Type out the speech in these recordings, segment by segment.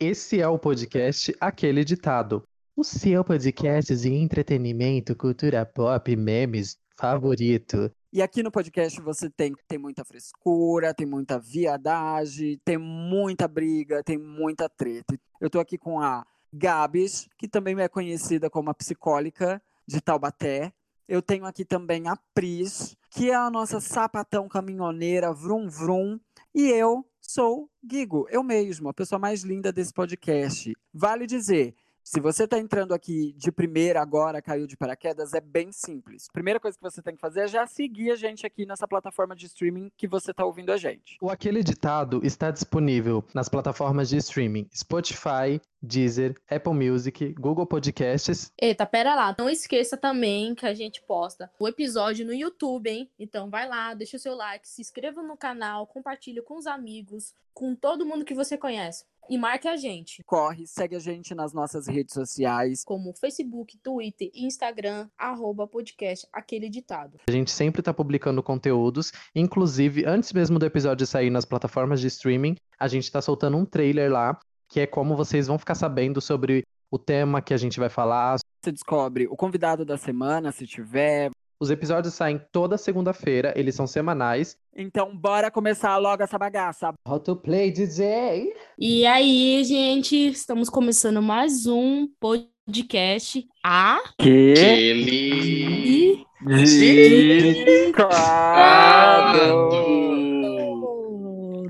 Esse é o podcast Aquele Ditado. O seu podcast de entretenimento, cultura pop, memes favorito. E aqui no podcast você tem, tem muita frescura, tem muita viadagem, tem muita briga, tem muita treta. Eu tô aqui com a Gabs, que também é conhecida como a psicólica de Taubaté. Eu tenho aqui também a Pris, que é a nossa sapatão caminhoneira, vrum vrum. E eu sou Guigo, eu mesmo, a pessoa mais linda desse podcast. Vale dizer, se você está entrando aqui de primeira agora, caiu de paraquedas, é bem simples. Primeira coisa que você tem que fazer é já seguir a gente aqui nessa plataforma de streaming que você está ouvindo a gente. O Aquele Ditado está disponível nas plataformas de streaming Spotify, Deezer, Apple Music, Google Podcasts. Eita, pera lá. Não esqueça também que a gente posta o episódio no YouTube, hein? Então vai lá, deixa o seu like, se inscreva no canal, compartilhe com os amigos, com todo mundo que você conhece. E marque a gente. Corre, segue a gente nas nossas redes sociais. Como Facebook, Twitter e Instagram, arroba podcast Aquele Ditado. A gente sempre está publicando conteúdos, inclusive antes mesmo do episódio sair nas plataformas de streaming, a gente está soltando um trailer lá, que é como vocês vão ficar sabendo sobre o tema que a gente vai falar. Você descobre o convidado da semana, se tiver. Os episódios saem toda segunda-feira, eles são semanais. Então, bora começar logo essa bagaça. How to play DJ? E aí, gente, estamos começando mais um podcast. A Que? Aquele. Eu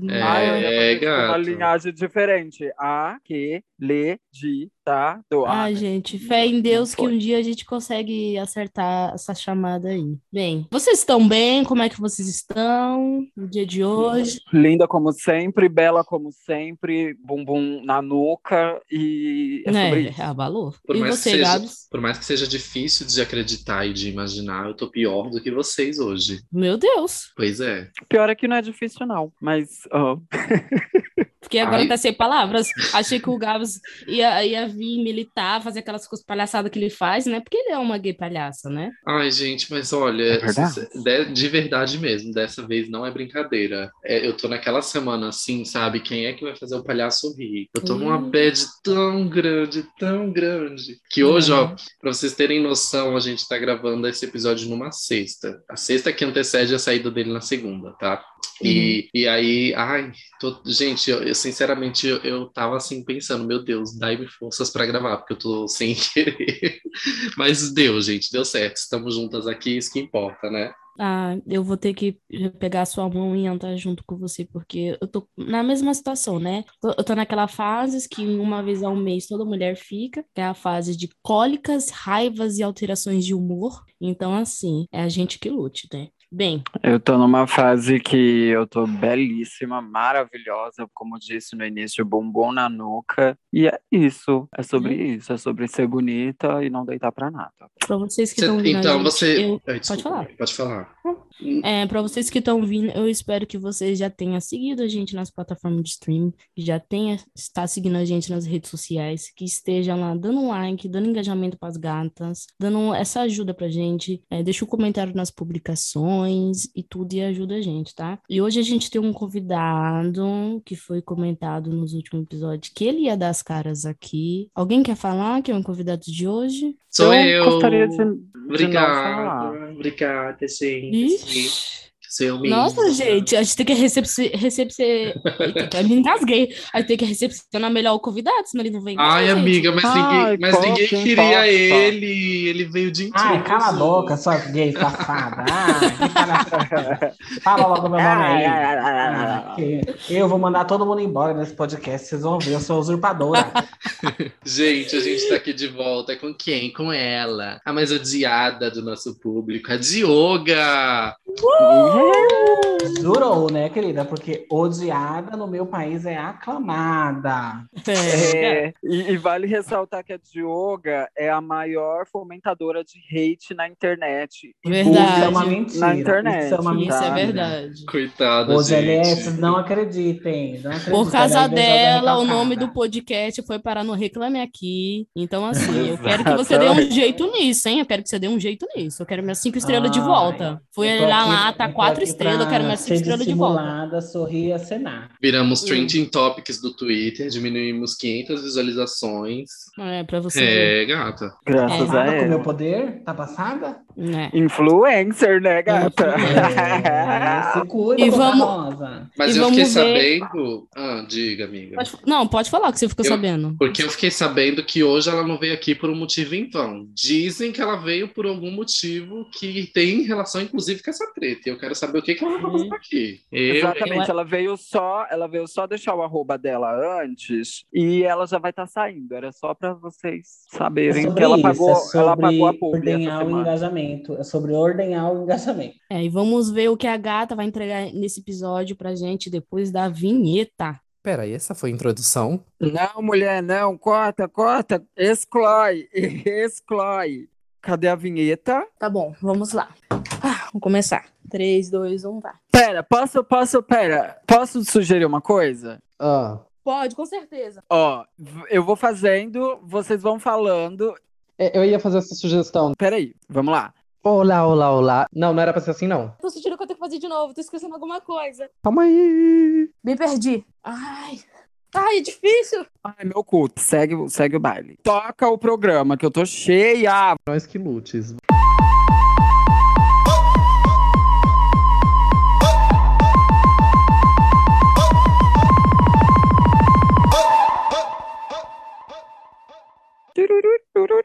É, ia fazer Uma linhagem diferente. A, que, le, di, tá, do. Ai, gente, fé em Deus que um dia a gente consegue acertar essa chamada aí. Bem, vocês estão bem? Como é que vocês estão no dia de hoje? Linda como sempre, bela como sempre, bumbum na nuca e é sobre né? isso. Abalou. Por E mais, que você, seja, Gabs? por mais que seja difícil de acreditar e de imaginar, eu tô pior do que vocês hoje. Meu Deus. Pois é. Pior é que não é difícil não, mas Fiquei agora Ai. até sem palavras. Achei que o Gabs ia, ia vir militar, fazer aquelas coisas palhaçadas que ele faz, né? Porque ele é uma gay palhaça, né? Ai, gente, mas olha, É verdade? de, de verdade mesmo, dessa vez não é brincadeira. É, eu tô naquela semana assim, sabe? Quem é que vai fazer o palhaço rir? Eu tô numa bad tão grande, tão grande, que hoje, ó, Uhum. Pra vocês terem noção, a gente tá gravando esse episódio numa sexta. A sexta que antecede a saída dele na segunda, tá? E, e aí, ai, tô- gente, eu, eu, sinceramente eu, eu tava assim pensando, meu Deus, dai-me forças pra gravar, porque eu tô sem querer. Mas deu, gente, deu certo. Estamos juntas aqui, isso que importa, né? Ah, eu vou ter que pegar a sua mão e andar junto com você, porque eu tô na mesma situação, né? Eu tô naquela fase que uma vez ao mês toda mulher fica, que é a fase de cólicas, raivas e alterações de humor. Então, assim, é a gente que lute, né? Bem, eu tô numa fase que eu tô belíssima, maravilhosa, como disse no início, bumbum na nuca. E é isso, é sobre isso, é sobre ser bonita e não deitar pra nada. pra vocês que estão vindo então gente, você. eu- Ai, desculpa, falar. Pode falar. É, para vocês que estão vindo, eu espero que vocês já tenham seguido a gente nas plataformas de streaming, que já tenha está seguindo a gente nas redes sociais, que estejam lá dando um like, dando engajamento para as gatas, dando essa ajuda pra gente. É, deixa um comentário nas publicações e tudo e ajuda a gente, tá? E hoje a gente tem um convidado que foi comentado nos últimos episódios que ele ia dar as caras aqui. Alguém quer falar que é um convidado de hoje? Sou eu. gostaria de, de não Obrigada, falar. obrigada, gente. Ixi. Nossa, gente, a gente tem que recepci- recepcer. Eita, eu me engasguei. A gente tem que recepcionar melhor o convidado, senão ele não vem. Ai, amiga, mas Ai, ninguém, mas pouco ninguém queria importa. ele. Ele veio de Ai, cala a boca, sua gay safada. Ai, palhaçada. Fala logo meu nome aí. Ah, eu vou mandar todo mundo embora nesse podcast, vocês vão ver, eu sou usurpadora. Gente, a gente tá aqui de volta com quem? Com ela, a mais odiada do nosso público, a Dioga. Jurou, né, querida? Porque odiada no meu país é aclamada. É. É, e, e vale ressaltar que a Dioga é a maior fomentadora de hate na internet. Verdade. Isso é uma mentira. Na internet. Isso é uma Isso é verdade. Coitada, Os gente. LS, não acreditem. Não acreditem. Por causa dela, o nome do podcast foi parar no Reclame Aqui. Então, assim, eu quero que você dê um jeito nisso, hein? Eu quero que você dê um jeito nisso. Eu quero minhas cinco estrelas de Ai, volta. Fui tô lá, tá tô quatro estrelas, eu quero mais cinco estrelas de volta. sorrir e acenar. Viramos Hum. trending topics do Twitter, diminuímos 500 visualizações. É, pra você ver. É, gata. Graças a Passada com ela. meu poder? Tá passada? Né? Influencer, né, gata? É, se cuida, E vamos- Rosa. Mas E eu fiquei ver- sabendo. Ah, diga, amiga. Pode- não, pode falar que você ficou Eu- sabendo. Porque eu fiquei sabendo que hoje ela não veio aqui por um motivo em vão. Dizem que ela veio por algum motivo que tem relação, inclusive, com essa treta. E eu quero saber o que, que ela tá fazendo aqui. Eu, Exatamente, eu- ela veio só, ela veio só deixar o arroba dela antes e ela já vai estar saindo. Era só pra vocês É saberem sobre que ela isso, pagou, é ela pagou a publi essa semana. engajamento. É sobre ordenhar o engajamento. É, e vamos ver o que a gata vai entregar nesse episódio pra gente depois da vinheta. Peraí, essa foi a introdução? Não, mulher, não, corta, corta, exclui, exclui. Cadê a vinheta? Tá bom, vamos lá. Ah, vamos começar. 3, 2, 1, vai. Pera, posso, posso, pera, posso sugerir uma coisa? Ah, Pode, com certeza. Ó, eu vou fazendo, vocês vão falando. É, eu ia fazer essa sugestão. Peraí, vamos lá. Olá, olá, olá. Não, não era pra ser assim, não. Tô sentindo que eu tenho que fazer de novo, tô esquecendo alguma coisa. Calma aí. Me perdi. Ai. Ai, é difícil. Ai, meu culto, segue, segue o baile. Toca o programa, que eu tô cheia. Nós que lutes. Do, do,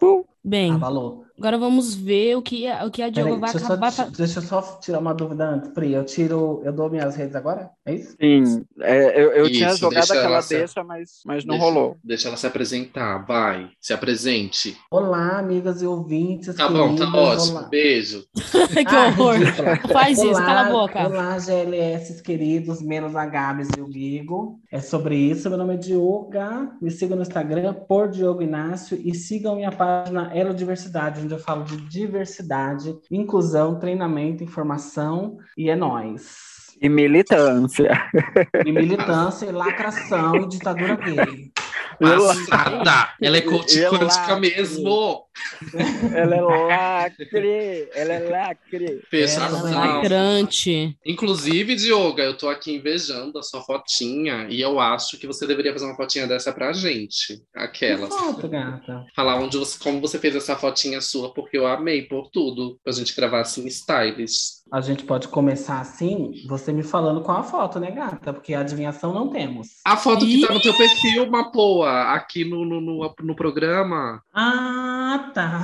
do, Bem, Abalou. agora vamos ver o que a, o que a Diogo Peraí, vai deixa, eu acabar só, deixa eu só tirar uma dúvida antes, Pri. Eu tiro, eu dou minhas redes agora? É isso? Sim, é, eu, eu tinha Isso, jogado deixa aquela ela se- deixa, mas, mas não deixa, rolou. Deixa ela se apresentar, vai. Se apresente. Olá, amigas e ouvintes. Tá bom, tá queridas, ótimo. olá. Beijo. que Ah, horror. ridícula. Faz isso, Olá, cala a boca. Olá, GLS queridos, menos a Gabs e o Gigo. É sobre isso. Meu nome é Dioga. Me sigam no Instagram por Diogo Inácio e sigam minha página Elo Diversidade, onde eu falo de diversidade, inclusão, treinamento, informação e é nóis. E militância. E militância, e lacração e ditadura gay. Passada! Ela é quântica lá- mesmo! Ela é lacre, ela é lacre. Ela é Lacrante. Inclusive, Dioga, eu tô aqui invejando a sua fotinha e eu acho que você deveria fazer uma fotinha dessa pra gente. Que Aquelas. foto, gata. Falar onde você, como você fez essa fotinha sua, porque eu amei por tudo. Pra gente gravar assim, stylish. A gente pode começar assim, você me falando qual a foto, né, gata? Porque adivinhação não temos. A foto que tá no teu perfil, Mapoa, aqui no, no, no, no programa. Ah, tá.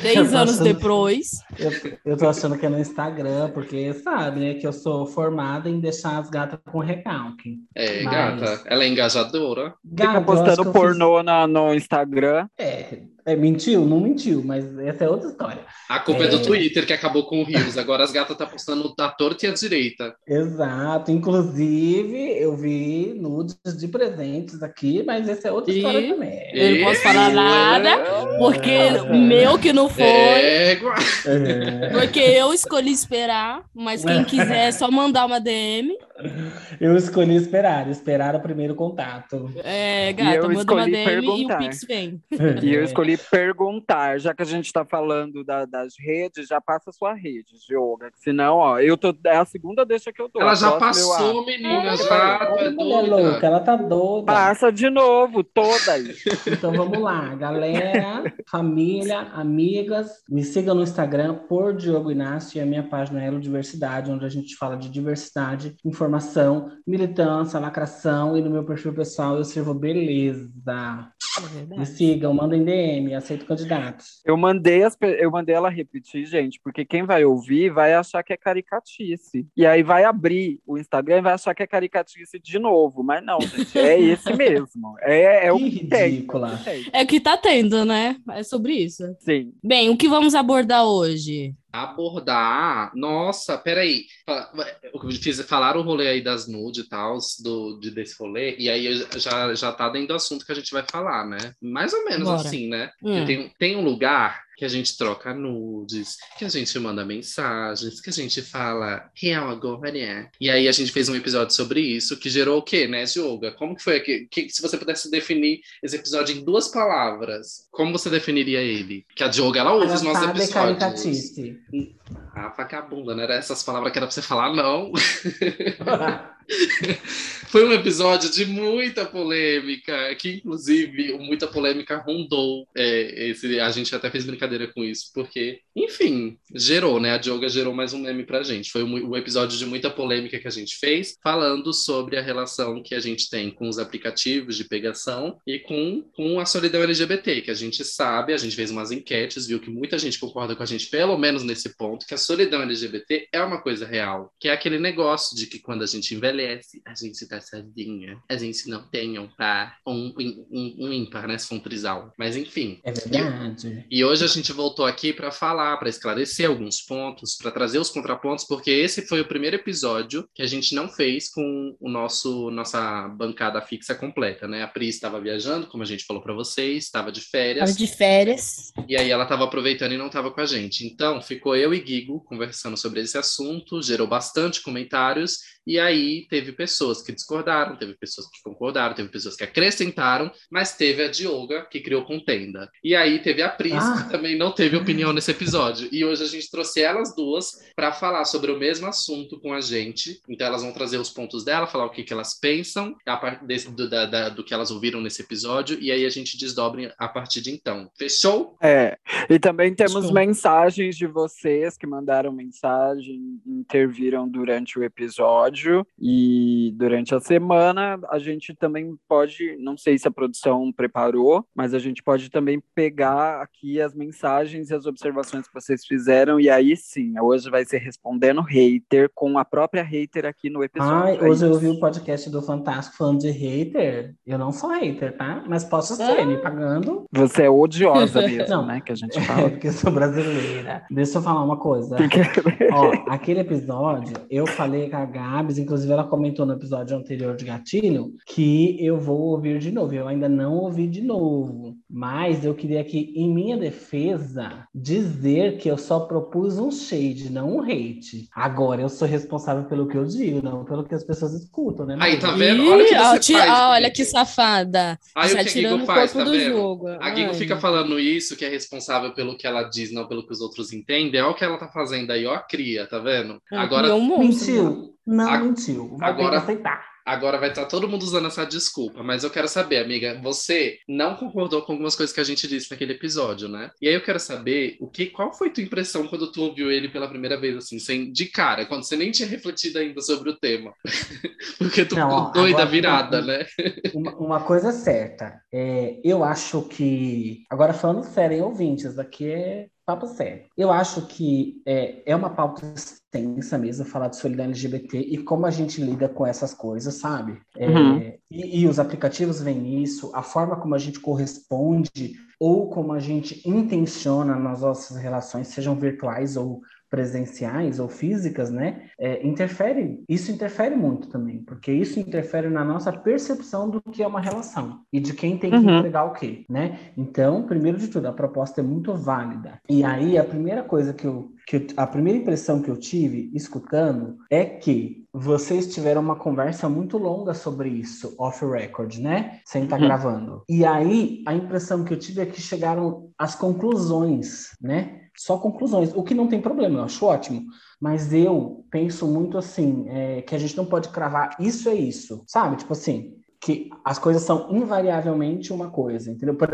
Três anos achando- depois. Eu, eu tô achando que é no Instagram, porque sabe, né, que eu sou formada em deixar as gatas com recalque. É, Mas- gata. Ela é engajadora. Gata, Fica postando pornô na, no Instagram. fiz- É, é, mentiu? Não mentiu, mas essa é outra história. A culpa é, do É. Twitter que acabou com o Rios. Agora as gatas tá postando da torta e a direita. Exato. Inclusive, eu vi nudes de presentes aqui, mas essa é outra E- história também. Eu não posso falar nada, porque É. meu que não foi. É. Porque eu escolhi esperar, mas quem quiser é só mandar uma DM. Eu escolhi esperar, esperar o primeiro contato. É, eu gata, manda uma escolhi DM e o perguntar. Pix vem. E eu escolhi perguntar, já que a gente tá falando da- das redes, já passa a sua rede, Dioga. Senão, ó, eu tô. É a segunda deixa que eu tô. Ela já passou, menina. Já, é Ô, mulher doida. louca, ela tá doida. Passa de novo, todas. Então vamos lá, galera, família, amigas, me sigam no Instagram por Diogo Inácio e a minha página é Elo Diversidade, onde a gente fala de diversidade, informação, militância, lacração e no meu perfil pessoal eu sirvo beleza. É Me sigam, mandem DM, aceito candidatos. Eu mandei, as, eu mandei ela repetir, gente, porque quem vai ouvir vai achar que é caricatice. E aí vai abrir o Instagram e vai achar que é caricatice de novo. Mas não, gente, é esse mesmo. É, é o que que tem. ridícula. Tem. É o que tá tendo, né? É sobre isso. Sim. Bem, o que vamos abordar hoje? Abordar. Nossa, peraí. Eu fiz falar o rolê aí das nude e tal, do, de, desse rolê, e aí já, já tá dentro do assunto que a gente vai falar, né? Mais ou menos Bora. assim, né? Hum. Tem, tem um lugar que a gente troca nudes, que a gente manda mensagens, que a gente fala real agora, né? E aí a gente fez um episódio sobre isso, que gerou o quê, né, Yoga? Como que foi aqui? Que, se você pudesse definir esse episódio em duas palavras, como você definiria ele? Que a Dioga, ela ouve os nossos episódios. Ah, vagabunda, né? Era essas palavras que era pra você falar, não. Foi um episódio de muita polêmica, que inclusive muita polêmica rondou. É, esse, a gente até fez brincadeira com isso, porque, enfim, gerou, né? A Dioga gerou mais um meme pra gente. Foi um, um, episódio de muita polêmica que a gente fez, falando sobre a relação que a gente tem com os aplicativos de pegação e com, com a solidão LGBT, que a gente sabe, a gente fez umas enquetes, viu que muita gente concorda com a gente, pelo menos nesse ponto, que a solidão LGBT é uma coisa real, que é aquele negócio de que quando a gente envelhece, a gente tá sozinha, a gente não tem um par, um, um, um ímpar, né? Se for um trisal. Mas enfim. É verdade. E, e hoje a gente voltou aqui para falar, para esclarecer alguns pontos, para trazer os contrapontos, porque esse foi o primeiro episódio que a gente não fez com o nosso nossa bancada fixa completa, né? A Pri estava viajando, como a gente falou para vocês, estava de férias. Estava de férias. E aí ela estava aproveitando e não estava com a gente. Então, ficou eu e Gigo conversando sobre esse assunto, gerou bastante comentários e aí teve pessoas que discordaram, teve pessoas que concordaram, teve pessoas que acrescentaram, mas teve a Dioga que criou contenda. E aí teve a Pris, ah. que também não teve opinião nesse episódio. E hoje a gente trouxe elas duas para falar sobre o mesmo assunto com a gente. Então elas vão trazer os pontos dela, falar o que, que elas pensam a partir desse, do, da, da, do que elas ouviram nesse episódio. E aí a gente desdobre a partir de então. Fechou? É. E também temos mensagens de vocês que mandaram mensagem, interviram durante o episódio episódio e durante a semana a gente também pode, não sei se a produção preparou, mas a gente pode também pegar aqui as mensagens e as observações que vocês fizeram e aí sim, hoje vai ser respondendo hater com a própria hater aqui no episódio. Ai, é hoje eu ouvi o podcast do Fantástico falando de hater. Eu não sou hater, tá? Mas posso ser, ah. me pagando. Você é odiosa mesmo, não, né? Que a gente fala. É porque eu sou brasileira. Deixa eu falar uma coisa. Ó, aquele episódio, eu falei com a Gabi Gabs, inclusive ela comentou no episódio anterior de Gatilho, que eu vou ouvir de novo. Eu ainda não ouvi de novo, mas eu queria aqui, em minha defesa, dizer que eu só propus um shade, não um hate. Agora eu sou responsável pelo que eu digo, não pelo que as pessoas escutam, né? Aí, tá vendo? Olha que você faz, ah, olha que safada. Aí o que a Gigo faz, tá vendo? Jogo. A Gigo fica falando isso, que é responsável pelo que ela diz, não pelo que os outros entendem. Olha o que ela tá fazendo aí, ó, cria, tá vendo? Agora. Mentiu. Não a... mentiu. Agora, aceitar. Agora vai estar todo mundo usando essa desculpa, mas eu quero saber, amiga, você não concordou com algumas coisas que a gente disse naquele episódio, né? E aí eu quero saber o que, qual foi tua impressão quando tu ouviu ele pela primeira vez, assim, sem, de cara, quando você nem tinha refletido ainda sobre o tema. Porque tu não, ficou doida virada, uma, né? Uma, uma, coisa certa, é, eu acho que. Agora falando sério, em ouvintes, aqui é papo sério. Eu acho que é, é uma pauta extensa mesmo falar de solidão LGBT e como a gente lida com essas coisas, sabe? É, uhum. e, e, os aplicativos vêm nisso, a forma como a gente corresponde ou como a gente intenciona nas nossas relações, sejam virtuais ou presenciais ou físicas, né, é, interfere, isso interfere muito também, porque isso interfere na nossa percepção do que é uma relação e de quem tem que uhum. entregar o quê, né? Então, primeiro de tudo, a proposta é muito válida. E aí, a primeira coisa que eu, que eu, a primeira impressão que eu tive escutando é que vocês tiveram uma conversa muito longa sobre isso, off record, né? Sem estar tá uhum. gravando. E aí, a impressão que eu tive é que chegaram às conclusões, né? Só conclusões, o que não tem problema, eu acho ótimo. Mas eu penso muito assim, é, que a gente não pode cravar isso é isso, sabe? Tipo assim, que as coisas são invariavelmente uma coisa, entendeu? Por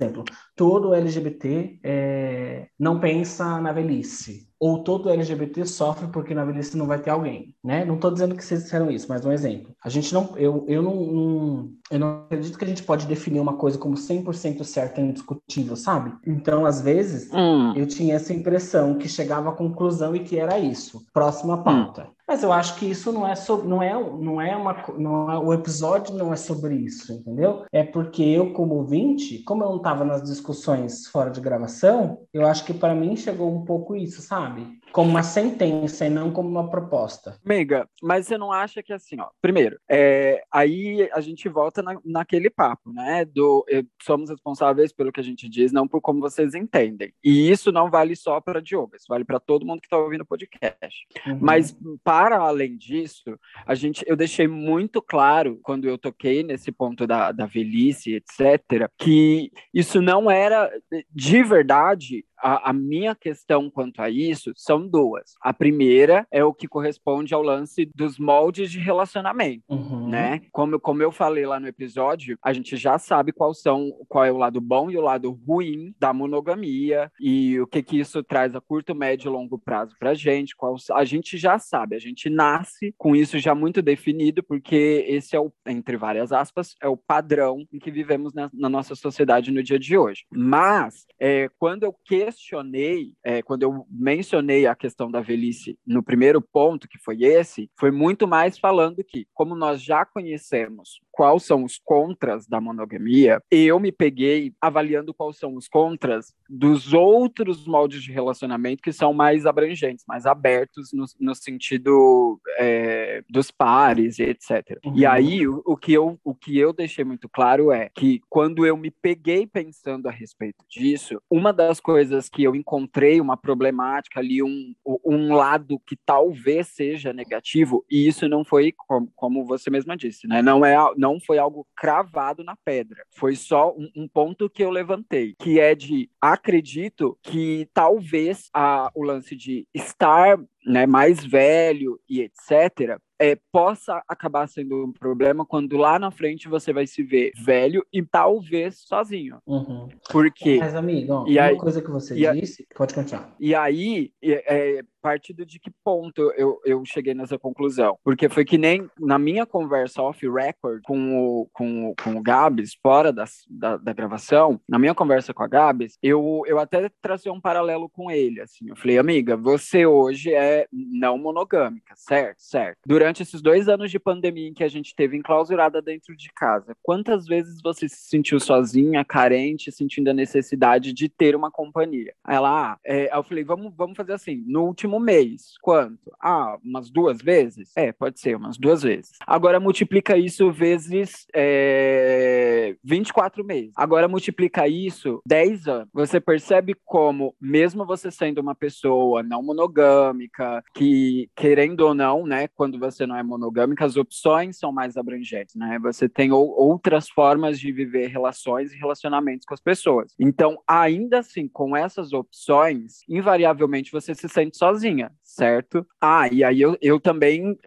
exemplo, todo LGBT é, não pensa na velhice, ou todo LGBT sofre porque na velhice não vai ter alguém, né? Não estou dizendo que vocês disseram isso, mas um exemplo. A gente não, eu, eu não, não, eu não acredito que a gente pode definir uma coisa como 100% certa e indiscutível, sabe? Então, às vezes, hum. eu tinha essa impressão que chegava à conclusão e que era isso. Próxima pauta. Hum. Mas eu acho que isso não é sobre, não é, não é uma, não é, o episódio não é sobre isso, entendeu? É porque eu como ouvinte, como eu não estava nas discussões fora de gravação, eu acho que para mim chegou um pouco isso, sabe? Como uma sentença e não como uma proposta. Amiga, mas você não acha que assim, ó, primeiro, é, aí a gente volta na, naquele papo, né? Do somos responsáveis pelo que a gente diz, não por como vocês entendem. E isso não vale só para Diogo, isso vale para todo mundo que está ouvindo o podcast. Uhum. Mas para além disso, a gente, eu deixei muito claro quando eu toquei nesse ponto da, da velhice, etc., que isso não era de verdade a, a, minha questão quanto a isso são duas. A primeira é o que corresponde ao lance dos moldes de relacionamento, uhum. né? Como, como eu falei lá no episódio, a gente já sabe qual são, qual é o lado bom e o lado ruim da monogamia e o que que isso traz a curto, médio e longo prazo pra gente. Qual, a gente já sabe, a gente nasce com isso já muito definido, porque esse é o, entre várias aspas, é o padrão em que vivemos na, na nossa sociedade no dia de hoje. Mas, é, quando eu que questionei, é, quando eu mencionei a questão da velhice no primeiro ponto, que foi esse, foi muito mais falando que, como nós já conhecemos quais são os contras da monogamia, eu me peguei avaliando quais são os contras dos outros moldes de relacionamento que são mais abrangentes, mais abertos no, no sentido é, dos pares e etc. Uhum. E aí, o, o, que eu, o que eu deixei muito claro é que quando eu me peguei pensando a respeito disso, uma das coisas que eu encontrei uma problemática ali, um, um lado que talvez seja negativo, e isso não foi, como, como você mesma disse, né? Não, é, não foi algo cravado na pedra. Foi só um, um ponto que eu levantei, que é de acredito que talvez a, o lance de estar né, mais velho e etc., é, possa acabar sendo um problema quando lá na frente você vai se ver velho e talvez sozinho. Uhum. Porque. Mas, amigo, e uma aí, coisa que você disse, a, pode continuar. E aí, é, partido de que ponto eu, eu cheguei nessa conclusão? Porque foi que nem na minha conversa off-record com o, com, o, com o Gabs, fora das, da, da gravação, na minha conversa com a Gabs, eu, eu até tracei um paralelo com ele, assim, eu falei, amiga, você hoje é não monogâmica, certo? Certo. Durante esses dois anos de pandemia em que a gente teve enclausurada dentro de casa, quantas vezes você se sentiu sozinha, carente, sentindo a necessidade de ter uma companhia? Ela, ah, é, eu falei, vamos, vamos fazer assim, no último último mês. Quanto? Ah, umas duas vezes? É, pode ser, umas duas vezes. Agora multiplica isso vezes é, 24 meses. Agora multiplica isso 10 anos. Você percebe como, mesmo você sendo uma pessoa não monogâmica, que querendo ou não, né, quando você não é monogâmica, as opções são mais abrangentes, né? Você tem outras formas de viver relações e relacionamentos com as pessoas. Então, ainda assim, com essas opções, invariavelmente você se sente sozinha, certo? Ah, e aí eu, eu também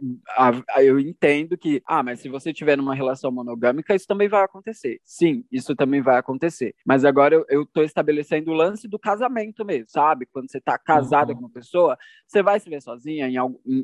eu entendo que, ah, mas se você tiver numa relação monogâmica, isso também vai acontecer. Sim, isso também vai acontecer. Mas agora eu, eu tô estabelecendo o lance do casamento mesmo, sabe? Quando você tá casada uhum. com uma pessoa, você vai se ver sozinha em,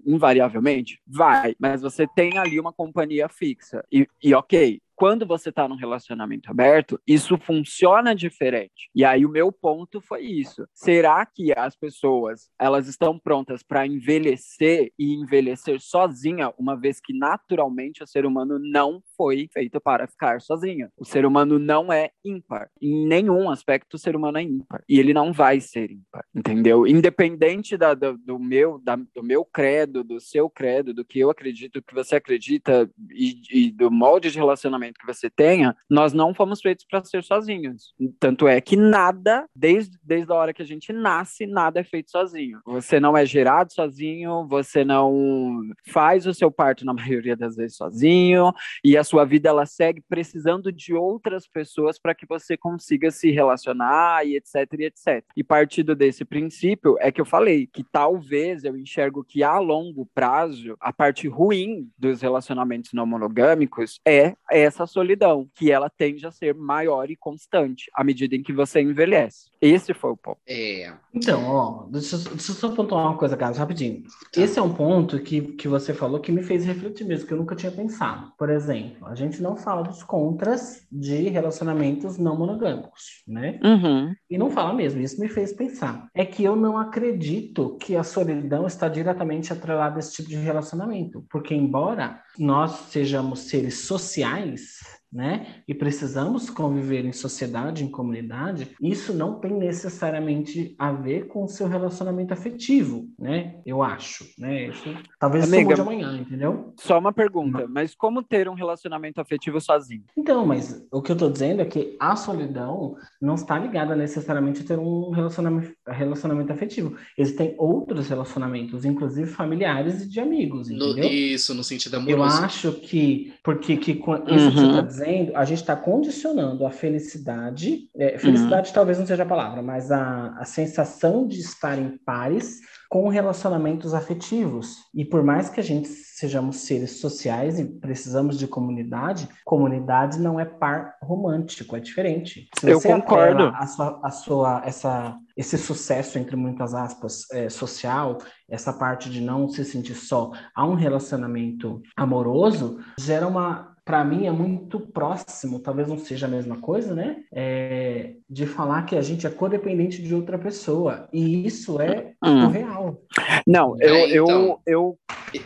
invariavelmente? Vai, mas você tem ali uma companhia fixa. E, e ok, quando você está num relacionamento aberto, isso funciona diferente. E aí o meu ponto foi isso. Será que as pessoas elas estão prontas para envelhecer e envelhecer sozinha, uma vez que naturalmente o ser humano não foi feito para ficar sozinho. O ser humano não é ímpar. Em nenhum aspecto o ser humano é ímpar. E ele não vai ser ímpar, entendeu? Independente da, do, do, meu, da, do meu credo, do seu credo, do que eu acredito, do que você acredita e, e do molde de relacionamento que você tenha, nós não fomos feitos para ser sozinhos. Tanto é que nada, desde, desde a hora que a gente nasce, nada é feito sozinho. Você não é gerado sozinho, você não faz o seu parto na maioria das vezes sozinho, e sua vida ela segue precisando de outras pessoas para que você consiga se relacionar e etc e etc. E partindo desse princípio é que eu falei que talvez eu enxergo que a longo prazo a parte ruim dos relacionamentos não monogâmicos é essa solidão, que ela tende a ser maior e constante à medida em que você envelhece. Esse foi o ponto. É. Então, ó, deixa, deixa eu só pontuar uma coisa, Carlos, rapidinho. Tá. Esse é um ponto que, que você falou que me fez refletir mesmo, que eu nunca tinha pensado. Por exemplo, a gente não fala dos contras de relacionamentos não monogâmicos, né? Uhum. E não fala mesmo, isso me fez pensar. É que eu não acredito que a solidão está diretamente atrelada a esse tipo de relacionamento, porque embora nós sejamos seres sociais, né? E precisamos conviver em sociedade, em comunidade. Isso não tem necessariamente a ver com o seu relacionamento afetivo, né? Eu acho, né? Isso, talvez Amiga, isso mude amanhã, entendeu? Só uma pergunta, mas como ter um relacionamento afetivo sozinho? Então, mas o que eu tô dizendo é que a solidão não está ligada necessariamente a ter um relacionamento, relacionamento afetivo. Existem outros relacionamentos, inclusive familiares e de amigos, No- entendeu? isso, no sentido Eu amoroso. acho que, porque que, com isso que você Uhum. Dizendo, a gente está condicionando a felicidade, é, felicidade talvez não seja a palavra, mas a, a sensação de estar em pares com relacionamentos afetivos. E por mais que a gente sejamos seres sociais e precisamos de comunidade, comunidade não é par romântico, é diferente. Se Eu você concordo. atrela A sua, a sua, essa, esse sucesso, entre muitas aspas, é, social, essa parte de não se sentir só a um relacionamento amoroso, gera uma. Para mim é muito próximo, talvez não seja a mesma coisa, né? É, de falar que a gente é codependente de outra pessoa. E isso é Hum. o real. Não, eu, É, então. eu, eu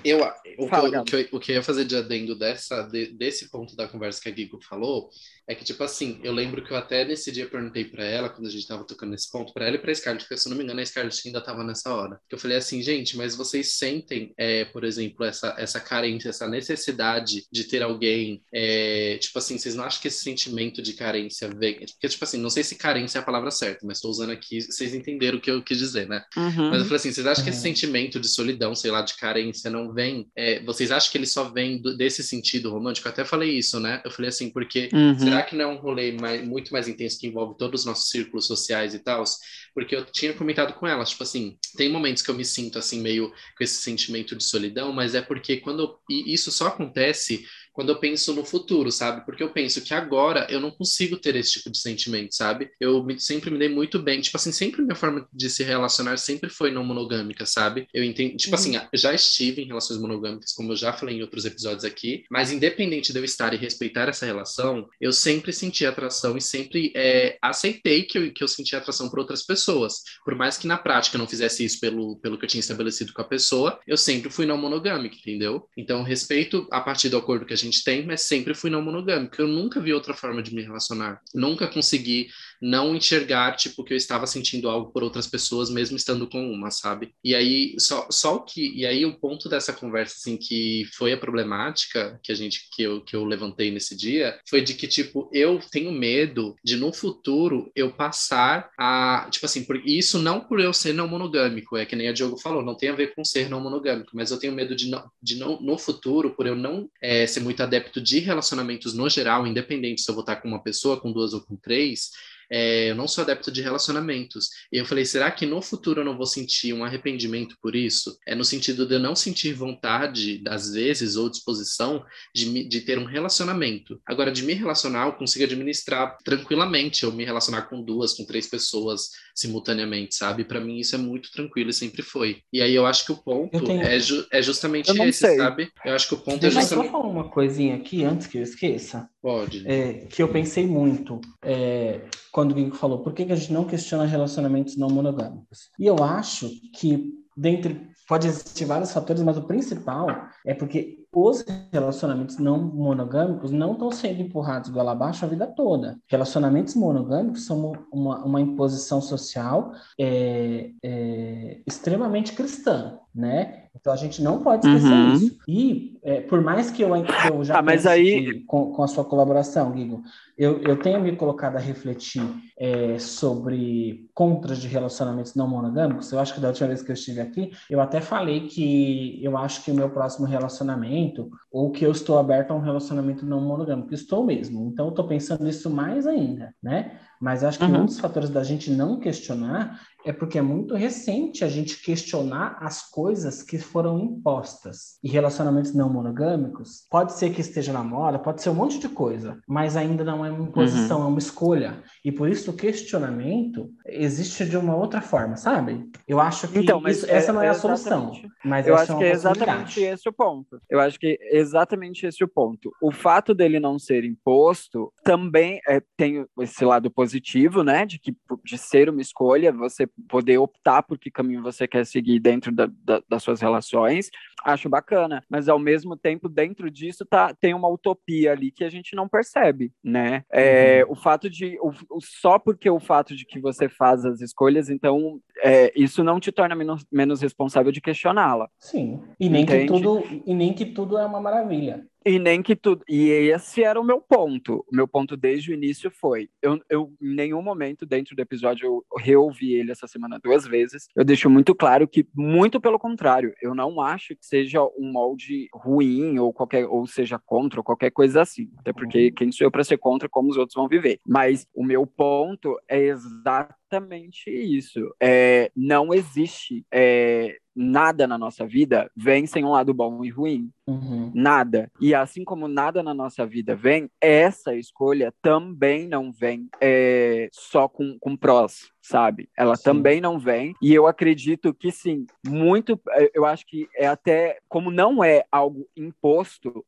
Eu, o, Fala, que eu, o, que eu, o que eu ia fazer de adendo dessa, de- desse ponto da conversa que a Gigo falou é que, tipo assim, eu lembro que eu até nesse dia perguntei pra ela, quando a gente tava tocando nesse ponto, pra ela e pra Scarlett, porque se eu não me engano, a Scarlett ainda tava nessa hora. Que eu falei assim, gente, mas vocês sentem, é, por exemplo, essa, essa carência, essa necessidade de ter alguém, é, tipo assim, vocês não acham que esse sentimento de carência vem. Porque, tipo assim, não sei se carência é a palavra certa, mas tô usando aqui, vocês entenderam o que eu quis dizer, né? Uhum. Mas eu falei assim, vocês acham que esse Uhum. sentimento de solidão, sei lá, de carência, não vem? é, vocês acham que ele só vem do- desse sentido romântico? Eu até falei isso, né? Eu falei assim, porque Uhum. será que não é um rolê mais- muito mais intenso que envolve todos os nossos círculos sociais e tal? Porque eu tinha comentado com ela, tipo assim, tem momentos que eu me sinto assim, meio com esse sentimento de solidão, mas é porque quando eu- e isso só acontece quando eu penso no futuro, sabe? Porque eu penso que agora eu não consigo ter esse tipo de sentimento, sabe? Eu me- sempre me dei muito bem, tipo assim, sempre minha forma de se relacionar sempre foi não monogâmica, sabe? Eu entendo, tipo assim, eu já estive em relações monogâmicas, como eu já falei em outros episódios aqui, mas independente de eu estar e respeitar essa relação, eu sempre senti atração e sempre é, aceitei que eu, que eu sentia atração por outras pessoas. Por mais que na prática eu não fizesse isso pelo, pelo que eu tinha estabelecido com a pessoa, eu sempre fui não monogâmico, entendeu? Então, respeito a partir do acordo que a gente tem, mas sempre fui não monogâmico. Eu nunca vi outra forma de me relacionar. Nunca consegui não enxergar, tipo, que eu estava sentindo algo por outras pessoas, mesmo estando com uma, sabe? E aí, só, só o que. E aí, o ponto dessa conversa, assim, que foi a problemática que a gente, que eu, que eu levantei nesse dia, foi de que, tipo, eu tenho medo de no futuro eu passar a. Tipo assim, por, isso não por eu ser não monogâmico, é que nem a Diogo falou, não tem a ver com ser não monogâmico, mas eu tenho medo de, não, de não, no futuro, por eu não é, ser muito adepto de relacionamentos no geral, independente se eu vou estar com uma pessoa, com duas ou com três, é, eu não sou adepto de relacionamentos. E eu falei, será que no futuro eu não vou sentir um arrependimento por isso? É no sentido de eu não sentir vontade, às vezes, ou disposição de, de ter um relacionamento. Agora, de me relacionar, eu consigo administrar tranquilamente, eu me relacionar com duas, com três pessoas simultaneamente, sabe? Para mim isso é muito tranquilo e sempre foi. E aí eu acho que o ponto é, ju- é justamente esse, sei. sabe? Eu acho que o ponto é Deixa eu só justamente... falar uma coisinha aqui antes que eu esqueça. Pode. é, que eu pensei muito é, quando o Guigo falou, por que, que a gente não questiona relacionamentos não monogâmicos? E eu acho que, dentre, pode existir vários fatores, mas o principal é porque os relacionamentos não monogâmicos não estão sendo empurrados goela abaixo a vida toda. Relacionamentos monogâmicos são uma, uma imposição social é, é, extremamente cristã, né? Então a gente não pode esquecer Uhum. isso. E é, por mais que eu, que eu já Ah, mas aí- com, com a sua colaboração, Guigo, eu, eu tenho me colocado a refletir é, sobre contras de relacionamentos não monogâmicos. Eu acho que da última vez que eu estive aqui, eu até falei que eu acho que o meu próximo relacionamento, ou que eu estou aberto a um relacionamento não monogâmico. Estou mesmo. Então, eu estou pensando nisso mais ainda, né? Mas acho que Uhum. um dos fatores da gente não questionar é porque é muito recente a gente questionar as coisas que foram impostas. E relacionamentos não monogâmicos, pode ser que esteja na moda, pode ser um monte de coisa, mas ainda não é uma imposição, é uma escolha. E por isso o questionamento existe de uma outra forma, sabe? Eu acho que Então, isso- essa é- não é a é solução, exatamente- mas Eu essa acho é que é exatamente esse o ponto. Eu acho que é exatamente esse o ponto. O fato dele não ser imposto também é, tem esse lado positivo, né? De que de ser uma escolha, você poder optar por que caminho você quer seguir dentro da, da, das suas relações, acho bacana. Mas ao mesmo tempo, dentro disso, tá, tem uma utopia ali que a gente não percebe, né? É, uhum. O fato de. O, o, só porque o fato de que você faz as escolhas, então é, isso não te torna menos, menos responsável de questioná-la. Sim. E nem, que tudo, e nem que tudo é uma maravilha. E nem que tudo. E esse era o meu ponto. O meu ponto desde o início foi: eu, eu em nenhum momento dentro do episódio eu reouvi ele essa semana duas vezes. Eu deixo muito claro que, muito pelo contrário, eu não acho que seja um molde ruim ou qualquer ou seja contra ou qualquer coisa assim. Até porque uhum. quem sou eu para ser contra como os outros vão viver. Mas o meu ponto é exatamente isso. É, não existe é, nada na nossa vida vem sem um lado bom e ruim. Uhum. Nada. E assim como nada na nossa vida vem, essa escolha também não vem é, só com, com prós sabe? Ela sim. também não vem. E eu acredito que sim, muito. É, eu acho que é até como não é algo imposto,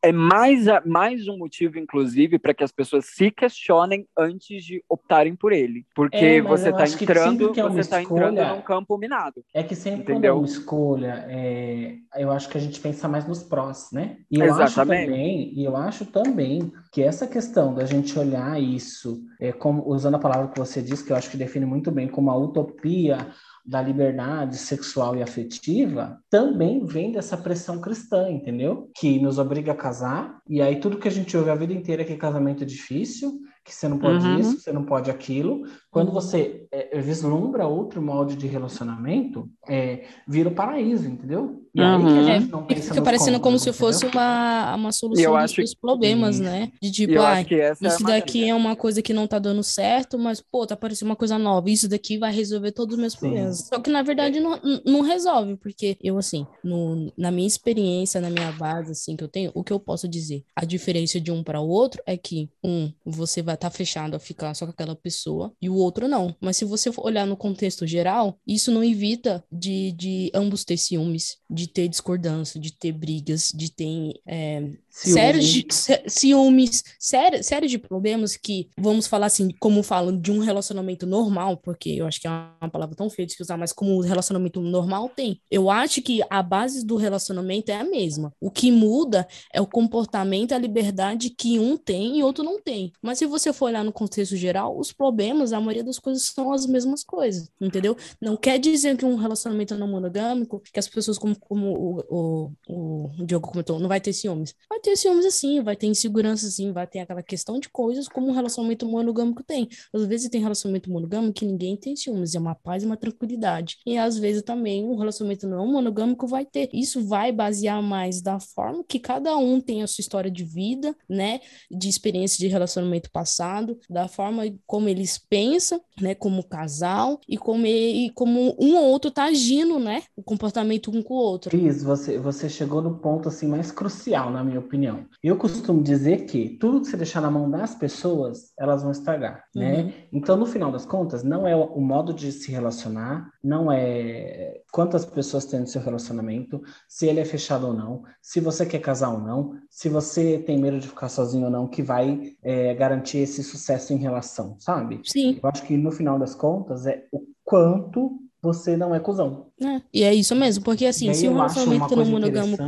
é mais, mais um motivo, inclusive, para que as pessoas se questionem antes de optarem por ele. Porque é, você está entrando, é você está entrando num campo minado. É que sempre entendeu? quando é uma escolha, é, eu acho que a gente pensa mais nos prós, né? E eu Exatamente. acho também, e eu acho também que essa questão da gente olhar isso, é, como, usando a palavra que você disse, que eu acho que define muito bem como a utopia da liberdade sexual e afetiva, também vem dessa pressão cristã, entendeu? Que nos obriga a casar, e aí tudo que a gente ouve a vida inteira é que casamento é difícil, que você não pode uhum. isso, você não pode aquilo. Quando você é, vislumbra outro molde de relacionamento, é, vira o paraíso, entendeu? E uhum. aí uhum. não pensa Fica parecendo como se fosse uma, uma solução dos seus problemas, né? De tipo, ah, isso é daqui é uma coisa que não tá dando certo, mas, pô, tá parecendo uma coisa nova. Isso daqui vai resolver todos os meus problemas. Sim. Só que, na verdade, não, não resolve, porque eu, assim, no, na minha experiência, na minha base, assim, que eu tenho, o que eu posso dizer? A diferença de um para o outro é que, um, você vai estar tá fechado a ficar só com aquela pessoa, e o outro não. Mas se você for olhar no contexto geral, isso não evita de, de ambos ter ciúmes, de de ter discordância, de ter brigas, de ter é, séries de ciúmes, série de problemas que, vamos falar assim, como falam de um relacionamento normal, porque eu acho que é uma palavra tão feia de usar, mas como o relacionamento normal tem. Eu acho que a base do relacionamento é a mesma. O que muda é o comportamento, a liberdade que um tem e outro não tem. Mas se você for olhar no contexto geral, os problemas, a maioria das coisas são as mesmas coisas, entendeu? Não quer dizer que um relacionamento não monogâmico, que as pessoas, como, como o, o, o Diogo comentou, não vai ter ciúmes. Vai ter ciúmes assim, vai ter insegurança assim, vai ter aquela questão de coisas como um relacionamento monogâmico tem. Às vezes tem relacionamento monogâmico que ninguém tem ciúmes, é uma paz e uma tranquilidade. E às vezes também um relacionamento não monogâmico vai ter. Isso vai basear mais da forma que cada um tem a sua história de vida, né, de experiência de relacionamento passado, da forma como eles pensam, né, como casal e como e como um ou outro tá agindo, né, o comportamento um com o outro. Cris, você você chegou no ponto assim mais crucial, na minha opinião opinião. Eu costumo dizer que tudo que você deixar na mão das pessoas, elas vão estragar, né? uhum. né? Então, no final das contas, não é o modo de se relacionar, não é quantas pessoas tem no seu relacionamento, se ele é fechado ou não, se você quer casar ou não, se você tem medo de ficar sozinho ou não, que vai é, garantir esse sucesso em relação, sabe? Sim. Eu acho que no final das contas é o quanto você não é cuzão. É, e é isso mesmo, porque assim, se um relacionamento não monogâmico.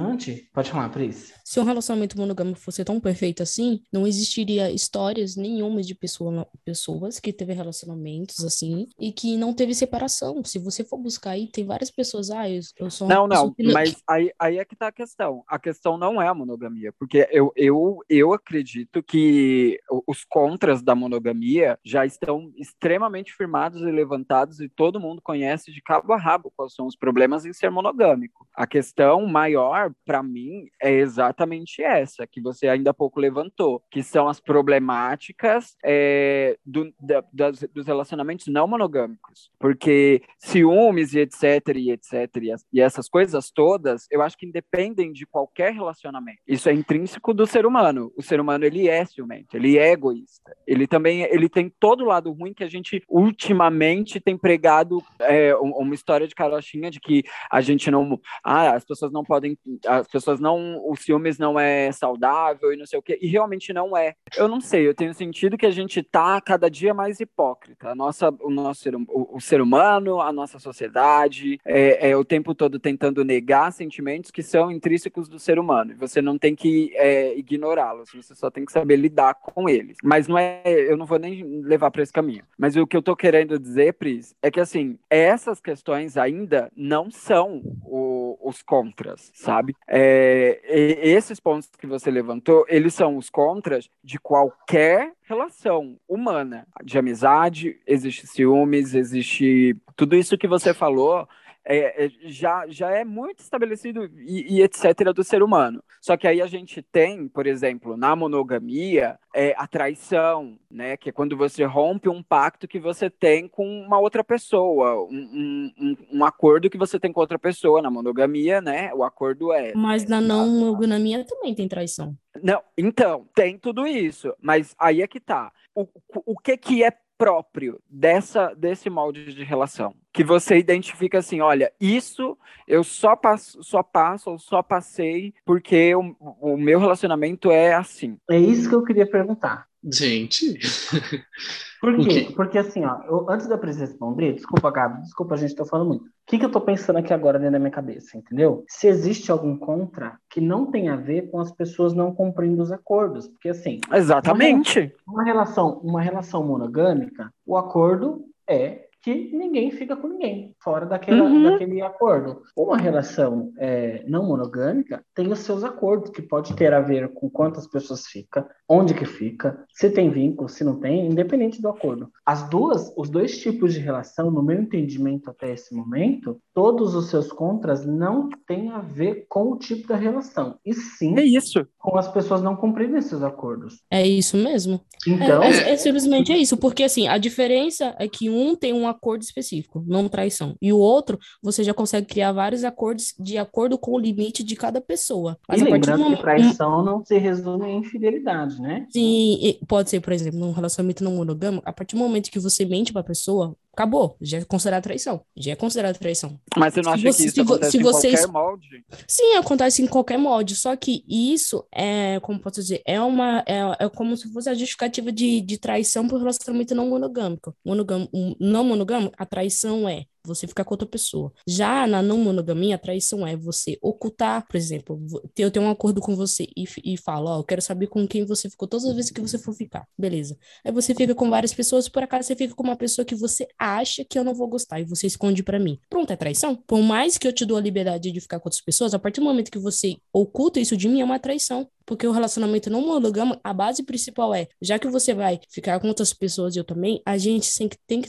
Pode falar, Pris. Se um relacionamento monogâmico fosse tão perfeito assim, não existiria histórias nenhuma de pessoa, pessoas que teve relacionamentos assim e que não teve separação. Se você for buscar aí, tem várias pessoas, ah, eu, eu sou Não, não, mas aí, aí é que tá a questão. A questão não é a monogamia, porque eu, eu, eu acredito que os contras da monogamia já estão extremamente firmados e levantados e todo mundo conhece de cabo a rabo quais são os problemas em ser monogâmico. A questão maior, para mim, é exatamente essa, que você ainda há pouco levantou, que são as problemáticas é, do, da, das, dos relacionamentos não monogâmicos. Porque ciúmes e etc, e etc, e, as, essas coisas todas, eu acho que independem de qualquer relacionamento. Isso é intrínseco do ser humano. O ser humano, ele é ciumento, ele é egoísta. Ele também ele tem todo o lado ruim que a gente ultimamente tem pregado é, uma história de carochinha de que a gente não. Ah, as pessoas não podem. As pessoas não. Os ciúmes não é saudável e não sei o quê. E realmente não é. Eu não sei, eu tenho sentido que a gente tá cada dia mais hipócrita. A nossa, o nosso ser, o, o ser humano, a nossa sociedade, é, é, o tempo todo tentando negar sentimentos que são intrínsecos do ser humano. Você não tem que é, ignorá-los, você só tem que saber lidar com eles. Mas não é. Eu não vou nem levar para esse caminho. Mas o que eu tô querendo dizer, Pris, é que assim, essas questões ainda não são o, os contras, sabe? É, esses pontos que você levantou, eles são os contras de qualquer relação humana. De amizade, existe ciúmes, existe tudo isso que você falou é, é, já, já é muito estabelecido e, e, etc. do ser humano. Só que aí a gente tem, por exemplo, na monogamia, é, a traição, né? Que é quando você rompe um pacto que você tem com uma outra pessoa, um, um, um acordo que você tem com outra pessoa. Na monogamia, né? O acordo é. Mas na não monogamia também tem traição. Não, então, tem tudo isso, mas aí é que tá. O, o que que é próprio dessa desse molde de relação? que você identifica assim, olha, isso eu só passo, só passo ou só passei porque o, o meu relacionamento é assim. É isso que eu queria perguntar. Gente. Por quê? Porque assim, ó, eu, antes da presença responder, desculpa, Gabi, desculpa, a gente tá falando muito. O que, que eu tô pensando aqui agora dentro da minha cabeça, entendeu? Se existe algum contra que não tem a ver com as pessoas não cumprindo os acordos. Porque assim. Exatamente. Uma, uma relação, uma relação monogâmica, o acordo é que ninguém fica com ninguém, fora daquele, uhum. daquele acordo. Uma relação é, não monogâmica tem os seus acordos, que pode ter a ver com quantas pessoas fica, onde que fica, se tem vínculo, se não tem, independente do acordo. As duas, os dois tipos de relação, no meu entendimento até esse momento, todos os seus contras não têm a ver com o tipo da relação, e sim é isso. com as pessoas não cumprirem esses acordos. É isso mesmo. Então, é, é, é simplesmente é isso, porque assim, a diferença é que um tem um acordo específico, não traição. E o outro, você já consegue criar vários acordos de acordo com o limite de cada pessoa. Mas e lembrando que traição não se resume em infidelidade, né? Sim, pode ser, por exemplo, num relacionamento não monogâmico, a partir do momento que você mente pra pessoa, acabou, já é considerado traição. Já é considerado traição. Mas você não acha você, que isso acontece se em vocês... qualquer molde? Sim, acontece em qualquer molde, só que isso é, como posso dizer, é uma, é, é como se fosse a justificativa de, de traição por relacionamento não monogâmico. Monogâmico, não monogâmico, a traição é você ficar com outra pessoa. Já na não monogamia, a traição é você ocultar, por exemplo, eu tenho um acordo com você e, e falo, ó, oh, eu quero saber com quem você ficou todas as vezes que você for ficar. Beleza. Aí você fica com várias pessoas, por acaso você fica com uma pessoa que você acha que eu não vou gostar e você esconde para mim. Pronto, é traição. Por mais que eu te dou a liberdade de ficar com outras pessoas, a partir do momento que você oculta isso de mim, é uma traição. Porque o relacionamento não monogâmico, a base principal é, já que você vai ficar com outras pessoas e eu também, a gente sempre tem que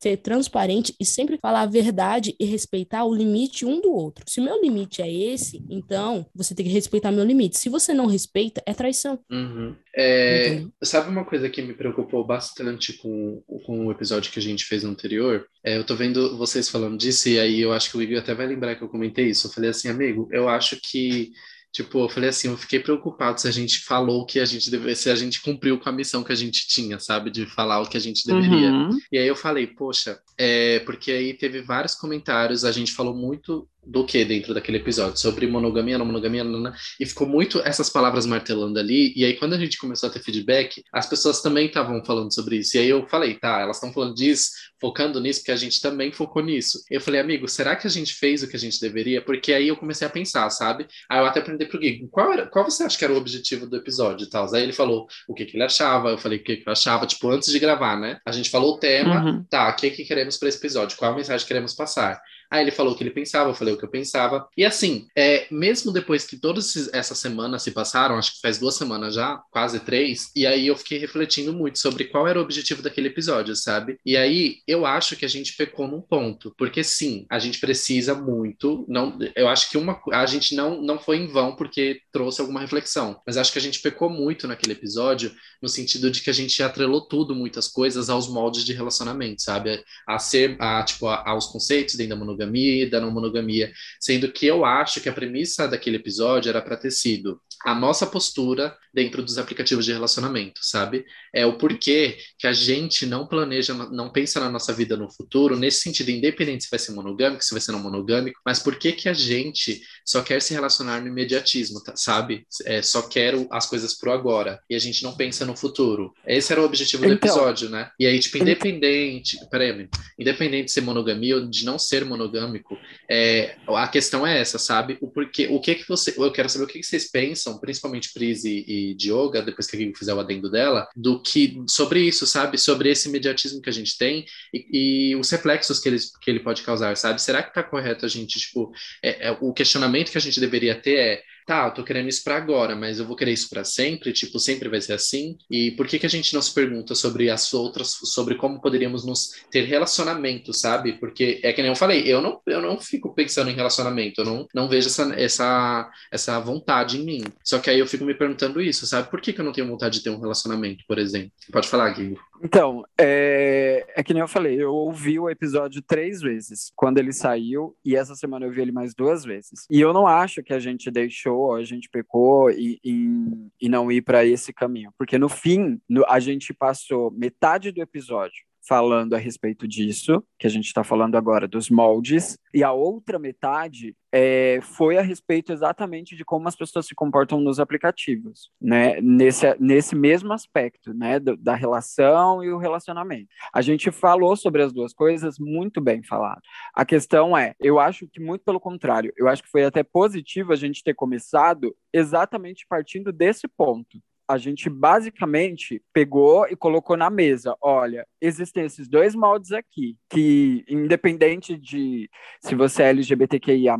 ser transparente e sempre falar a verdade e respeitar o limite um do outro. Se o meu limite é esse, então você tem que respeitar meu limite. Se você não respeita, é traição. Uhum. É, sabe uma coisa que me preocupou bastante com, com o episódio que a gente fez anterior? É, eu tô vendo vocês falando disso e aí eu acho que o Igor até vai lembrar que eu comentei isso. Eu falei assim, amigo, eu acho que Tipo, eu falei assim, eu fiquei preocupado se a gente falou o que a gente deveria, se a gente cumpriu com a missão que a gente tinha, sabe? De falar o que a gente deveria. Uhum. E aí eu falei, poxa, é, porque aí teve vários comentários, a gente falou muito do que dentro daquele episódio? Sobre monogamia, não monogamia, não, não, e ficou muito essas palavras martelando ali. E aí, quando a gente começou a ter feedback, as pessoas também estavam falando sobre isso. E aí eu falei, tá, elas estão falando disso, focando nisso, porque a gente também focou nisso. Eu falei, amigo, será que a gente fez o que a gente deveria? Porque aí eu comecei a pensar, sabe? Aí eu até perguntei pro Gui, qual, era, qual você acha que era o objetivo do episódio e tal? Aí ele falou o que, que ele achava, eu falei o que, que eu achava, tipo, antes de gravar, né? A gente falou o tema, uhum. tá, o que, que queremos para esse episódio, qual a mensagem queremos passar. Aí ele falou o que ele pensava, eu falei o que eu pensava. E assim, é, mesmo depois que todas essas semanas se passaram, acho que faz duas semanas já, quase três, e aí eu fiquei refletindo muito sobre qual era o objetivo daquele episódio, sabe? E aí eu acho que a gente pecou num ponto, porque sim, a gente precisa muito, não, eu acho que uma, a gente não, não foi em vão porque trouxe alguma reflexão, mas acho que a gente pecou muito naquele episódio, no sentido de que a gente atrelou tudo, muitas coisas, aos moldes de relacionamento, sabe? A ser, a, tipo, a, aos conceitos dentro da monogamia e da não monogamia, sendo que eu acho que a premissa daquele episódio era para ter sido a nossa postura dentro dos aplicativos de relacionamento, sabe? É o porquê que a gente não planeja, não pensa na nossa vida no futuro, nesse sentido, independente se vai ser monogâmico, se vai ser não monogâmico, mas por que que a gente só quer se relacionar no imediatismo, tá, sabe? É, só quer as coisas pro agora, e a gente não pensa no futuro. Esse era o objetivo do Então- episódio, né? E aí, tipo, independente, peraí, independente de ser monogamia ou de não ser monogâmico, é, a questão é essa, sabe? O porquê, o que que você, eu quero saber o que que vocês pensam, principalmente Pris e, e Dioga, depois que a fizer o adendo dela, do que, sobre isso, sabe? Sobre esse imediatismo que a gente tem e, e os reflexos que ele, que ele pode causar, sabe? Será que tá correto a gente, tipo, é, é, o questionamento que a gente deveria ter é tá, eu tô querendo isso para agora, mas eu vou querer isso para sempre, tipo, sempre vai ser assim? E por que que a gente não se pergunta sobre as outras, sobre como poderíamos nos ter relacionamento, sabe? Porque é que nem eu falei, eu não, eu não fico pensando em relacionamento, eu não, não vejo essa, essa, essa vontade em mim. Só que aí eu fico me perguntando isso, sabe? Por que que eu não tenho vontade de ter um relacionamento, por exemplo? Pode falar, Gui. Então, é... é que nem eu falei, eu ouvi o episódio três vezes quando ele saiu, e essa semana eu vi ele mais duas vezes. E eu não acho que a gente deixou, a gente pecou e, e, não ir para esse caminho, porque no fim, no- a gente passou metade do episódio falando a respeito disso, que a gente está falando agora dos moldes, e a outra metade é, foi a respeito exatamente de como as pessoas se comportam nos aplicativos, né? Nesse, nesse mesmo aspecto, né? do- da relação e o relacionamento. A gente falou sobre as duas coisas muito bem falado. A questão é, eu acho que muito pelo contrário, eu acho que foi até positivo a gente ter começado exatamente partindo desse ponto a gente basicamente pegou e colocou na mesa: olha, existem esses dois moldes aqui, que independente de se você é LGBTQIA,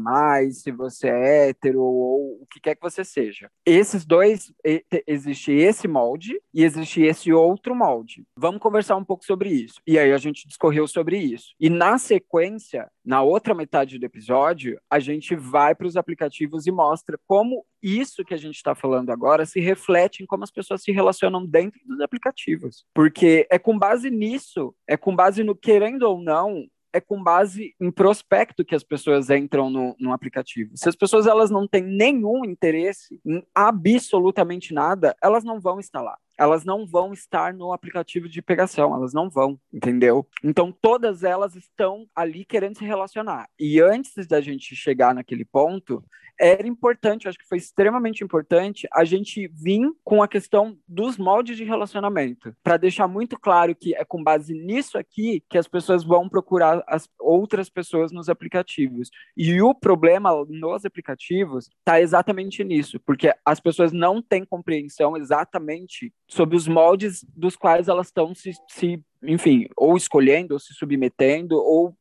se você é hétero ou o que quer que você seja, esses dois, te- existe esse molde e existe esse outro molde. Vamos conversar um pouco sobre isso. E aí a gente discorreu sobre isso. E na sequência, na outra metade do episódio, a gente vai para os aplicativos e mostra como isso que a gente está falando agora se reflete em como as pessoas se relacionam dentro dos aplicativos. Porque é com base nisso, é com base no querendo ou não, é com base em prospecto que as pessoas entram no, no aplicativo. Se as pessoas elas não têm nenhum interesse em absolutamente nada, elas não vão instalar. Elas não vão estar no aplicativo de pegação, elas não vão, entendeu? Então todas elas estão ali querendo se relacionar. E antes da gente chegar naquele ponto, era importante, acho que foi extremamente importante a gente vir com a questão dos moldes de relacionamento, para deixar muito claro que é com base nisso aqui que as pessoas vão procurar as outras pessoas nos aplicativos. E o problema nos aplicativos está exatamente nisso, porque as pessoas não têm compreensão exatamente sobre os moldes dos quais elas estão se, se enfim, ou escolhendo, ou se submetendo, ou,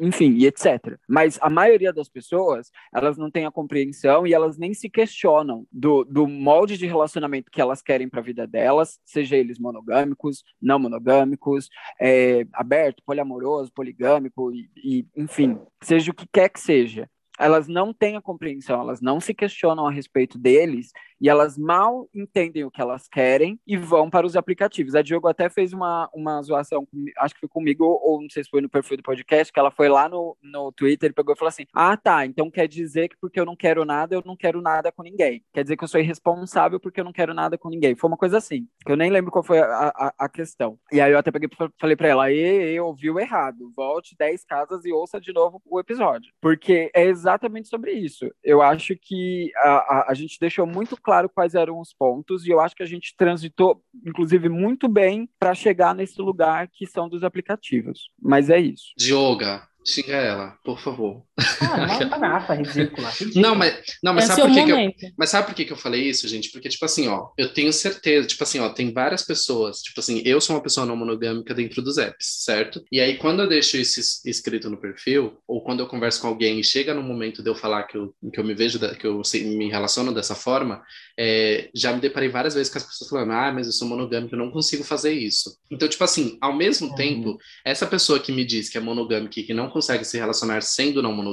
enfim, e etc. Mas a maioria das pessoas, elas não têm a compreensão e elas nem se questionam do, do molde de relacionamento que elas querem para a vida delas, seja eles monogâmicos, não monogâmicos, é, aberto, poliamoroso, poligâmico, e, e, enfim, seja o que quer que seja. Elas não têm a compreensão, elas não se questionam a respeito deles e elas mal entendem o que elas querem e vão para os aplicativos. A Diogo até fez uma, uma zoação, acho que foi comigo, ou não sei se foi no perfil do podcast, que ela foi lá no, no Twitter e pegou e falou assim: Ah, tá, então quer dizer que porque eu não quero nada, eu não quero nada com ninguém. Quer dizer que eu sou irresponsável porque eu não quero nada com ninguém. Foi uma coisa assim, que eu nem lembro qual foi a, a, a questão. E aí eu até peguei falei pra ela: E, e, ouviu errado, volte 10 casas e ouça de novo o episódio. Porque é exatamente sobre isso. Eu acho que a, a, a gente deixou muito claro quais eram os pontos e eu acho que a gente transitou, inclusive, muito bem para chegar nesse lugar que são dos aplicativos. Mas é isso. Dioga, xinga ela, por favor. Ah, uma bagaça ridícula. ridícula. Não, mas, não, mas é sabe por que, que eu. Mas sabe por que, que eu falei isso, gente? Porque, tipo assim, ó, eu tenho certeza, tipo assim, ó, tem várias pessoas, tipo assim, eu sou uma pessoa não monogâmica dentro dos apps, certo? E aí, quando eu deixo isso es- escrito no perfil, ou quando eu converso com alguém e chega no momento de eu falar que eu, que eu me vejo, da- que eu se- me relaciono dessa forma, é, já me deparei várias vezes com as pessoas falando, ah, mas eu sou monogâmico, eu não consigo fazer isso. Então, tipo assim, ao mesmo Uhum. tempo, essa pessoa que me diz que é monogâmica e que não consegue se relacionar sendo não monogâmica,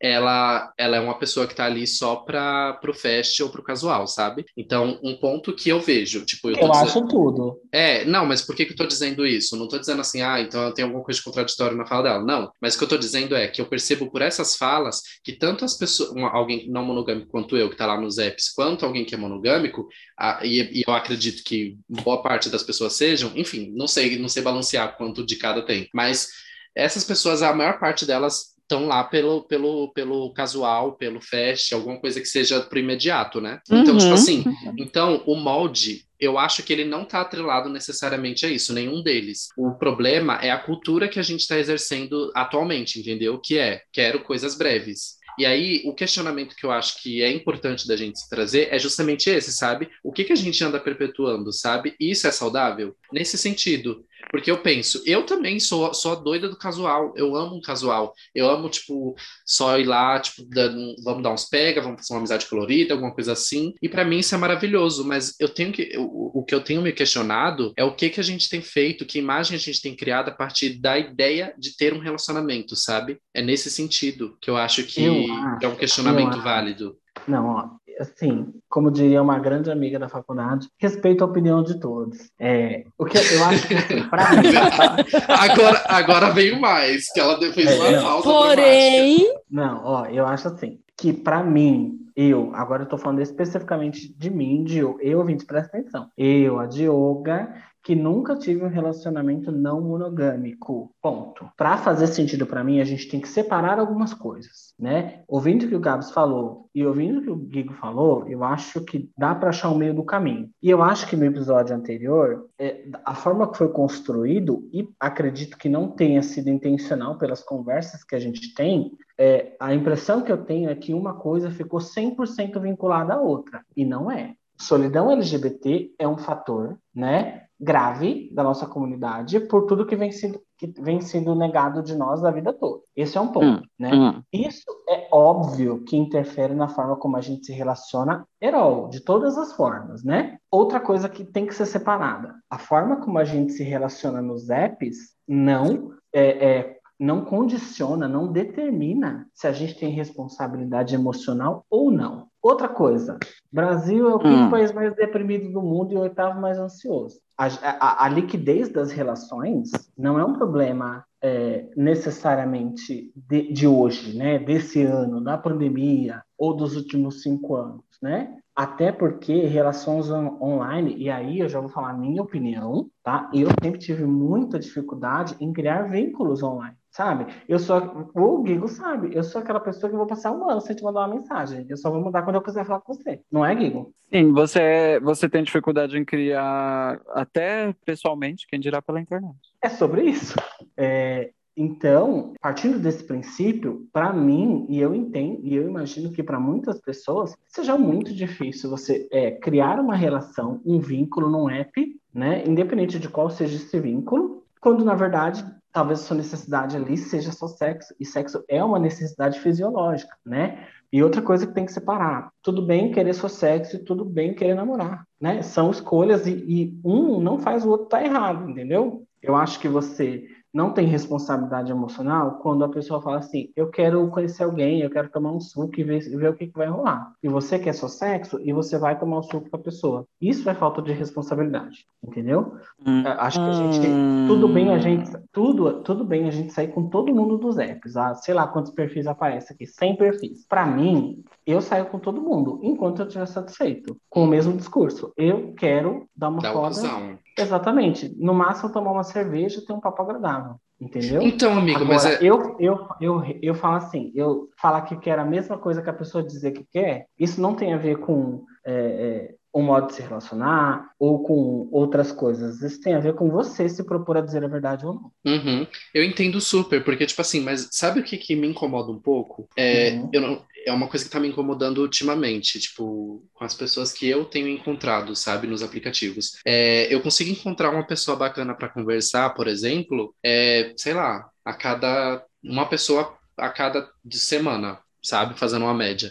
ela, ela é uma pessoa que tá ali só para pro fest ou pro casual, sabe? Então, um ponto que eu vejo, tipo, eu, Eu dizendo... acho tudo. É, não, mas por que, que eu tô dizendo isso? Não tô dizendo assim, ah, então tem alguma coisa de contraditório na fala dela. Não, mas o que eu tô dizendo é que eu percebo por essas falas que tanto as pessoas, uma, alguém não monogâmico quanto eu, que tá lá nos apps, quanto alguém que é monogâmico, a, e, e, eu acredito que boa parte das pessoas sejam, enfim, não sei, não sei balancear quanto de cada tem, mas essas pessoas, a maior parte delas estão lá pelo, pelo, pelo casual, pelo fest, alguma coisa que seja pro imediato, né? Então, Uhum. tipo assim, então o molde, eu acho que ele não está atrelado necessariamente a isso, nenhum deles. O problema é a cultura que a gente está exercendo atualmente, entendeu? Que é, quero coisas breves. E aí, o questionamento que eu acho que é importante da gente se trazer é justamente esse, sabe? O que, que a gente anda perpetuando, sabe? E isso é saudável? Nesse sentido. Porque eu penso, eu também sou, sou a doida do casual, eu amo um casual, eu amo, tipo, só ir lá, tipo, dando- vamos dar uns pega, vamos fazer uma amizade colorida, alguma coisa assim, e pra mim isso é maravilhoso, mas eu tenho que, o, o que eu tenho me questionado é o que que a gente tem feito, que imagem a gente tem criado a partir da ideia de ter um relacionamento, sabe? É nesse sentido que eu acho que, Eu que é um acho, questionamento eu acho. válido. Não, ó, assim, como diria uma grande amiga da faculdade, respeito a opinião de todos. É, o que eu acho que, assim, pra mim, Agora, agora veio mais, que ela fez É, uma não. pausa dramática. Porém, Não, ó, eu acho assim, que pra mim, eu, agora eu tô falando especificamente de mim, de eu, eu, ouvinte, presta atenção. Eu, a Dioga, que nunca tive um relacionamento não monogâmico, ponto. Pra fazer sentido pra mim, a gente tem que separar algumas coisas, né? Ouvindo o que o Gabs falou e ouvindo o que o Gigo falou, eu acho que dá pra achar o meio do caminho. E eu acho que no episódio anterior, é, a forma que foi construído, e acredito que não tenha sido intencional pelas conversas que a gente tem, é, a impressão que eu tenho é que uma coisa ficou 100% vinculada à outra, e não é. Solidão LGBT é um fator, né, grave da nossa comunidade por tudo que vem sendo, que vem sendo negado de nós a vida toda. Esse é um ponto, né? Hum. Isso é óbvio que interfere na forma como a gente se relaciona, herol, de todas as formas, né? Outra coisa que tem que ser separada, a forma como a gente se relaciona nos apps não é, é, não condiciona, não determina se a gente tem responsabilidade emocional ou não. Outra coisa, Brasil é o quinto Hum. país mais deprimido do mundo e o oitavo mais ansioso. A, a- a liquidez das relações não é um problema é, necessariamente de, de hoje, né? Desse ano, da pandemia ou dos últimos cinco anos, né? Até porque relações on- online, e aí eu já vou falar minha opinião, tá? Eu sempre tive muita dificuldade em criar vínculos online, sabe? Eu sou, o Guigo sabe, eu sou aquela pessoa que vou passar um ano sem te mandar uma mensagem. Eu só vou mandar quando eu quiser falar com você. Não é, Guigo? Sim, você, você tem dificuldade em criar até pessoalmente, quem dirá pela internet. É sobre isso. É, então, partindo desse princípio, para mim, e eu entendo, e eu imagino que para muitas pessoas, seja muito difícil você é, criar uma relação, um vínculo num app, né? Independente de qual seja esse vínculo, quando na verdade talvez a sua necessidade ali seja só sexo, e sexo é uma necessidade fisiológica, né? E outra coisa que tem que separar, tudo bem querer só sexo e tudo bem querer namorar, né? São escolhas e, e um não faz o outro tá errado, entendeu? Eu acho que você não tem responsabilidade emocional quando a pessoa fala assim: eu quero conhecer alguém, eu quero tomar um suco e ver, ver o que, que vai rolar. E você quer só sexo e você vai tomar um suco com a pessoa. Isso é falta de responsabilidade, entendeu? Hum. É, Acho que a gente. Hum. Tudo bem a gente. Tudo, tudo bem a gente sair com todo mundo dos apps. Ah, sei lá quantos perfis aparecem aqui. 100 perfis. Pra mim, eu saio com todo mundo, enquanto eu estiver satisfeito. Com o mesmo discurso. Eu quero dar uma Da foda. opção. Exatamente. No máximo, tomar uma cerveja e ter um papo agradável. Entendeu? Então, amigo, Agora, mas é... eu, eu, eu, eu falo assim, eu falar que quero a mesma coisa que a pessoa dizer que quer, isso não tem a ver com é, é, o modo de se relacionar ou com outras coisas. Isso tem a ver com você se propor a dizer a verdade ou não. Uhum. Eu entendo super, porque, tipo assim, mas sabe o que, que me incomoda um pouco? É, Uhum. eu não, é uma coisa que tá me incomodando ultimamente, tipo, com as pessoas que eu tenho encontrado, sabe, nos aplicativos. É, eu consigo encontrar uma pessoa bacana para conversar, por exemplo, é, sei lá, a cada uma pessoa a cada semana, sabe, fazendo uma média.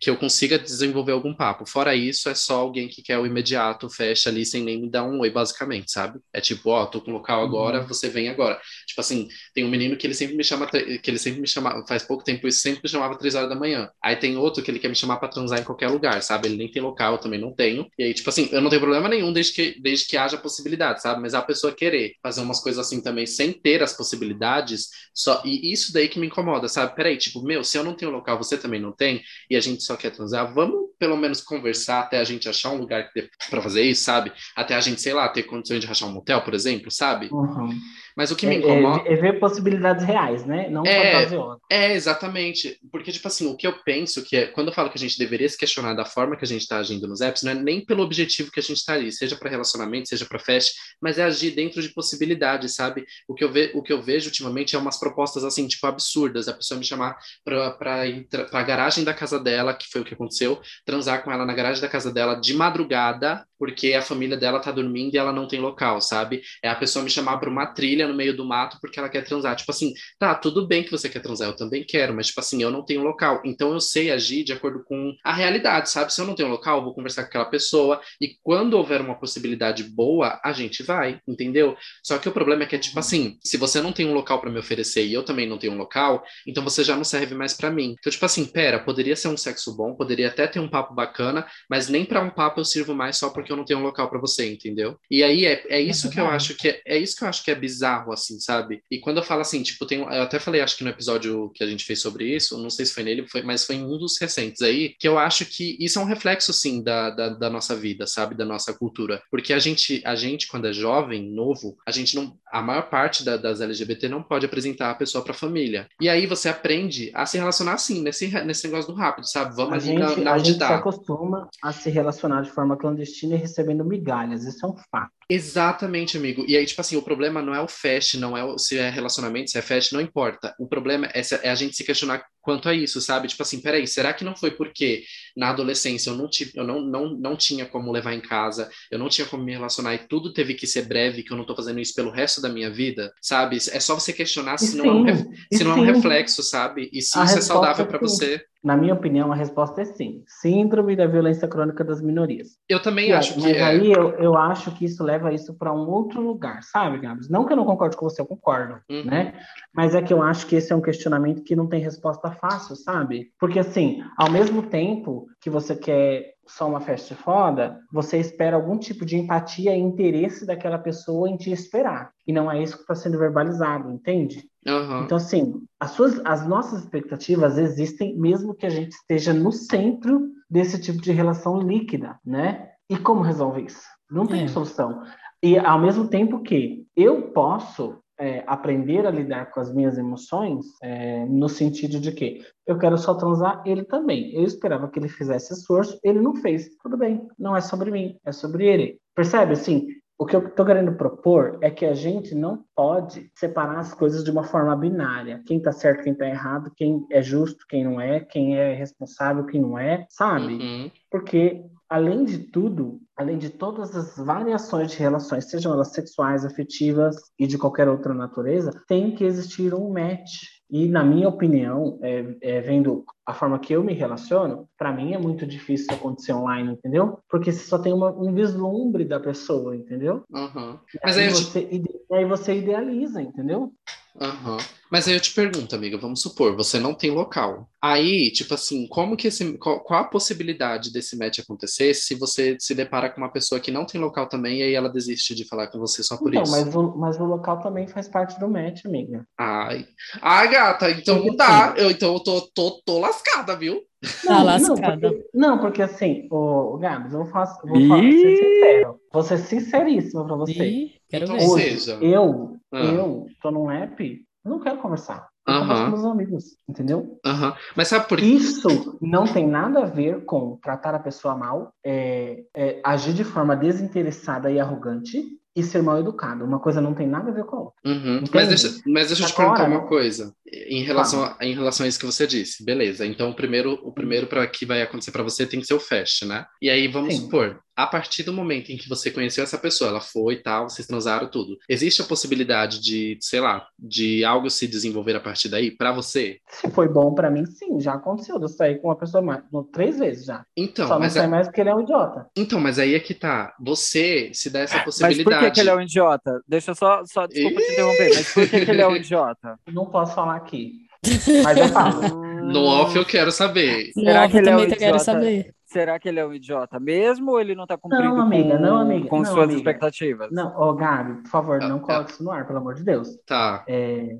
Que eu consiga desenvolver algum papo. Fora isso, é só alguém que quer o imediato, fecha ali sem nem me dar um oi, basicamente, sabe? É tipo, ó, tô com local agora, uhum. você vem agora. Tipo assim, tem um menino que ele sempre me chama, que ele sempre me chama, faz pouco tempo isso, sempre me chamava três horas da manhã. Aí tem outro que ele quer me chamar pra transar em qualquer lugar, sabe? Ele nem tem local, eu também não tenho. E aí, tipo assim, eu não tenho problema nenhum desde que, desde que haja possibilidade, sabe? Mas a pessoa querer fazer umas coisas assim também sem ter as possibilidades, só e isso daí que me incomoda, sabe? Peraí, tipo, meu, se eu não tenho local, você também não tem, e a gente só quer transar, vamos pelo menos conversar até a gente achar um lugar para fazer isso, sabe? Até a gente, sei lá, ter condições de rachar um motel, por exemplo, sabe? Uhum. Mas o que me é, incomoda. É, é, ver possibilidades reais, né? Não é, É, exatamente. Porque, tipo assim, o que eu penso que é. Quando eu falo que a gente deveria se questionar da forma que a gente está agindo nos apps, não é nem pelo objetivo que a gente está ali, seja para relacionamento, seja para fest, mas é agir dentro de possibilidades, sabe? O que, eu ve, o que eu vejo ultimamente é umas propostas, assim, tipo, absurdas. A pessoa me chamar para ir para a garagem da casa dela, que foi o que aconteceu, transar com ela na garagem da casa dela de madrugada, porque a família dela tá dormindo e ela não tem local, sabe? É a pessoa me chamar para uma trilha no meio do mato porque ela quer transar. Tipo assim, tá, tudo bem que você quer transar, eu também quero, mas tipo assim, eu não tenho local. Então eu sei agir de acordo com a realidade, sabe? Se eu não tenho local, eu vou conversar com aquela pessoa e quando houver uma possibilidade boa, a gente vai, entendeu? Só que o problema é que é tipo assim, se você não tem um local para me oferecer e eu também não tenho um local, então você já não serve mais para mim. Então tipo assim, pera, poderia ser um sexo bom, poderia até ter um papo bacana, mas nem para um papo eu sirvo mais só porque eu não tenho um local para você, entendeu? E aí é, é isso é que eu acho que é, é isso que eu acho que é bizarro assim, sabe? E quando eu falo assim, tipo, tem, eu até falei, acho que no episódio que a gente fez sobre isso, não sei se foi nele, foi, mas foi em um dos recentes aí, que eu acho que isso é um reflexo, sim, da, da, da nossa vida, sabe? Da nossa cultura. Porque a gente, a gente, quando é jovem, novo, a gente não. A maior parte da, das LGBT não pode apresentar a pessoa pra família. E aí você aprende a se relacionar assim, nesse, nesse negócio do rápido, sabe? Vamos a ali gente, na, na a gente se acostuma a se relacionar de forma clandestina recebendo migalhas, isso é um fato. Exatamente, amigo. E aí, tipo assim, o problema não é o fast, não é o, se é relacionamento, se é fast, não importa. O problema é, é, a gente se questionar quanto a isso, sabe? Tipo assim, peraí, será que não foi porque na adolescência eu não, tive, eu não, não, não tinha como levar em casa, eu não tinha como me relacionar e tudo teve que ser breve, que eu não tô fazendo isso pelo resto da minha vida, sabe? É só você questionar se, não, é um, se não é um reflexo, sabe? E se a isso é saudável para você. Na minha opinião, a resposta é sim. Síndrome da violência crônica das minorias. Eu também acho que mas é. aí eu, eu acho que isso leva isso para um outro lugar, sabe, Gabs? Não que eu não concorde com você, eu concordo, uhum. né? Mas é que eu acho que esse é um questionamento que não tem resposta fácil, sabe? Porque assim, ao mesmo tempo que você quer só uma festa foda, você espera algum tipo de empatia e interesse daquela pessoa em te esperar. E não é isso que está sendo verbalizado, entende? Uhum. Então, assim, as, suas, as nossas expectativas existem mesmo que a gente esteja no centro desse tipo de relação líquida, né? E como resolver isso? Não tem é. solução. E ao mesmo tempo que eu posso é, aprender a lidar com as minhas emoções, é, no sentido de que eu quero só transar ele também. Eu esperava que ele fizesse esforço, ele não fez. Tudo bem, não é sobre mim, é sobre ele. Percebe? Assim, o que eu estou querendo propor é que a gente não pode separar as coisas de uma forma binária. Quem está certo, quem está errado, quem é justo, quem não é, quem é responsável, quem não é, sabe? Uhum. Porque além de tudo, além de todas as variações de relações, sejam elas sexuais, afetivas e de qualquer outra natureza, tem que existir um match. E, na minha opinião, é, é, vendo a forma que eu me relaciono, para mim é muito difícil acontecer online, entendeu? Porque você só tem uma, um vislumbre da pessoa, entendeu? Uhum. Mas aí, aí, você, aí você idealiza, entendeu? Uhum. Mas aí eu te pergunto, amiga, vamos supor, você não tem local. Aí, tipo assim, como que esse. Qual, qual, a possibilidade desse match acontecer se você se depara com uma pessoa que não tem local também e aí ela desiste de falar com você só por então, isso? Mas o, mas o local também faz parte do match, amiga. Ai. Ai, gata, então não tá. Eu, então eu tô, tô, tô lascada, viu? Tá não, lascada. Não porque, não, porque assim, o, o Gabs, eu vou, falar, vou falar, ser sincero. Vou ser sinceríssima pra você. Ih, quero então ver. Hoje, seja. eu, Ah. eu tô num app, eu não quero conversar. Eu Aham. converso com meus amigos, entendeu? Aham. Mas sabe por quê? Isso não tem nada a ver com tratar a pessoa mal, é, é, agir de forma desinteressada e arrogante e ser mal educado. Uma coisa não tem nada a ver com a outra. Uhum. Mas deixa, mas deixa eu te perguntar uma né? coisa. em relação, a, em relação a isso que você disse, beleza. Então, o primeiro, o primeiro para que vai acontecer para você tem que ser o fast, né? E aí, vamos Sim. supor, a partir do momento em que você conheceu essa pessoa, ela foi e tal, vocês transaram tudo. Existe a possibilidade de, sei lá, de algo se desenvolver a partir daí para você? Se foi bom para mim, sim, já aconteceu. Eu saí com uma pessoa mais, três vezes já. Então, Só mas não sai é... mais porque ele é um idiota. Então, mas aí é que tá. Você se dá essa possibilidade. Mas por que, que ele é um idiota? Deixa eu só, só desculpa te interromper, mas por que, que ele é um idiota? Não posso falar aqui. Mas eu falo. No off eu quero saber. No Será off que ele também é um eu quero saber. Será que ele é um idiota mesmo ou ele não tá cumprindo não, amiga, com, não, amiga, com não, suas amiga. expectativas? Não, ô Gabi, por favor, não coloque isso no ar, pelo amor de Deus. Tá. É...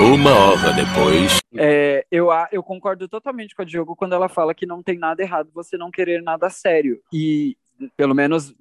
Uma hora depois. É, eu, eu concordo totalmente com a Diogo quando ela fala que não tem nada errado você não querer nada sério. E, pelo menos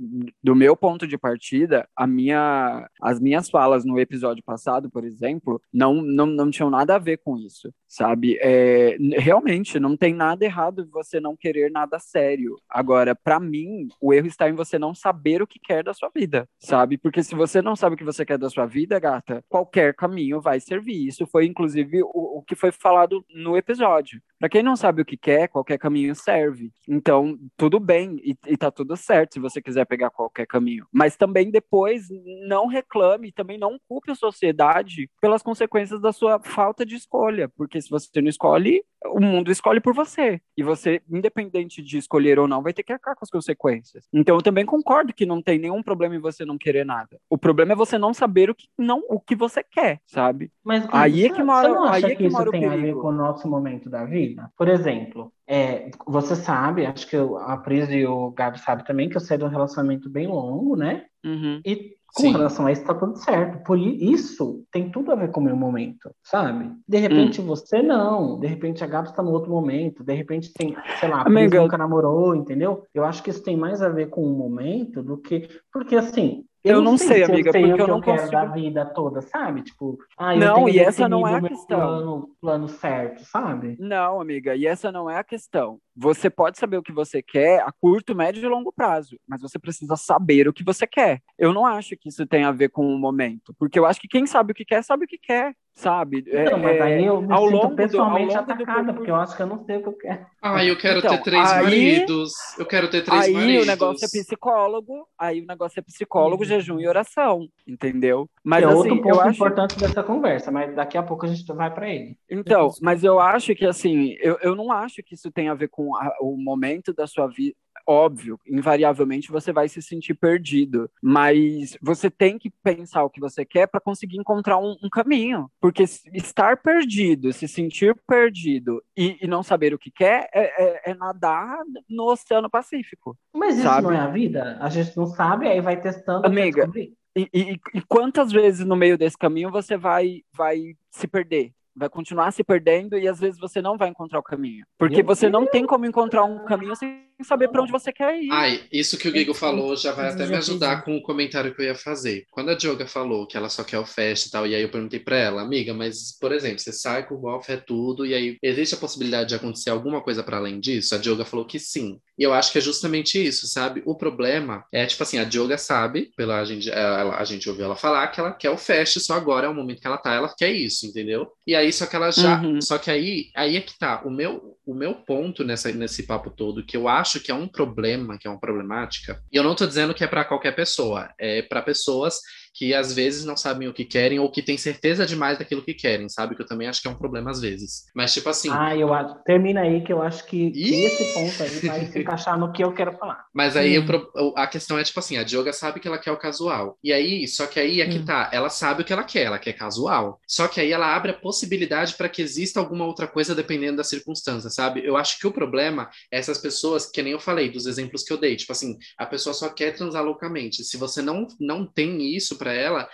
do meu ponto de partida, a minha, as minhas falas no episódio passado, por exemplo, não, não, não tinham nada a ver com isso, sabe? É, realmente, não tem nada errado você não querer nada sério. Agora, para mim, o erro está em você não saber o que quer da sua vida, sabe? Porque se você não sabe o que você quer da sua vida, gata, qualquer caminho vai servir. Isso foi, inclusive, o, o que foi falado no episódio. Para quem não sabe o que quer, qualquer caminho serve. Então, tudo bem e, e tá tudo certo se você quiser pegar qualquer caminho. Mas também depois não reclame, também não culpe a sociedade pelas consequências da sua falta de escolha, porque se você não escolhe, o mundo escolhe por você. E você, independente de escolher ou não, vai ter que arcar com as consequências. Então eu também concordo que não tem nenhum problema em você não querer nada. O problema é você não saber o que não o que você quer, sabe? Mas aí você, é que mora, você não acha aí é que, que isso mora tem a ver com o nosso momento da vida? Por exemplo, é, você sabe, acho que eu- a Pris e o Gabi sabem também que eu saí de um relacionamento bem longo, né? Uhum. E com Sim. relação a isso tá tudo certo. Por isso tem tudo a ver com o meu momento, sabe? De repente Hum. você não, de repente a Gabi está no outro momento, de repente tem, sei lá, a Pris nunca namorou, entendeu? Eu acho que isso tem mais a ver com o momento do que. Porque assim. Eu não sei, se amiga, eu sei porque o que eu não quero consigo- da vida toda, sabe? Tipo, ah, eu Não, e essa não é a questão. Plano, plano certo, sabe? Não, amiga, e essa não é a questão. Você pode saber o que você quer a curto, médio e longo prazo, mas você precisa saber o que você quer. Eu não acho que isso tem a ver com o momento, porque eu acho que quem sabe o que quer, sabe o que quer, sabe? É- Não, mas aí eu me ao sinto longo do- pessoalmente ao longo do atacada, percurso- porque eu acho que eu não sei o que eu quero. Ah, eu quero Então, ter três aí- maridos. Eu quero ter três Aí maridos. o negócio é psicólogo, aí o negócio é psicólogo, jejum e oração, entendeu? Mas que é assim, outro eu ponto acho importante dessa conversa, mas daqui a pouco a gente vai para ele. Então, mas eu acho que assim, eu, eu não acho que isso tem a ver com a- o momento da sua vida. Óbvio, invariavelmente você vai se sentir perdido, mas você tem que pensar o que você quer para conseguir encontrar um, um caminho. Porque estar perdido, se sentir perdido e, e não saber o que quer é, é- é nadar no Oceano Pacífico. Mas isso Sabe? não é a vida? A gente não sabe, aí vai testando Amiga, descobrir. E, e- e quantas vezes no meio desse caminho você vai, vai se perder? Vai continuar se perdendo e às vezes você não vai encontrar o caminho. Porque você não tem como encontrar um caminho sem saber para onde você quer ir. Ai, isso que o Gigo falou já vai até me ajudar com o comentário que eu ia fazer. Quando a Dioga falou que ela só quer o fast e tal, e aí eu perguntei pra ela, amiga, mas, por exemplo, você sai com o golfe é tudo, e aí existe a possibilidade de acontecer alguma coisa para além disso? A Dioga falou que sim. E eu acho que é justamente isso, sabe? O problema é, tipo assim, a Dioga sabe, pela a gente, ela- a gente ouviu ela falar que ela quer o fast, só agora é o momento que ela tá, ela quer isso, entendeu? E aí, só que ela já. Uhum. Só que aí, aí é que tá. O meu, o meu ponto nessa, nesse papo todo, que eu acho que é um problema, que é uma problemática, e eu não tô dizendo que é para qualquer pessoa, é para pessoas que às vezes não sabem o que querem ou que têm certeza demais daquilo que querem, sabe? Que eu também acho que é um problema às vezes. Mas, tipo assim. Ah, eu acho. Termina aí que eu acho que Ih! esse ponto aí vai se encaixar no que eu quero falar. Mas aí Hum. o- a questão é tipo assim, a Dioga sabe que ela quer o casual. E aí, só que aí é que Hum. tá, ela sabe o que ela quer, ela quer casual. Só que aí ela abre a possibilidade para que exista alguma outra coisa dependendo da circunstância, sabe? Eu acho que o problema é essas pessoas, que nem eu falei, dos exemplos que eu dei, tipo assim, a pessoa só quer transar loucamente. Se você não, não tem isso para ela,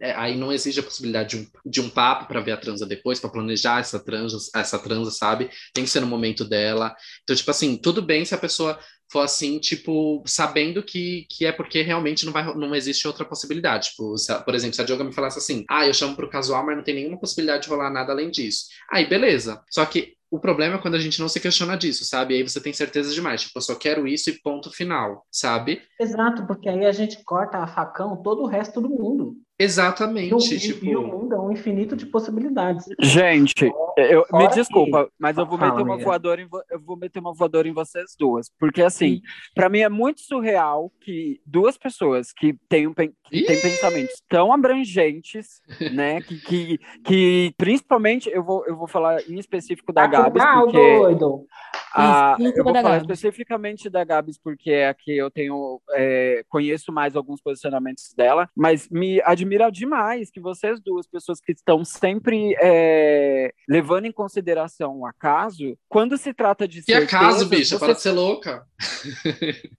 é, aí não existe a possibilidade de um, de um papo para ver a transa depois, para planejar essa transa, essa transa, sabe? Tem que ser no momento dela. Então, tipo assim, tudo bem se a pessoa for assim, tipo, sabendo que, que é porque realmente não, vai, não existe outra possibilidade. Tipo, se por exemplo, se a Dioga me falasse assim, ah, eu chamo pro casual, mas não tem nenhuma possibilidade de rolar nada além disso. Aí, beleza. Só que o problema é quando a gente não se questiona disso, sabe? Aí você tem certeza demais. Tipo, eu só quero isso e ponto final, sabe? Exato, porque aí a gente corta a facão todo o resto do mundo. Exatamente. E o, tipo... e o mundo é um infinito de possibilidades. Gente, eu, me que- desculpa, mas eu vou meter uma voadora em, eu vou meter uma voadora em vocês duas, porque assim, pra mim é muito surreal que duas pessoas que têm, um, que têm pensamentos tão abrangentes, né, que, que, que principalmente eu vou, eu vou falar em específico da Tá Gabs, pau, porque doido. a, Isso, eu vou falar Gabs. especificamente da Gabs, porque é a que eu tenho, é, conheço mais alguns posicionamentos dela, mas me admira demais que vocês duas, pessoas que estão sempre é, levando em consideração o acaso, quando se trata de Que acaso, certezas, bicha, você- para de ser louca.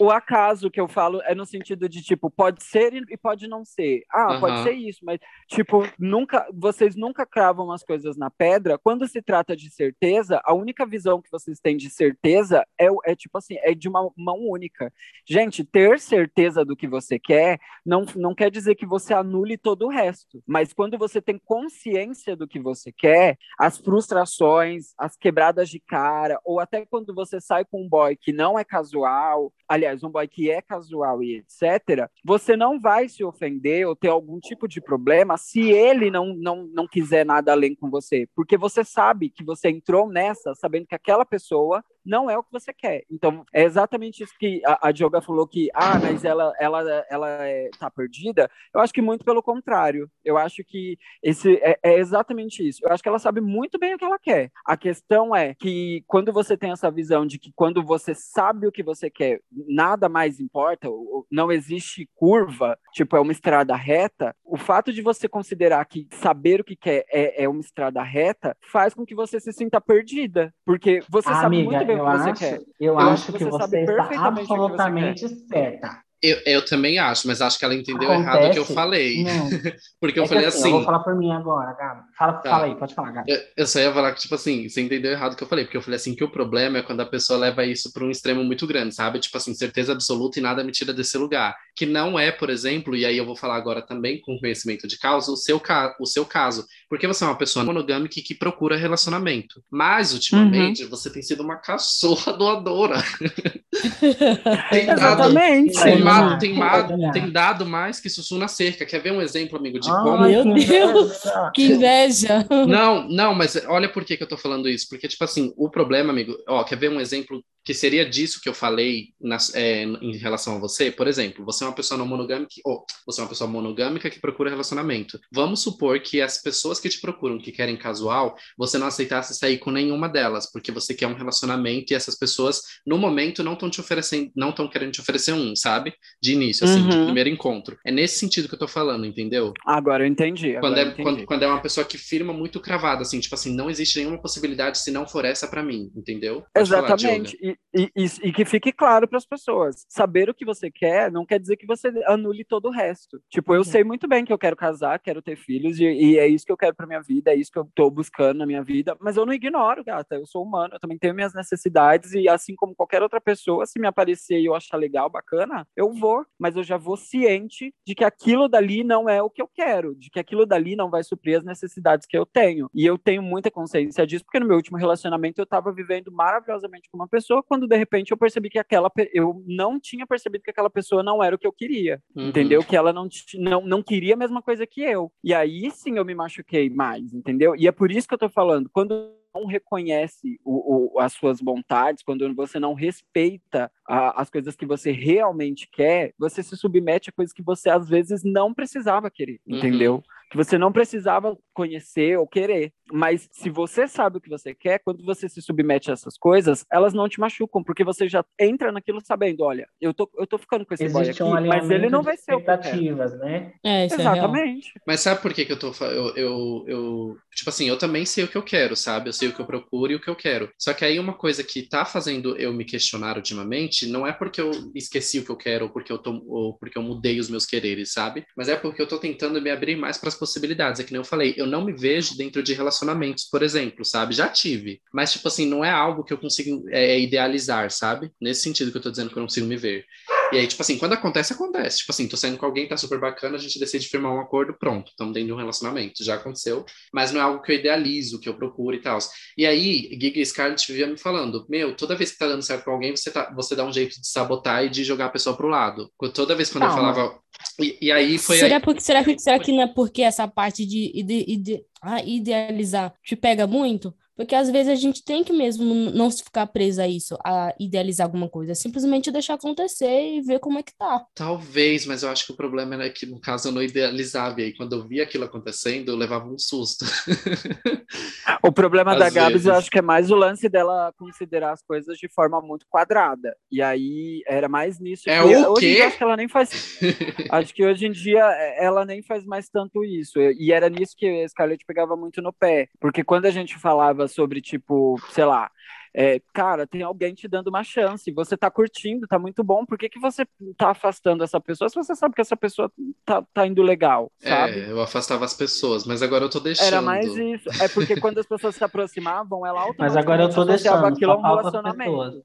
o acaso que eu falo é no sentido de tipo pode ser e pode não ser. Ah pode Aham. ser isso mas tipo nunca vocês nunca cravam as coisas na pedra. Quando se trata de certeza a única visão que vocês têm de certeza é, é tipo assim é de uma mão única. Gente ter certeza do que você quer não, não quer dizer que você anule todo o resto mas quando você tem consciência do que você quer as frustrações as quebradas de cara ou até quando você sai com um boy que não é casual aliás, um boy que é casual e etc., você não vai se ofender ou ter algum tipo de problema se ele não, não, não quiser nada além com você. Porque você sabe que você entrou nessa sabendo que aquela pessoa não é o que você quer. Então, é exatamente isso que a, a Dioga falou que, ah, mas ela, ela, ela é, tá perdida. Eu acho que muito pelo contrário. Eu acho que esse é, é exatamente isso. Eu acho que ela sabe muito bem o que ela quer. A questão é que quando você tem essa visão de que quando você sabe o que você quer, nada mais importa, não existe curva, tipo, é uma estrada reta, o fato de você considerar que saber o que quer é, é uma estrada reta faz com que você se sinta perdida. Porque você sabe Amiga, muito bem o eu que você acho, quer. eu acho acho que que você você está você absolutamente certa. Eu, eu também acho, mas acho que ela entendeu Acontece- errado o que eu falei. Não, Porque eu é falei assim, assim. Eu vou falar por mim agora, Gabi. Fala, Tá. fala aí, pode falar, Gabi. Eu, eu só ia falar que, tipo assim, você entendeu errado o que eu falei, porque eu falei assim que o problema é quando a pessoa leva isso para um extremo muito grande, sabe? Tipo assim, certeza absoluta e nada me tira desse lugar. Que não é, por exemplo, e aí eu vou falar agora também com conhecimento de causa, o seu, ca o seu caso. Porque você é uma pessoa monogâmica e que procura relacionamento. Mas, ultimamente, Uhum. você tem sido uma cachorra doadora. tem dado, Exatamente. Sim, tem, ma- tem dado mais que sussu na cerca. Quer ver um exemplo, amigo, de Ai, como Meu Deus! Que inveja! não, não, mas olha por que, que eu tô falando isso. Porque, tipo assim, o problema, amigo, ó, quer ver um exemplo que seria disso que eu falei nas- é, em relação a você? Por exemplo, você é uma pessoa não monogâmica, ou você é uma pessoa monogâmica que procura relacionamento. Vamos supor que as pessoas que te procuram, que querem casual, você não aceitasse sair com nenhuma delas, porque você quer um relacionamento e essas pessoas, no momento, não estão te oferecendo, não estão querendo te oferecer um, sabe? De início, assim, de Uhum. primeiro encontro. É nesse sentido que eu tô falando, entendeu? Agora eu entendi. Quando agora é, eu entendi. quando, quando é uma pessoa que firma muito cravada, assim, tipo assim, não existe nenhuma possibilidade se não for essa pra mim, entendeu? Pode falar, Exatamente. E, e, e- e que fique claro para as pessoas. Saber o que você quer não quer dizer que você anule todo o resto. Tipo, eu sei muito bem que eu quero casar, quero ter filhos, e, e é isso que eu quero para minha vida, é isso que eu tô buscando na minha vida. Mas eu não ignoro, gata. Eu sou humano, eu também tenho minhas necessidades, e assim como qualquer outra pessoa, se me aparecer e eu achar legal, bacana, eu vou. Mas eu já vou ciente de que aquilo dali não é o que eu quero, de que aquilo dali não vai suprir as necessidades que eu tenho. E eu tenho muita consciência disso, porque no meu último relacionamento eu tava vivendo maravilhosamente com uma pessoa, quando de repente eu percebi que aquela eu não tinha percebido que aquela pessoa não era o que eu queria, Uhum. entendeu? Que ela não, não não queria a mesma coisa que eu. E aí sim eu me machuquei mais, entendeu? E é por isso que eu tô falando, quando não reconhece o, o- as suas vontades, quando você não respeita a- as coisas que você realmente quer, você se submete a coisas que você às vezes não precisava querer, Uhum. entendeu? Que você não precisava conhecer ou querer. Mas se você sabe o que você quer, quando você se submete a essas coisas, elas não te machucam, porque você já entra naquilo sabendo, olha, eu tô, eu tô ficando com esse boy Existe aqui, um mas ele não vai ser o que eu quero. expectativas, né? É, isso é real. Exatamente. Mas sabe por que, que eu tô. Eu, eu, eu- Tipo assim, eu também sei o que eu quero, sabe? Eu sei o que eu procuro e o que eu quero. Só que aí uma coisa que tá fazendo eu me questionar ultimamente não é porque eu esqueci o que eu quero ou porque eu, tô, ou porque eu mudei os meus quereres, sabe? Mas é porque eu tô tentando me abrir mais para as possibilidades. É que nem eu falei, eu não me vejo dentro de relacionamentos, por exemplo, sabe? Já tive. Mas, tipo assim, não é algo que eu consigo é, idealizar, sabe? Nesse sentido que eu tô dizendo que eu não consigo me ver. E aí, tipo assim, quando acontece, acontece. Tipo assim, tô saindo com alguém, tá super bacana, a gente decide firmar um acordo, pronto, estamos dentro de um relacionamento. Já aconteceu, mas não é algo que eu idealizo, que eu procuro e tal. E aí, Giga Scarlett vivia me falando: Meu, toda vez que tá dando certo com alguém, você, tá, você dá um jeito de sabotar e de jogar a pessoa pro lado. Toda vez quando eu Calma. falava. E, e aí foi. Será, aí- porque, será, que, será que não é porque essa parte de ide, ide- ah, idealizar te pega muito? Porque às vezes a gente tem que mesmo não se ficar preso a isso, a idealizar alguma coisa. É simplesmente deixar acontecer e ver como é que tá. Talvez, mas eu acho que o problema era que, no caso, eu não idealizava. E aí, quando eu via aquilo acontecendo, eu levava um susto. O problema Às da Gabs, eu vezes. acho que é mais o lance dela considerar as coisas de forma muito quadrada. E aí era mais nisso. É que o hoje em quê? dia, acho que ela nem faz. acho que hoje em dia é, ela nem faz mais tanto isso. E era nisso que a Scarlett pegava muito no pé. Porque quando a gente falava sobre, tipo, sei lá. É, cara, tem alguém te dando uma chance, você tá curtindo, tá muito bom, por que, que você tá afastando essa pessoa se você sabe que essa pessoa tá, tá indo legal, sabe? É, eu afastava as pessoas, mas agora eu tô deixando. Era mais isso. É porque quando as pessoas se aproximavam, ela Mas agora eu tô deixando, aquilo a um relacionamento.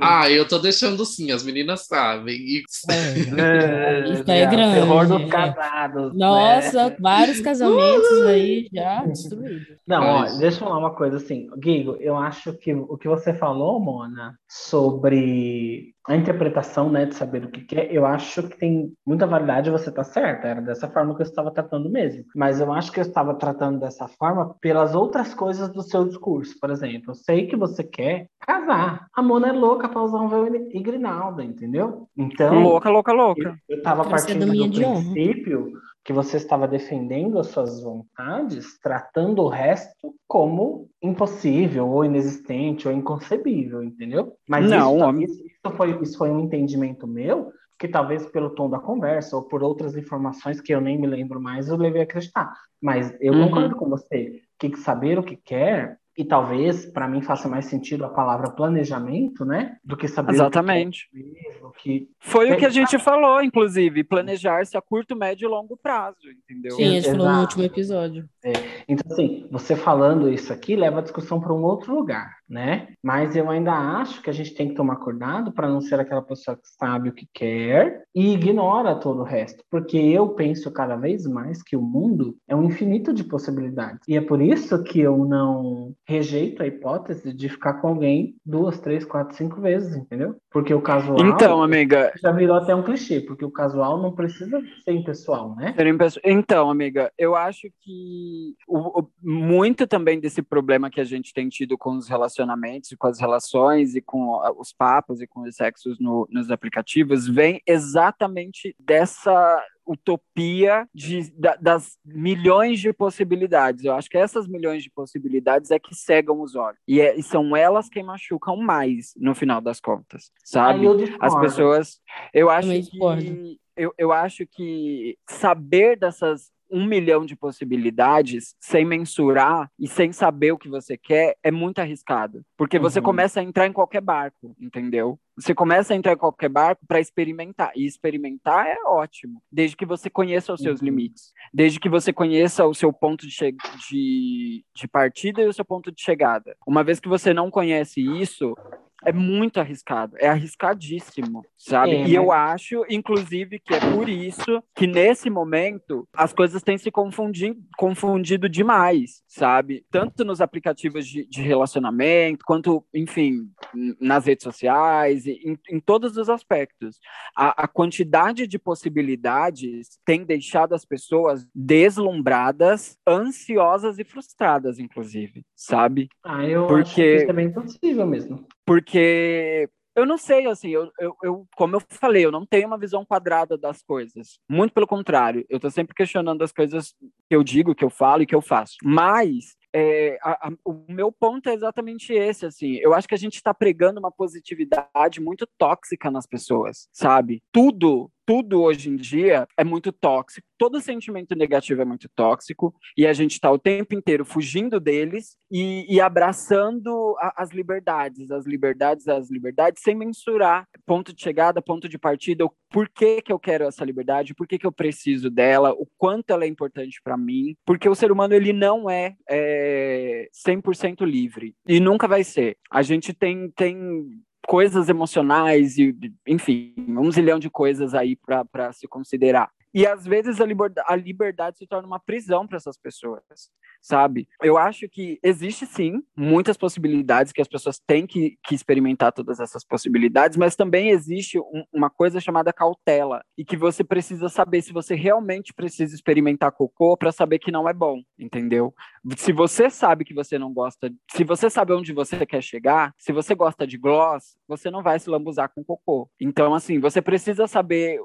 Ah, eu tô deixando sim, as meninas sabem. E- Isso aí é grande, terror dos é. casados. Nossa, né? vários casamentos aí já destruídos. Não, ó, deixa eu falar uma coisa assim. Guigo, eu acho que o que você falou, Mona, sobre a interpretação, né, de saber o que quer, eu acho que tem muita validade, você tá certa, era dessa forma que eu estava tratando mesmo. Mas eu acho que eu estava tratando dessa forma pelas outras coisas do seu discurso. Por exemplo, eu sei que você quer casar. A Mona é louca pra usar um véu e grinalda, entendeu? Então, Louca, louca, louca. eu estava Quero ser partindo do de honra. Que você estava defendendo as suas vontades, tratando o resto como impossível, ou inexistente, ou inconcebível, entendeu? Mas Não, isso, homem. isso, isso foi, isso foi um entendimento meu, que talvez pelo tom da conversa, ou por outras informações que eu nem me lembro mais, eu levei a acreditar. Mas eu Uhum. concordo com você, que saber o que quer, e talvez para mim faça mais sentido a palavra planejamento, né? Do que saber Exatamente. o que quer mesmo, que Foi o que a gente falou, inclusive, planejar-se a curto, médio e longo prazo, entendeu? Sim, a gente falou no último episódio. Então, assim, você falando isso aqui leva a discussão para um outro lugar, né? Mas eu ainda acho que a gente tem que tomar cuidado para não ser aquela pessoa que sabe o que quer e ignora todo o resto. Porque eu penso cada vez mais que o mundo é um infinito de possibilidades. E é por isso que eu não rejeito a hipótese de ficar com alguém duas, três, quatro, cinco vezes, entendeu? Porque o casual Então, amiga, já virou até um clichê, porque o casual não precisa ser impessoal, né? Então, amiga, eu acho que o- o- muito também desse problema que a gente tem tido com os relacionamentos, e com as relações e com a- os papos e com os sexos no- nos aplicativos vem exatamente dessa utopia de, da- das milhões de possibilidades. Eu acho que essas milhões de possibilidades é que cegam os olhos. E, é- e são elas quem machucam mais no final das contas, sabe? Eu As pessoas. Eu acho discordo. que. Eu, eu acho que saber dessas um milhão de possibilidades sem mensurar e sem saber o que você quer é muito arriscado. Porque você Uhum. começa a entrar em qualquer barco, entendeu? Você começa a entrar em qualquer barco para experimentar. E experimentar é ótimo, desde que você conheça os seus Uhum. limites, desde que você conheça o seu ponto de, de, de partida e o seu ponto de chegada. Uma vez que você não conhece isso, é muito arriscado, é arriscadíssimo, sabe? É, e eu mas- acho, inclusive, que é por isso que nesse momento as coisas têm se confundido, confundido demais, sabe? Tanto nos aplicativos de, de relacionamento, quanto, enfim, nas redes sociais, em, em todos os aspectos. A, a quantidade de possibilidades tem deixado as pessoas deslumbradas, ansiosas e frustradas, inclusive, sabe? Ah, eu Porque- acho que isso é bem possível mesmo. Porque eu não sei, assim, eu, eu, eu- como eu falei, eu não tenho uma visão quadrada das coisas. Muito pelo contrário, eu tô sempre questionando as coisas que eu digo, que eu falo e que eu faço. Mas é, a- a- o meu ponto é exatamente esse, assim. Eu acho que a gente está pregando uma positividade muito tóxica nas pessoas, sabe? Tudo, tudo hoje em dia é muito tóxico. Todo sentimento negativo é muito tóxico e a gente está o tempo inteiro fugindo deles e, e abraçando a- as liberdades, as liberdades, as liberdades, sem mensurar ponto de chegada, ponto de partida, o porquê que eu quero essa liberdade, por que eu preciso dela, o quanto ela é importante para mim, porque o ser humano ele não é, é 100% livre e nunca vai ser. A gente tem tem coisas emocionais e, enfim, um zilhão de coisas aí para se considerar. E às vezes a a liberdade se torna uma prisão para essas pessoas, sabe? Eu acho que existe sim muitas possibilidades que as pessoas têm que, que experimentar todas essas possibilidades, mas também existe um, uma coisa chamada cautela e que você precisa saber se você realmente precisa experimentar cocô para saber que não é bom, entendeu? Se você sabe que você não gosta, se você sabe onde você quer chegar, se você gosta de gloss, você não vai se lambuzar com cocô. Então, assim, você precisa saber.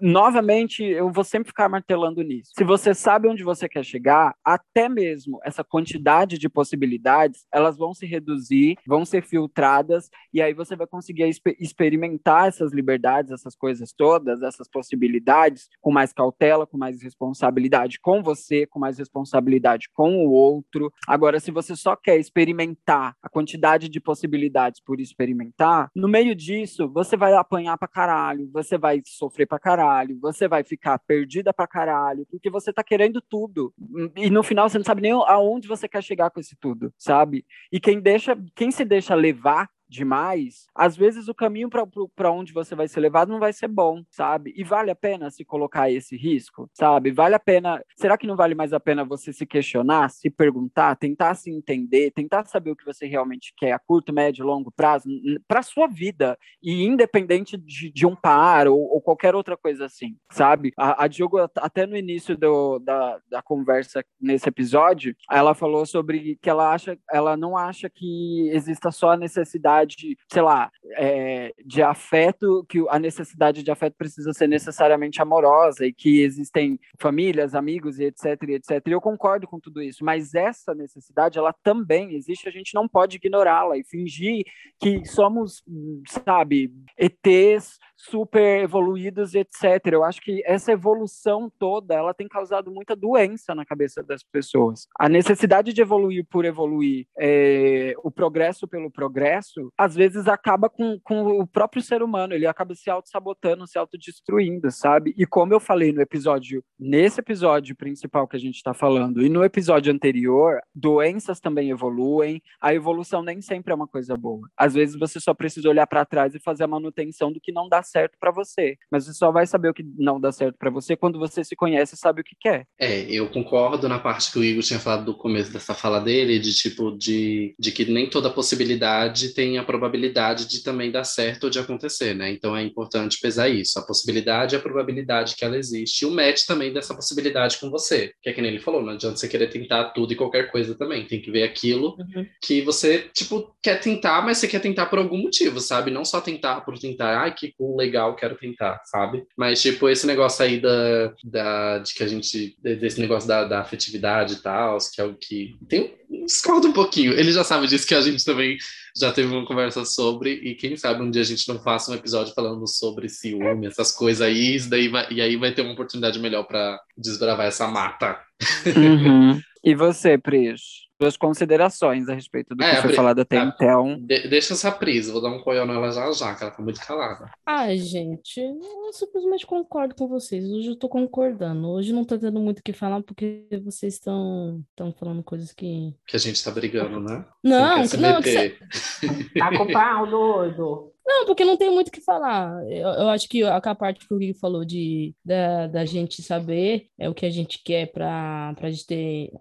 Novamente, eu vou sempre ficar martelando nisso. Se você sabe onde você quer chegar, até mesmo essa quantidade de possibilidades, elas vão se reduzir, vão ser filtradas, e aí você vai conseguir exper experimentar essas liberdades, essas coisas todas, essas possibilidades, com mais cautela, com mais responsabilidade com você, com mais responsabilidade com o outro. Agora, se você só quer experimentar a quantidade de possibilidades por experimentar, no meio disso, você vai apanhar pra caralho, você vai sofrer pra caralho, você vai ficar perdida pra caralho, porque você tá querendo tudo. E no final você não sabe nem aonde você quer chegar com esse tudo, sabe? E quem deixa, quem se deixa levar demais, às vezes o caminho para onde você vai ser levado não vai ser bom, sabe? E vale a pena se colocar esse risco, sabe? Vale a pena. Será que não vale mais a pena você se questionar, se perguntar, tentar se entender, tentar saber o que você realmente quer a curto, médio, longo prazo, para sua vida e independente de, de um par ou, ou, qualquer outra coisa assim, sabe? A, a Diogo, até no início do, da, da conversa nesse episódio, ela falou sobre que ela acha, ela não acha que exista só a necessidade necessidade, sei lá, é, de afeto, que a necessidade de afeto precisa ser necessariamente amorosa e que existem famílias, amigos e etc, e etc. E eu concordo com tudo isso, mas essa necessidade, ela também existe, a gente não pode ignorá-la e fingir que somos, sabe, ETs super evoluídos, etc. Eu acho que essa evolução toda, ela tem causado muita doença na cabeça das pessoas. A necessidade de evoluir por evoluir, é, o progresso pelo progresso, às vezes acaba com, com o próprio ser humano, ele acaba se auto-sabotando, se autodestruindo, sabe? E como eu falei no episódio, nesse episódio principal que a gente está falando, e no episódio anterior, doenças também evoluem, a evolução nem sempre é uma coisa boa. Às vezes você só precisa olhar para trás e fazer a manutenção do que não dá certo para você. Mas você só vai saber o que não dá certo para você quando você se conhece e sabe o que quer. É, eu concordo na parte que o Igor tinha falado do começo dessa fala dele, de tipo, de, de que nem toda possibilidade tem a probabilidade de também dar certo ou de acontecer, né? Então é importante pesar isso. A possibilidade e a probabilidade que ela existe. E o match também dessa possibilidade com você. Que é que nem ele falou, não adianta você querer tentar tudo e qualquer coisa também. Tem que ver aquilo uhum. que você, tipo, quer tentar, mas você quer tentar por algum motivo, sabe? Não só tentar por tentar, ai, que cool, legal, quero tentar, sabe? Mas, tipo, esse negócio aí da, da, de que a gente, desse negócio da, da afetividade e tal, que é o que. Tem, discordo um pouquinho. Ele já sabe disso que a gente também já teve uma conversa sobre, e quem sabe um dia a gente não faça um episódio falando sobre ciúme, essas coisas aí, e, daí vai, e aí vai ter uma oportunidade melhor para desbravar essa mata. Uhum. E você, Pris? Suas considerações a respeito do é, que foi falado até a, então. De, deixa essa prisa, vou dar um coió nela já já, que ela tá muito calada. Ai, gente, eu simplesmente concordo com vocês. Hoje eu tô concordando. Hoje não tô tendo muito o que falar porque vocês estão falando coisas que. Que a gente tá brigando, né? Não, não. Que Tá com o pau, doido. Não, porque não tem muito o que falar. Eu, eu acho que a, a parte que o Gui falou de da, da gente saber é o que a gente quer para a gente ter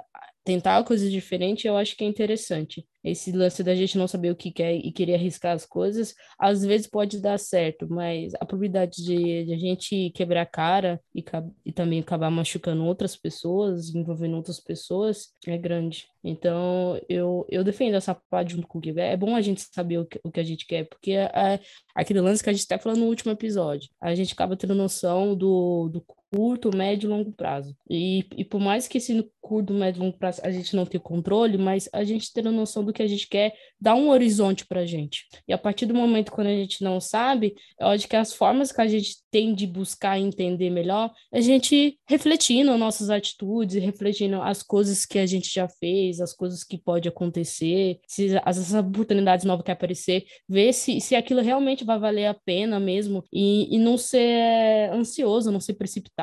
tentar coisas diferentes, eu acho que é interessante. Esse lance da gente não saber o que quer e querer arriscar as coisas, às vezes pode dar certo, mas a probabilidade de, de a gente quebrar a cara e, e também acabar machucando outras pessoas, envolvendo outras pessoas, é grande. Então, eu, eu defendo essa parte junto com o Gui. É bom a gente saber o que, o que a gente quer, porque é, é aquele lance que a gente está falando no último episódio. A gente acaba tendo noção do, do curto, médio e longo prazo. E, e por mais que esse curto, médio e longo prazo a gente não tenha controle, mas a gente ter a noção do que a gente quer, dá um horizonte para a gente. E a partir do momento quando a gente não sabe, eu acho que as formas que a gente tem de buscar entender melhor, é a gente refletindo nossas atitudes, refletindo as coisas que a gente já fez, as coisas que pode acontecer, se as oportunidades novas que aparecer, ver se, se aquilo realmente vai valer a pena mesmo e, e não ser ansioso, não ser precipitado.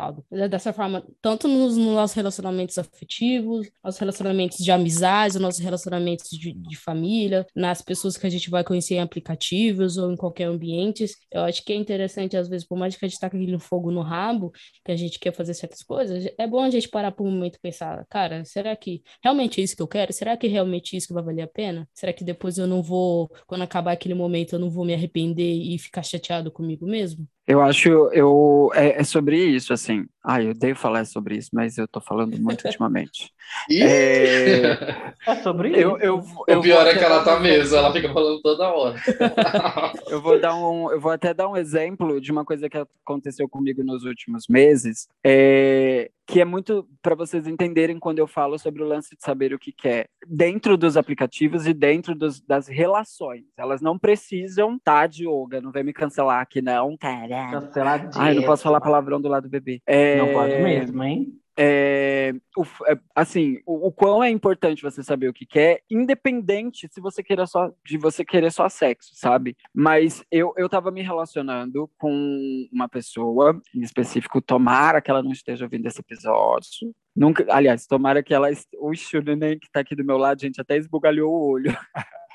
Dessa forma, tanto nos, nos nossos relacionamentos afetivos, nossos relacionamentos de amizades, nossos relacionamentos de, de família, nas pessoas que a gente vai conhecer em aplicativos ou em qualquer ambiente. Eu acho que é interessante, às vezes, por mais que a gente tá com aquele fogo no rabo, que a gente quer fazer certas coisas, é bom a gente parar por um momento e pensar, cara, será que realmente é isso que eu quero? Será que é realmente isso que vai valer a pena? Será que depois eu não vou, quando acabar aquele momento, eu não vou me arrepender e ficar chateado comigo mesmo? Eu acho, eu, é, é, sobre isso, assim. Ai, eu odeio falar sobre isso, mas eu tô falando muito ultimamente. é... é sobre isso. Eu, eu, eu o pior é que ela tá mesmo, ela fica falando toda hora. eu, vou dar um, eu vou até dar um exemplo de uma coisa que aconteceu comigo nos últimos meses, é, que é muito para vocês entenderem quando eu falo sobre o lance de saber o que quer. Dentro dos aplicativos e dentro dos, das relações. Elas não precisam estar tá, de yoga, não vem me cancelar aqui, não, cara. Canceladíssima. Ai, não posso falar palavrão do lado do bebê. É... Não pode mesmo, hein? É, o, é, assim, o, o, quão é importante você saber o que quer, independente se você queira só de você querer só sexo, sabe? Mas eu, eu tava me relacionando com uma pessoa, em específico, tomara que ela não esteja ouvindo esse episódio. Nunca, aliás, tomara que ela. O neném que tá aqui do meu lado, gente, até esbugalhou o olho.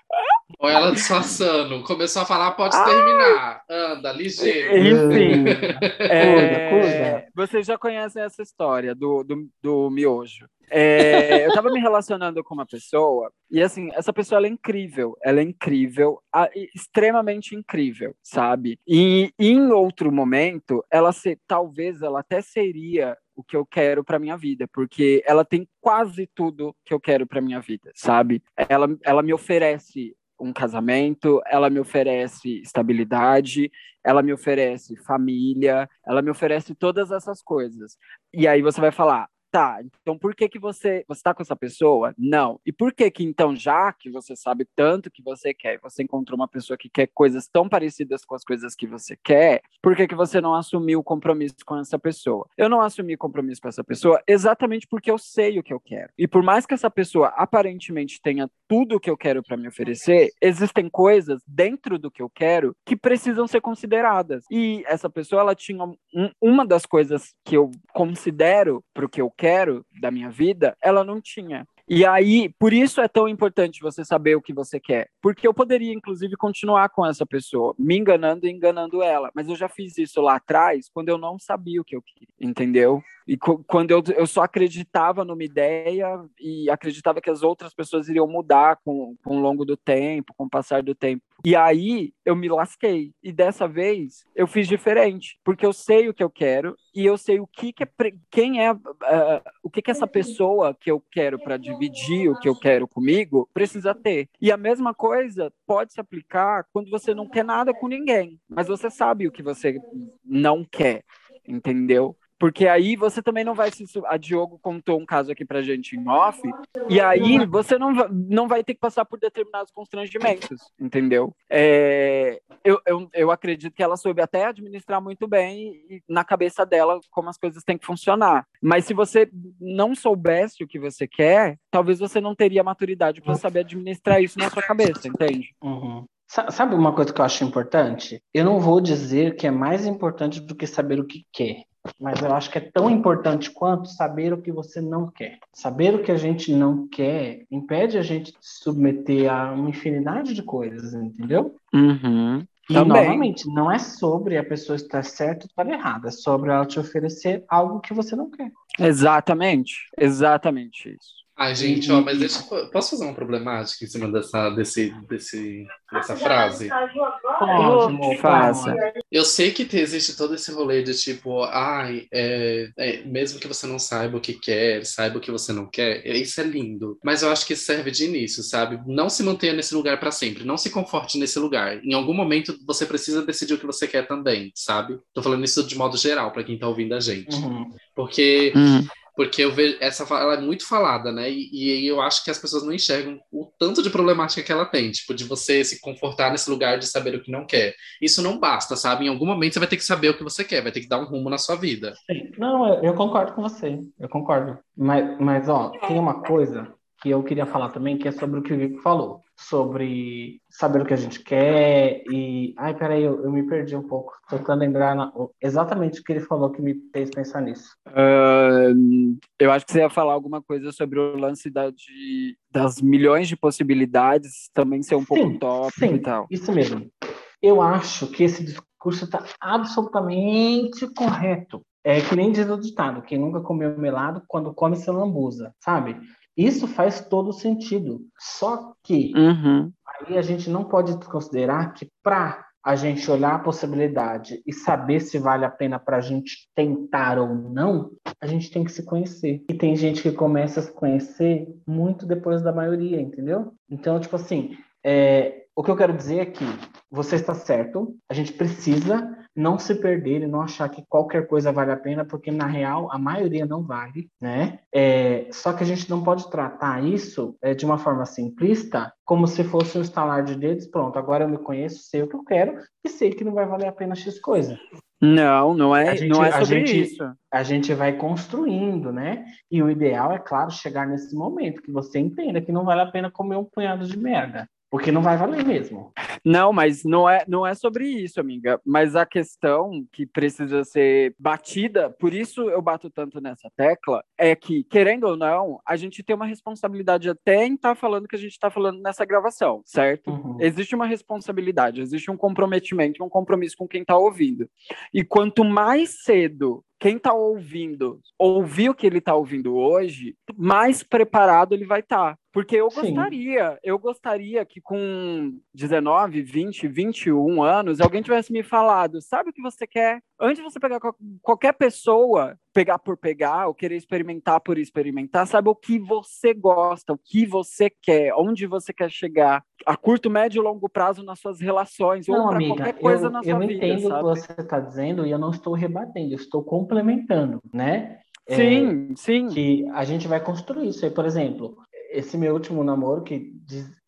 Ou ela disfarçando. Começou a falar, pode Ai. terminar. Anda, ligeiro. Enfim. é, cuida, Vocês já conhecem essa história do, do, do miojo. É, eu estava me relacionando com uma pessoa e assim, essa pessoa ela é incrível, ela é incrível, extremamente incrível, sabe? E em outro momento, ela se, talvez ela até seria o que eu quero para minha vida, porque ela tem quase tudo que eu quero para minha vida, sabe? Ela, ela me oferece um casamento, ela me oferece estabilidade, ela me oferece família, ela me oferece todas essas coisas. E aí você vai falar: Tá, então por que que você você está com essa pessoa? Não. E por que que então já que você sabe tanto que você quer, você encontrou uma pessoa que quer coisas tão parecidas com as coisas que você quer, por que que você não assumiu o compromisso com essa pessoa? Eu não assumi compromisso com essa pessoa exatamente porque eu sei o que eu quero. E por mais que essa pessoa aparentemente tenha tudo o que eu quero para me oferecer, existem coisas dentro do que eu quero que precisam ser consideradas. E essa pessoa ela tinha um, uma das coisas que eu considero para o que eu quero quero da minha vida, ela não tinha. E aí, por isso é tão importante você saber o que você quer. Porque eu poderia, inclusive, continuar com essa pessoa, me enganando e enganando ela. Mas eu já fiz isso lá atrás, quando eu não sabia o que eu queria, entendeu? E quando eu, eu só acreditava numa ideia e acreditava que as outras pessoas iriam mudar com, com o longo do tempo, com o passar do tempo. E aí eu me lasquei. E dessa vez eu fiz diferente, porque eu sei o que eu quero e eu sei o que, que é quem é uh, o que, que essa pessoa que eu quero para dividir o que eu quero comigo precisa ter. E a mesma coisa pode se aplicar quando você não quer nada com ninguém, mas você sabe o que você não quer, entendeu? Porque aí você também não vai se. A Diogo contou um caso aqui pra gente em off, e aí você não, não vai ter que passar por determinados constrangimentos, entendeu? É, eu, eu, eu acredito que ela soube até administrar muito bem na cabeça dela como as coisas têm que funcionar. Mas se você não soubesse o que você quer, talvez você não teria maturidade para saber administrar isso na sua cabeça, entende? Uhum. Sabe uma coisa que eu acho importante? Eu não vou dizer que é mais importante do que saber o que quer mas eu acho que é tão importante quanto saber o que você não quer. Saber o que a gente não quer impede a gente de se submeter a uma infinidade de coisas, entendeu? Uhum. E, Também. novamente, não é sobre a pessoa estar certa ou estar errada, é sobre ela te oferecer algo que você não quer. Exatamente, exatamente isso. Ai, gente, ó, mas deixa, posso fazer uma problemática em cima dessa, desse, desse, dessa frase? Pode, faça. Eu sei que existe todo esse rolê de tipo, ai, é, é, mesmo que você não saiba o que quer, saiba o que você não quer, isso é lindo. Mas eu acho que serve de início, sabe? Não se mantenha nesse lugar para sempre, não se conforte nesse lugar. Em algum momento você precisa decidir o que você quer também, sabe? Tô falando isso de modo geral para quem tá ouvindo a gente. Uhum. Porque. Uhum porque eu vejo essa ela é muito falada, né? E, e, eu acho que as pessoas não enxergam o tanto de problemática que ela tem, tipo, de você se confortar nesse lugar de saber o que não quer. Isso não basta, sabe? Em algum momento você vai ter que saber o que você quer, vai ter que dar um rumo na sua vida. Não, eu, eu concordo com você, eu concordo. Mas, mas, ó, tem uma coisa que eu queria falar também, que é sobre o que o Vico falou sobre saber o que a gente quer e... Ai, peraí, eu, eu me perdi um pouco. Tô tentando lembrar na... exatamente o que ele falou que me fez pensar nisso. Uh, Eu acho que você ia falar alguma coisa sobre o lance da, de, das milhões de possibilidades também ser um Sim, pouco tópico sim. e tal. Isso mesmo. Eu acho que esse discurso está absolutamente correto. É que nem diz o ditado: quem nunca comeu melado, quando come se lambuza, sabe? Isso faz todo sentido. Só que Uhum. aí a gente não pode desconsiderar que para a gente olhar a possibilidade e saber se vale a pena para a gente tentar ou não, a gente tem que se conhecer. E tem gente que começa a se conhecer muito depois da maioria, entendeu? Então, tipo assim, é, o que eu quero dizer é que você está certo, a gente precisa não se perder e não achar que qualquer coisa vale a pena, porque na real a maioria não vale, né? É, só que a gente não pode tratar isso é, de uma forma simplista, como se fosse um estalar de dedos, pronto, agora eu me conheço, sei o que eu quero e sei que não vai valer a pena X coisa. Não, não é, gente- não é a sobre gente- isso. A gente vai construindo, né? E o ideal é, claro, chegar nesse momento que você entenda que não vale a pena comer um punhado de merda. Porque não vai valer mesmo. Não, mas não é, não é sobre isso, amiga. Mas a questão que precisa ser batida, por isso eu bato tanto nessa tecla, é que, querendo ou não, a gente tem uma responsabilidade até em estar falando o que a gente está falando nessa gravação, certo? Uhum. Existe uma responsabilidade, existe um comprometimento, um compromisso com quem está ouvindo. E quanto mais cedo quem está ouvindo ouvir o que ele está ouvindo hoje, mais preparado ele vai estar. Porque eu Sim. gostaria, eu gostaria que com 19, 20, 21 anos, alguém tivesse me falado, sabe o que você quer? Antes de você pegar qual- qualquer pessoa, pegar por pegar, ou querer experimentar por experimentar, sabe o que você gosta, o que você quer, onde você quer chegar, a curto, médio e longo prazo nas suas relações, ou Não, para amiga, qualquer coisa eu, na eu sua vida, entendo o que você está dizendo e eu não estou rebatendo, eu estou complementando, né? É, Sim, sim. que a gente vai construir isso aí. Por exemplo, esse meu último namoro, que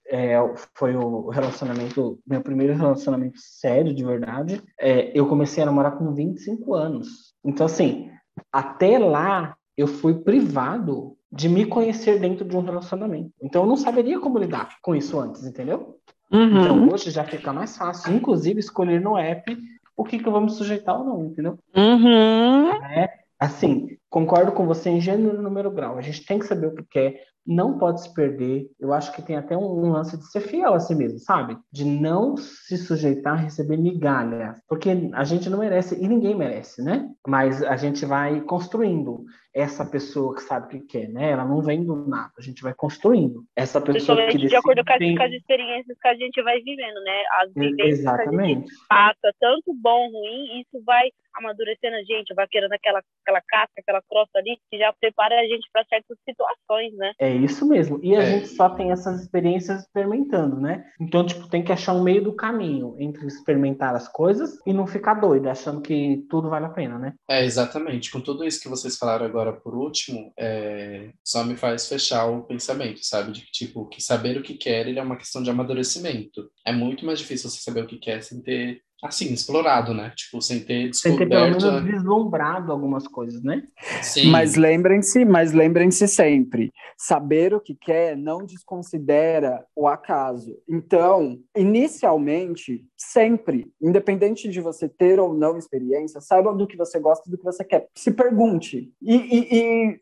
é, foi o relacionamento, meu primeiro relacionamento sério, de verdade, é, eu comecei a namorar com 25 anos. Então, assim, até lá eu fui privado de me conhecer dentro de um relacionamento. Então, eu não saberia como lidar com isso antes, entendeu? Uhum. Então, hoje já fica mais fácil, inclusive, escolher no app o que, que eu vou me sujeitar ou não, entendeu? Uhum. Assim, concordo com você em gênero, número, grau. A gente tem que saber o que quer, não pode se perder. Eu acho que tem até um, lance de ser fiel a si mesmo, sabe? De não se sujeitar a receber migalha, porque a gente não merece e ninguém merece, né? Mas a gente vai construindo essa pessoa que sabe o que quer, né? Ela não vem do nada, a gente vai construindo essa pessoa que Principalmente de decide acordo com as, tem- com as experiências que a gente vai vivendo, né? As vivências que a gente Exatamente. passa, tanto bom, ruim, isso vai amadurecendo a gente, vai querendo aquela, aquela casca, aquela crosta ali, que já prepara a gente para certas situações, né? É isso mesmo. E a É. gente só tem essas experiências experimentando, né? Então, tipo, tem que achar um meio do caminho entre experimentar as coisas e não ficar doido, achando que tudo vale a pena, né? É, exatamente. Com tudo isso que vocês falaram agora por último, é, só me faz fechar o pensamento, sabe? De que, tipo, que saber o que quer ele é uma questão de amadurecimento. É muito mais difícil você saber o que quer sem ter, assim, explorado, né? Tipo, sem ter Sem ter pelo descoberto. menos vislumbrado algumas coisas, né? Sim, Mas lembrem-se, mas lembrem-se sempre, saber o que quer não desconsidera o acaso. Então, inicialmente, sempre, independente de você ter ou não experiência, saiba do que você gosta e do que você quer. Se pergunte e, e-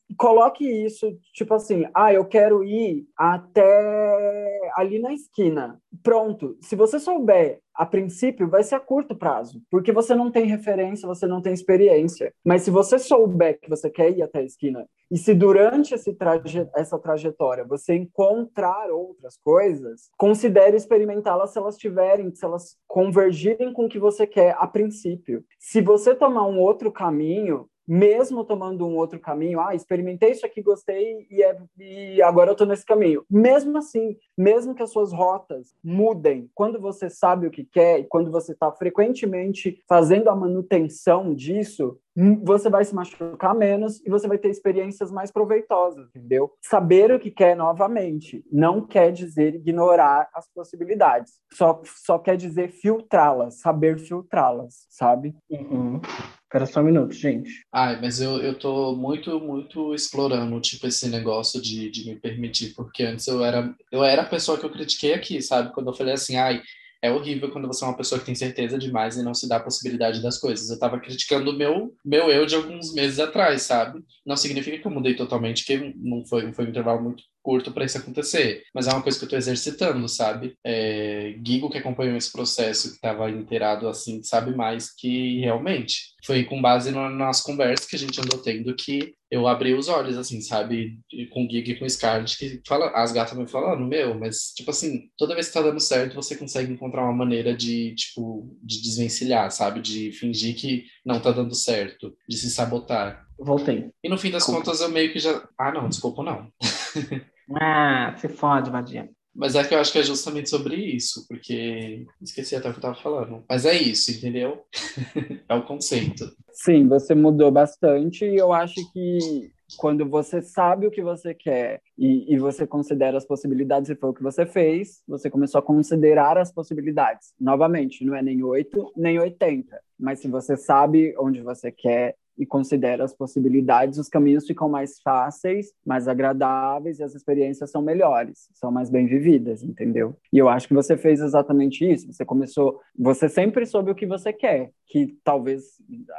e coloque isso, tipo assim, ah, eu quero ir até ali na esquina. Pronto. Se você souber a princípio, vai ser a curto prazo, porque você não tem referência, você não tem experiência. Mas se você souber que você quer ir até a esquina, e se durante traje essa trajetória você encontrar outras coisas, considere experimentá-las se elas tiverem, se elas convergirem com o que você quer a princípio. Se você tomar um outro caminho, mesmo tomando um outro caminho, ah, experimentei isso aqui, gostei e, é, e agora eu tô nesse caminho. Mesmo assim, mesmo que as suas rotas mudem, quando você sabe o que quer e quando você está frequentemente fazendo a manutenção disso, você vai se machucar menos e você vai ter experiências mais proveitosas, entendeu? Saber o que quer novamente não quer dizer ignorar as possibilidades, só, só quer dizer filtrá-las, saber filtrá-las, sabe? Uhum. Espera só um minuto, gente. Ai, mas eu, eu tô muito, muito explorando, tipo, esse negócio de, de me permitir, porque antes eu era, eu era a pessoa que eu critiquei aqui, sabe? Quando eu falei assim, ai, é horrível quando você é uma pessoa que tem certeza demais e não se dá a possibilidade das coisas. Eu tava criticando o meu, meu eu de alguns meses atrás, sabe? Não significa que eu mudei totalmente, que não foi, foi um intervalo muito curto para isso acontecer. Mas é uma coisa que eu tô exercitando, sabe? É, Gigo, que acompanhou esse processo, que estava inteirado assim, sabe mais que realmente. Foi com base no, nas conversas que a gente andou tendo que eu abri os olhos, assim, sabe? Com o Gig e com o Scarlett, que fala, as gatas me falando, meu, mas, tipo assim, toda vez que tá dando certo, você consegue encontrar uma maneira de, tipo, de desvencilhar, sabe? De fingir que não tá dando certo, de se sabotar. Voltei. E no fim das Desculpa. contas, eu meio que já. Ah, não, desculpa, não. Ah, se fode, vadia. Mas é que eu acho que é justamente sobre isso, porque esqueci até o que eu tava falando. Mas é isso, entendeu? é o conceito. Sim, você mudou bastante e eu acho que quando você sabe o que você quer e, e você considera as possibilidades, e foi o que você fez, você começou a considerar as possibilidades. Novamente, não é nem 8 nem 80, mas se você sabe onde você quer e considera as possibilidades, os caminhos ficam mais fáceis, mais agradáveis e as experiências são melhores, são mais bem vividas, entendeu? E eu acho que você fez exatamente isso. Você começou, você sempre soube o que você quer, que talvez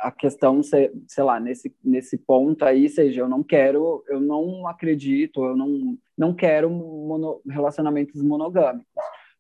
a questão, se- sei lá, nesse nesse ponto aí seja, eu não quero, eu não acredito, eu não não quero mono- relacionamentos monogâmicos.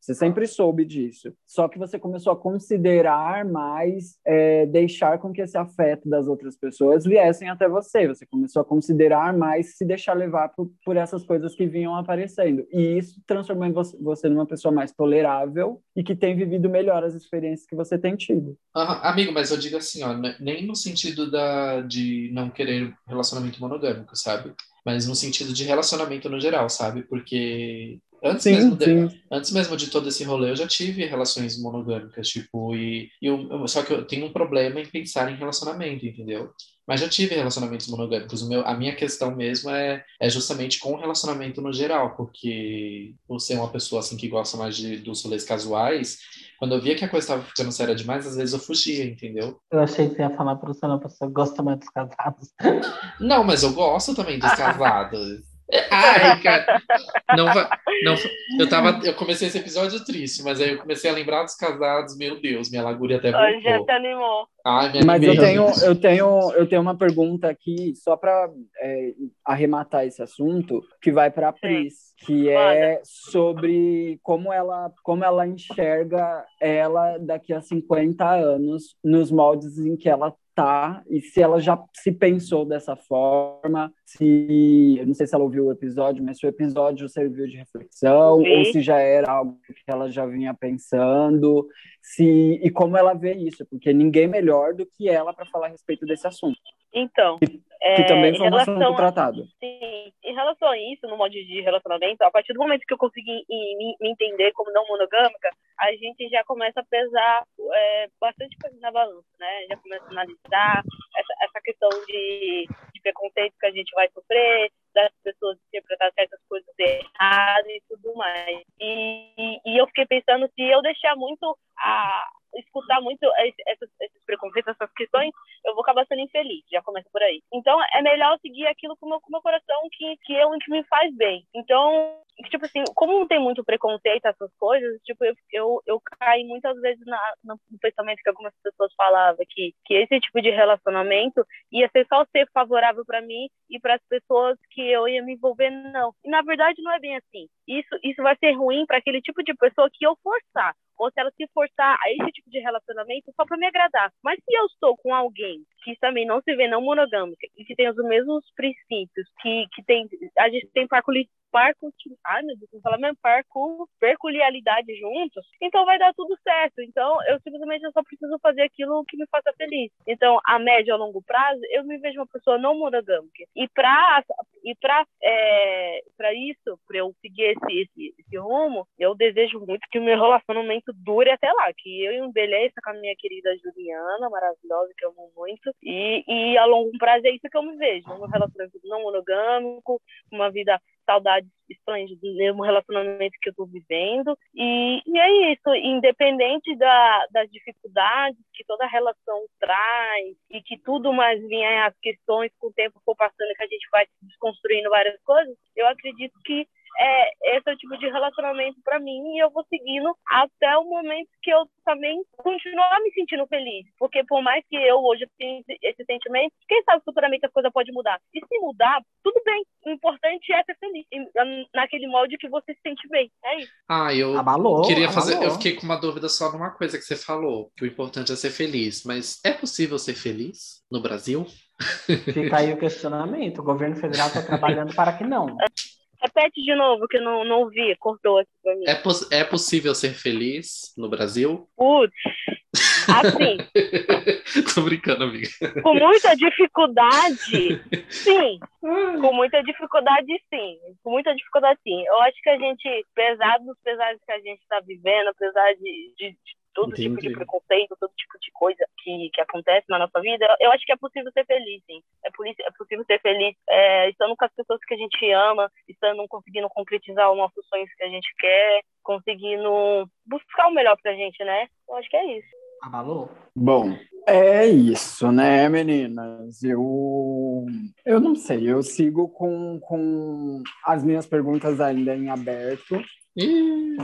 Você sempre soube disso. Só que você começou a considerar mais, é, deixar com que esse afeto das outras pessoas viessem até você. Você começou a considerar mais, se deixar levar por, por essas coisas que vinham aparecendo. E isso transformou você, numa pessoa mais tolerável e que tem vivido melhor as experiências que você tem tido. Aham, amigo, mas eu digo assim, ó, ne- nem no sentido da, de não querer relacionamento monogâmico, sabe? Mas no sentido de relacionamento no geral, sabe? Porque antes mesmo de, antes mesmo de todo esse rolê, eu já tive relações monogâmicas, tipo, e, e eu, eu- só que eu tenho um problema em pensar em relacionamento, entendeu? Mas já tive relacionamentos monogâmicos. O meu, a minha questão mesmo é, é justamente com o relacionamento no geral, porque por ser uma pessoa assim que gosta mais de, dos rolês casuais, quando eu via que a coisa estava ficando séria demais, às vezes eu fugia, entendeu? Eu achei que você ia falar para você, pessoa que gosta mais dos casados. Não, mas eu gosto também dos casados. Ai, cara. Não, não, eu tava, eu comecei esse episódio triste, mas aí eu comecei a lembrar dos casados, meu Deus, minha lagulha até Hoje já voltou. se animou. Ai, me Mas eu tenho, eu tenho, eu tenho uma pergunta aqui só para arrematar esse assunto que vai para a Pris, que é sobre como ela, como ela enxerga ela daqui a 50 anos nos moldes em que ela tá e se ela já se pensou dessa forma, se eu não sei se ela ouviu o episódio, mas se o episódio serviu de reflexão Ouvi. ou se já era algo que ela já vinha pensando, se e como ela vê isso, porque ninguém melhor do que ela para falar a respeito desse assunto, Então, que é, também foi um relação assunto a- tratado. Sim, em relação a isso, no modo de relacionamento, a partir do momento que eu consegui me, me entender como não monogâmica, a gente já começa a pesar é, bastante coisa na balança, né? Já começa a analisar essa, essa questão de, de preconceito que a gente vai sofrer, das pessoas interpretar certas coisas erradas e tudo mais. E, e, e eu fiquei pensando se eu deixar muito a escutar muito esse- esses, esses preconceitos, essas questões, eu vou acabar sendo infeliz, já começa por aí. Então, é melhor seguir aquilo com o meu, com meu coração que, que, eu, que me faz bem. Então, tipo assim, como não tem muito preconceito, essas coisas, tipo, eu, eu, eu caí muitas vezes na, no pensamento que algumas pessoas falavam, que, que esse tipo de relacionamento ia ser só ser favorável para mim e para as pessoas que eu ia me envolver, não. E, na verdade, não é bem assim. Isso, isso vai ser ruim para aquele tipo de pessoa que eu forçar ou se ela se forçar a esse tipo de relacionamento só para me agradar. Mas se eu estou com alguém que também não se vê não monogâmica e que tem os mesmos princípios, que, que tem, a gente tem ai meu Deus, não fala mesmo, parco, peculiaridade juntos, então vai dar tudo certo. Então eu simplesmente eu só preciso fazer aquilo que me faça feliz. Então a médio a longo prazo eu me vejo uma pessoa não monogâmica e para e para é, para isso, para eu seguir esse, esse, esse rumo, eu desejo muito que o meu relacionamento dure até lá, que eu envelheça com a minha querida Juliana, maravilhosa, que eu amo muito, e, e a longo prazo é isso que eu me vejo, um relacionamento não monogâmico, uma vida saudade esplêndida no relacionamento que eu estou vivendo, e, e é isso, independente da, das dificuldades que toda relação traz, e que tudo mais vinha as questões com o tempo for passando, que a gente vai desconstruindo várias coisas, eu acredito que é, esse é o tipo de relacionamento para mim e eu vou seguindo até o momento que eu também continuar me sentindo feliz. Porque por mais que eu hoje tenha esse sentimento, quem sabe futuramente a coisa pode mudar. E se mudar, tudo bem. O importante é ser feliz. naquele molde que você se sente bem. É isso. Ah, eu Abalou, queria fazer. abalou. Eu fiquei com uma dúvida só numa coisa que você falou, que o importante é ser feliz. Mas é possível ser feliz no Brasil? Fica aí o questionamento. O governo federal está trabalhando para que não. Repete de novo, que eu não, não ouvi, cortou aqui pra mim. É, pos- é possível ser feliz no Brasil? Putz, assim, Tô brincando, amiga. com muita dificuldade, sim. Com muita dificuldade, sim. Com muita dificuldade, sim. Eu acho que a gente, apesar dos pesares que a gente está vivendo, apesar de, de, de todo tipo de Entendi. preconceito, todo tipo de coisa que, que acontece na nossa vida, eu acho que é possível ser feliz, sim. É, é possível ser feliz é, estando com as pessoas que a gente ama, estando conseguindo concretizar os nossos sonhos que a gente quer, conseguindo buscar o melhor pra gente, né? Eu acho que é isso. Abalou? Bom, é isso, né, meninas? Eu, eu não sei, eu sigo com, com as minhas perguntas ainda em aberto. Ih,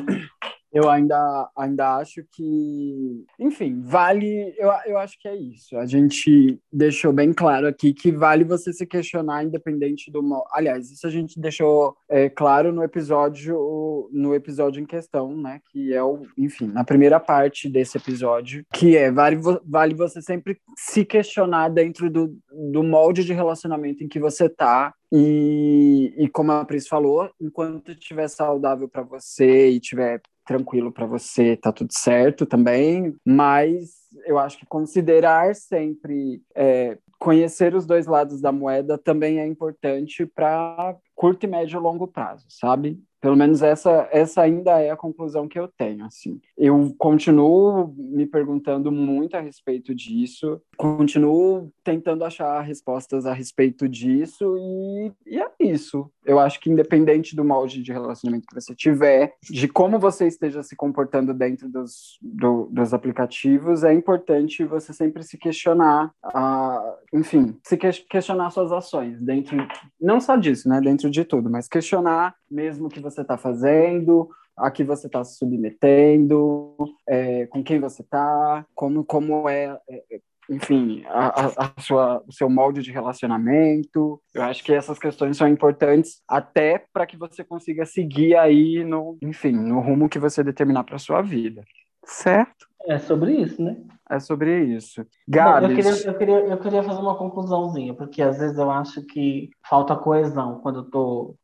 Eu ainda, ainda acho que, enfim, vale. Eu, eu acho que é isso. A gente deixou bem claro aqui que vale você se questionar, independente do. Aliás, isso a gente deixou é, claro no episódio, no episódio em questão, né? Que é o, enfim, na primeira parte desse episódio, que é vale, vale você sempre se questionar dentro do, do molde de relacionamento em que você tá. E, e como a Pris falou, enquanto estiver saudável para você e tiver tranquilo para você, tá tudo certo também, mas eu acho que considerar sempre é, conhecer os dois lados da moeda também é importante para curto e médio e longo prazo, sabe? Pelo menos essa, essa ainda é a conclusão que eu tenho, assim. Eu continuo me perguntando muito a respeito disso, continuo tentando achar respostas a respeito disso e, e é isso. Eu acho que independente do molde de relacionamento que você tiver, de como você esteja se comportando dentro dos, do- dos aplicativos, é importante você sempre se questionar, ah, enfim, se que- questionar suas ações dentro, não só disso, né, dentro de tudo, mas questionar mesmo que você está fazendo, a que você está se submetendo, é, com quem você está, como, como é, é, enfim, a, a- a sua, o seu molde de relacionamento. Eu acho que essas questões são importantes até para que você consiga seguir aí no, enfim, no rumo que você determinar para sua vida. Certo? É sobre isso, né? É sobre isso. Bom, Gabs, eu, queria, eu, queria, eu queria fazer uma conclusãozinha, porque às vezes eu acho que falta coesão quando eu tô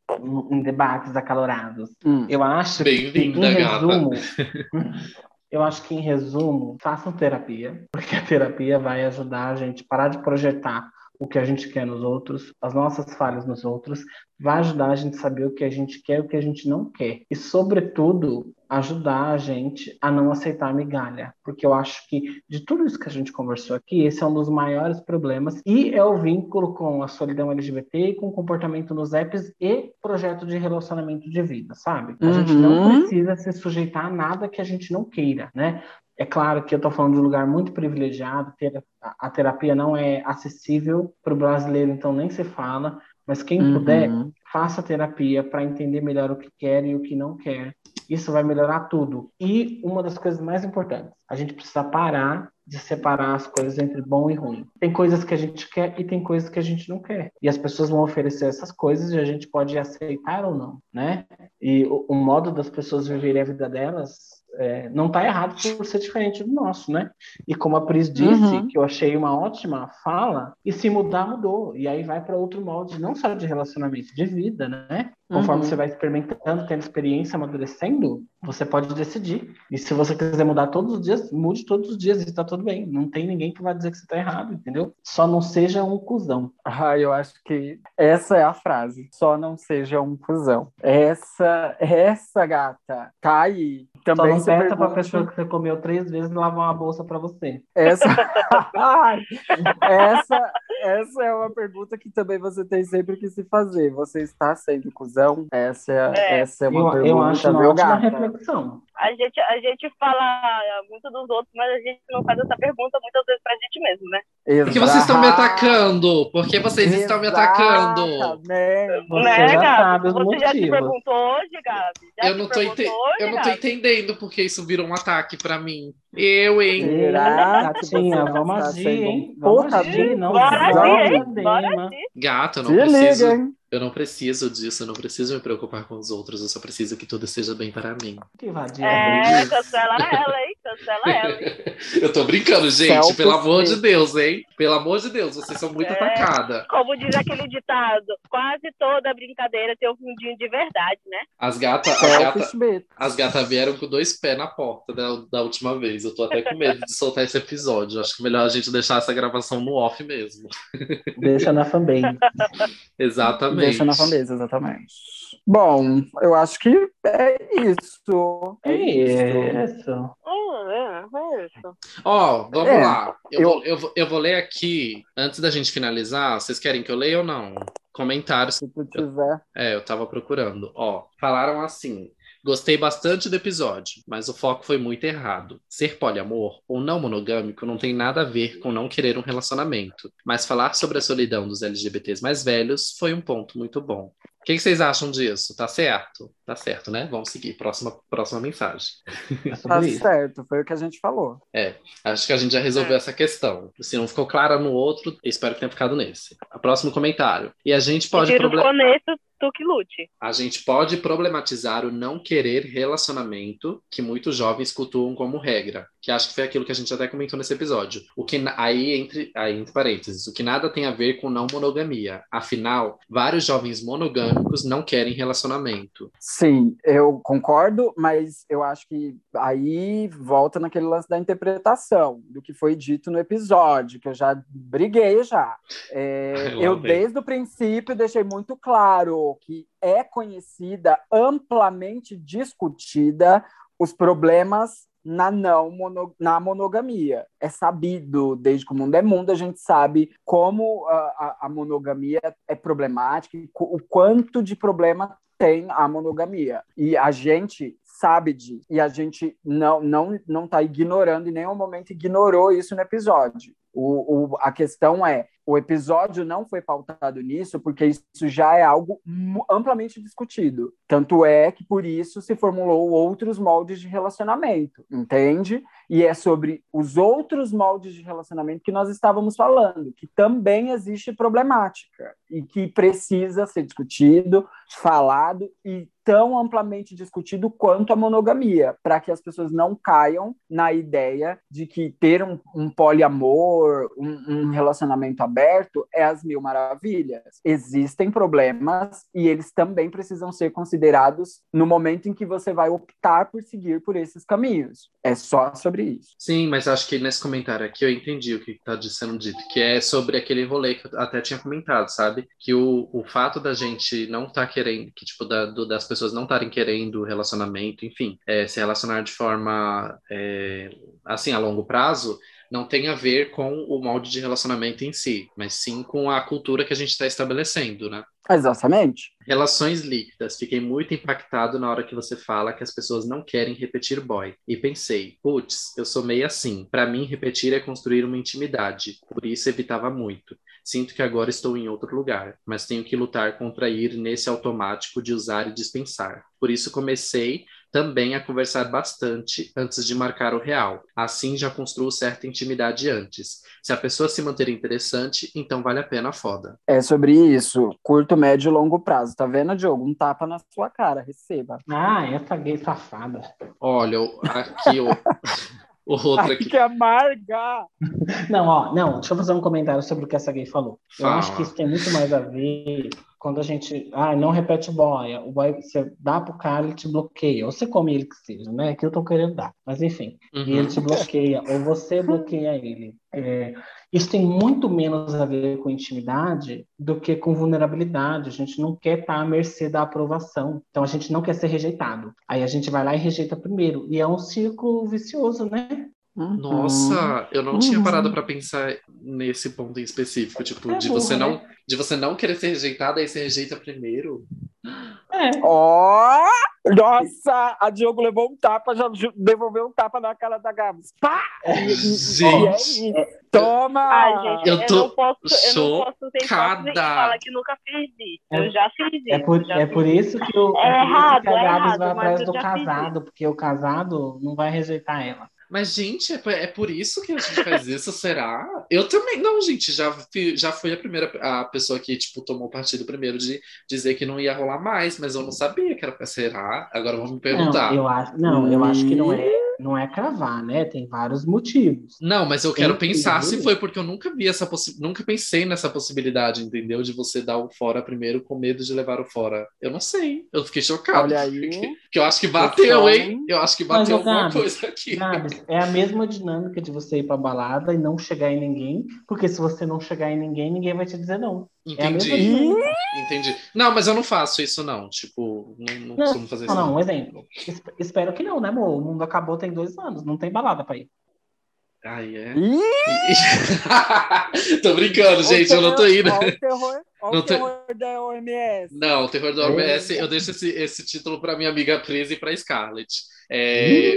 em debates acalorados. hum, Eu acho que, em resumo, eu acho que em resumo, façam terapia, porque a terapia vai ajudar a gente a parar de projetar o que a gente quer nos outros, as nossas falhas nos outros, vai ajudar a gente a saber o que a gente quer e o que a gente não quer. E, sobretudo, ajudar a gente a não aceitar migalha, porque eu acho que de tudo isso que a gente conversou aqui, esse é um dos maiores problemas e é o vínculo com a solidão LGBT e com o comportamento nos apps e projeto de relacionamento de vida, sabe? A gente não Uhum. precisa se sujeitar a nada que a gente não queira, né? É claro que eu estou falando de um lugar muito privilegiado, a terapia não é acessível para o brasileiro, então nem se fala, mas quem uhum. puder, faça terapia para entender melhor o que quer e o que não quer. Isso vai melhorar tudo. E uma das coisas mais importantes, a gente precisa parar de separar as coisas entre bom e ruim. Tem coisas que a gente quer e tem coisas que a gente não quer. E as pessoas vão oferecer essas coisas e a gente pode aceitar ou não, né? E o, o modo das pessoas viverem a vida delas é, não está errado por ser diferente do nosso, né? E como a Pris disse, Uhum. que eu achei uma ótima fala, e se mudar, mudou. E aí vai para outro molde, não só de relacionamento, de vida, né? Conforme Uhum. você vai experimentando, tendo experiência, amadurecendo, você pode decidir. E se você quiser mudar todos os dias, mude todos os dias, e está tudo bem. Não tem ninguém que vai dizer que você está errado, entendeu? Só não seja um cuzão. Ah, eu acho que essa é a frase. Só não seja um cuzão. Essa, essa gata, tá aí. Só Também não se peça pra pergunte- pessoa que você comeu três vezes lavar uma bolsa para você. Essa... Ai, essa, essa é uma pergunta que também você tem sempre que se fazer. Você está sendo cuzão? Essa é, É. essa é uma Eu, pergunta, eu acho uma viu, ótima gata? reflexão. A gente, a gente fala muito dos outros, mas a gente não faz essa pergunta muitas vezes pra gente mesmo, né? Por que vocês estão me atacando? Por que vocês estão me atacando? Exatamente. Você né, já Gabi? Você já se motivos. perguntou hoje, Gabi? Já Eu não, tô ente- perguntou hoje, eu não tô Gabi? entendendo porque isso virou um ataque pra mim. Eu, hein? Será que Gatinha, você vamos está agir, sendo- hein? Vamos Vamos agir? não Bora agir, hein? Bora agir. Não Se preciso. liga, hein? Eu não preciso disso, eu não preciso me preocupar com os outros, eu só preciso que tudo esteja bem para mim. Que vadia. É, cancela ela, hein? Cancela ela, hein? Eu tô brincando, gente, pelo amor de Deus, hein? Pelo amor de Deus, vocês são muito É. atacada. Como diz aquele ditado, quase toda brincadeira tem um fundinho de verdade, né? As gatas as gata, as gata vieram com dois pés na porta da, da última vez. Eu tô até com medo de soltar esse episódio. Acho que é melhor a gente deixar essa gravação no off mesmo. Deixa na fanbase. Exatamente. Deixa na fanbase, exatamente. Bom, eu acho que é isso. É isso. Isso. Hum, é, é isso. Ó, vamos É, lá. Eu, eu- Vou, eu, vou, eu vou ler aqui, antes da gente finalizar. Vocês querem que eu leia ou não? Comentários. Se tu tiver. É, eu tava procurando. Ó, falaram assim. Gostei bastante do episódio, mas o foco foi muito errado. Ser poliamor ou não monogâmico não tem nada a ver com não querer um relacionamento, mas falar sobre a solidão dos LGBTs mais velhos foi um ponto muito bom. O que, que vocês acham disso? Tá certo? Tá certo, né? Vamos seguir. Próxima, próxima mensagem. É Tá isso. certo, foi o que a gente falou. Acho que a gente já resolveu É. essa questão. Se não ficou clara no outro, espero que tenha ficado nesse. O próximo comentário. E a gente pode Tira os proble- coneços, tu que lute. a gente pode problematizar o não querer relacionamento que muitos jovens cultuam como regra, que acho que foi aquilo que a gente até comentou nesse episódio. O que aí entre aí entre parênteses, o que nada tem a ver com não monogamia. Afinal, vários jovens monogâmicos não querem relacionamento. Sim, eu concordo, mas eu acho que aí volta naquele lance da interpretação do que foi dito no episódio, que eu já briguei já. É, eu, desde o princípio, deixei muito claro que é conhecida, amplamente discutida, os problemas na não mono, na monogamia. É sabido, desde que o mundo é mundo, a gente sabe como a, a, a monogamia é problemática, e o quanto de problema tem a monogamia. E a gente sabe disso. E a gente não não não está ignorando, em nenhum momento ignorou isso no episódio. O, o, a questão é, o episódio não foi pautado nisso porque isso já é algo amplamente discutido. Tanto é que por isso se formulou outros moldes de relacionamento, entende? E é sobre os outros moldes de relacionamento que nós estávamos falando, que também existe problemática e que precisa ser discutido, falado e tão amplamente discutido quanto a monogamia, para que as pessoas não caiam na ideia de que ter um, um poliamor, um, um relacionamento aberto é as mil maravilhas. Existem problemas e eles também precisam ser considerados no momento em que você vai optar por seguir por esses caminhos. É só sobre isso. Sim, mas acho que nesse comentário aqui eu entendi o que está sendo dito, que é sobre aquele rolê que eu até tinha comentado, sabe? Que o, o fato da gente não estar querendo, que tipo, da, do- das pessoas não estarem querendo relacionamento, enfim, é, se relacionar de forma, é, assim, a longo prazo, não tem a ver com o molde de relacionamento em si, mas sim com a cultura que a gente está estabelecendo, né? Exatamente. Relações líquidas. Fiquei muito impactado na hora que você fala que as pessoas não querem repetir boy. E pensei, putz, eu sou meio assim. Pra mim, repetir é construir uma intimidade. Por isso evitava muito. Sinto que agora estou em outro lugar, mas tenho que lutar contra ir nesse automático de usar e dispensar. Por isso comecei também a conversar bastante antes de marcar o real. Assim já construo certa intimidade antes. Se a pessoa se manter interessante, então vale a pena a foda. É sobre isso, curto, médio e longo prazo. Tá vendo, Diogo? Um tapa na sua cara, receba. Ah, essa gay safada. Olha, aqui o, o outro Ai, aqui. que amarga! Não, ó, não, deixa eu fazer um comentário sobre o que essa gay falou. Eu Fala. acho que isso tem muito mais a ver quando a gente. Ah, não repete boy. O boy, você dá pro cara, ele te bloqueia. Ou você come ele que seja, né? Que eu tô querendo dar. Mas enfim. E Uhum. ele te bloqueia, ou você bloqueia ele. É, isso tem muito menos a ver com intimidade do que com vulnerabilidade. A gente não quer estar à mercê da aprovação. Então a gente não quer ser rejeitado. Aí a gente vai lá e rejeita primeiro. E é um círculo vicioso, né? Uhum. Nossa, eu não tinha Uhum. parado pra pensar nesse ponto em específico, tipo, É de você né? não, de você não querer ser rejeitado, aí você rejeita primeiro. É. Ó! Nossa, a Diogo levou um tapa, já devolveu um tapa na cara da Gabs. Pá! E, e- e- e é Gente. Toma! Ah, gente, Eu eu, tô não posso, eu não posso ter e falar que nunca fiz isso. É- Eu já fiz isso. É por, já é fiz por isso que, o, É é errado, que a é Gabs errado, vai atrás eu do casado, porque o casado não vai rejeitar ela. Mas, gente, é, por- é por isso que a gente faz isso, será? Eu também. Não, gente, já, fui- já fui a primeira a pessoa que, tipo, tomou partido primeiro de dizer que não ia rolar mais, mas eu não sabia que era pra será. Agora vão me perguntar. Não, eu acho, não, eu acho que não é, não é cravar, né? Tem vários motivos. Não, mas eu quero Entendi. pensar se foi porque eu nunca vi essa possi... nunca pensei nessa possibilidade, entendeu? De você dar o fora primeiro com medo de levar o fora. Eu não sei. Eu fiquei chocado. Olha aí. Porque, porque eu acho que bateu, hein? Pessoal, Eu acho que bateu alguma Gabs, coisa aqui. Gabs, é a mesma dinâmica de você ir pra balada e não chegar em ninguém, porque se você não chegar em ninguém, ninguém vai te dizer não. É a mesma Entendi. dinâmica. Entendi. Não, mas eu não faço isso, não. Tipo, não, não Não, costumo fazer Não, isso. não, um exemplo. Es- Espero que não, né, amor? O mundo acabou tem dois anos, não tem balada pra ir. Ai, é. Tô brincando, gente, eu não tô indo. Olha o terror, olha Não o tô- terror da OMS. Não, o terror do OMS, eu deixo esse, esse título para minha amiga Pris e para Scarlett. É,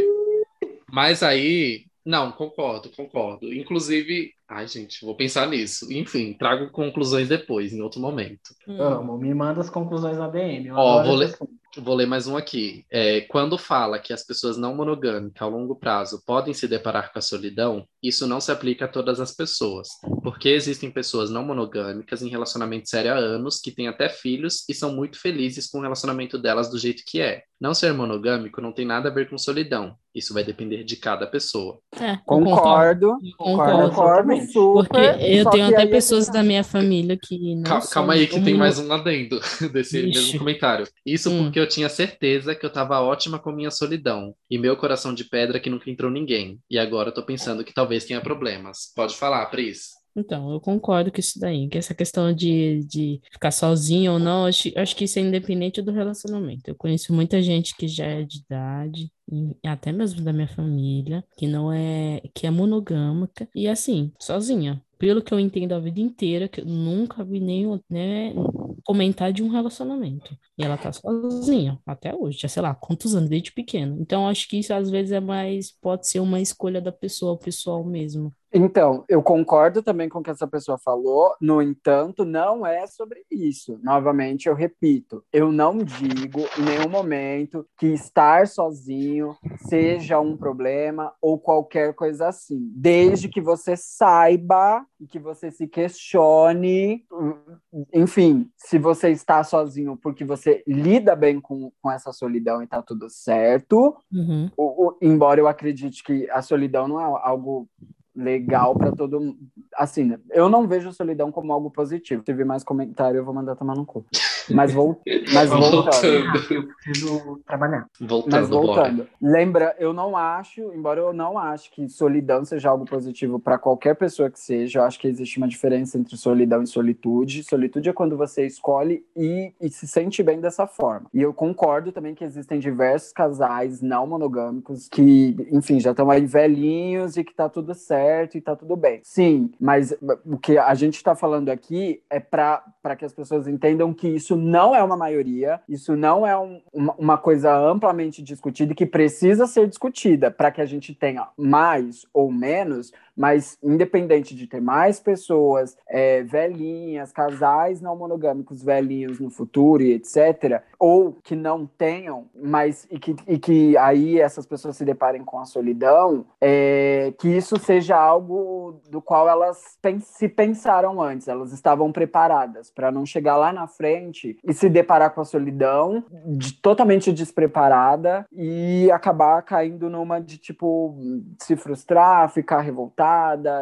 mas aí, não, concordo, concordo. Inclusive, ai, gente, vou pensar nisso. Enfim, trago conclusões depois, em outro momento. Hum. Amo, me manda as conclusões na DM. Ó, vou assunto. Vou ler mais um aqui. É, quando fala que as pessoas não monogâmicas a longo prazo podem se deparar com a solidão, isso não se aplica a todas as pessoas, porque existem pessoas não monogâmicas em relacionamento sério há anos que têm até filhos e são muito felizes com o relacionamento delas do jeito que é. Não ser monogâmico não tem nada a ver com solidão. Isso vai depender de cada pessoa. É, Concordo, Concordo. concordo super. Porque eu tenho até é pessoas que- da minha família que não Cal- são Calma aí, que tem mais um adendo desse Ixi. mesmo comentário. Isso Hum. porque eu tinha certeza que eu tava ótima com minha solidão e meu coração de pedra que nunca entrou ninguém. E agora eu tô pensando que talvez tenha problemas. Pode falar, Pris. Então, eu concordo com isso daí, que essa questão de, de ficar sozinho ou não, acho, acho que isso é independente do relacionamento. Eu conheço muita gente que já é de idade, até mesmo da minha família, que não é, que é monogâmica, e assim, sozinha. Pelo que eu entendo a vida inteira, que eu nunca vi nenhum, né, comentar de um relacionamento. E ela tá sozinha, até hoje, já sei lá, quantos anos, desde pequena. Então, acho que isso às vezes é mais, pode ser uma escolha da pessoa, pessoal mesmo. Então, eu concordo também com o que essa pessoa falou, no entanto, não é sobre isso. Novamente, eu repito, eu não digo em nenhum momento que estar sozinho seja um problema ou qualquer coisa assim, desde que você saiba e que você se questione, enfim, se você está sozinho porque você lida bem com, com essa solidão e tá tudo certo, Uhum. o- o- embora eu acredite que a solidão não é algo legal para todo. Assim, eu não vejo solidão como algo positivo. Se tiver mais comentário, eu vou mandar tomar no cu. Mas, vou, mas voltando. Voltando. Eu preciso trabalhar. Voltando, Mas bora. voltando, lembra, eu não acho, embora eu não ache que solidão seja algo positivo para qualquer pessoa que seja, eu acho que existe uma diferença entre solidão e solitude. Solitude é quando você escolhe e, e se sente bem dessa forma. E eu concordo também que existem diversos casais não monogâmicos que, enfim, já estão aí velhinhos e que tá tudo certo e tá tudo bem. Sim, mas o que a gente está falando aqui é para que as pessoas entendam que isso não é uma maioria, isso não é um- uma, uma coisa amplamente discutida e que precisa ser discutida para que a gente tenha mais ou menos, mas independente de ter mais pessoas é, velhinhas, casais não monogâmicos velhinhos no futuro e etc., ou que não tenham, mas e que, e que aí essas pessoas se deparem com a solidão, é, que isso seja algo do qual elas pen- se pensaram antes, elas estavam preparadas para não chegar lá na frente e se deparar com a solidão de- totalmente despreparada e acabar caindo numa de tipo se frustrar, ficar revoltada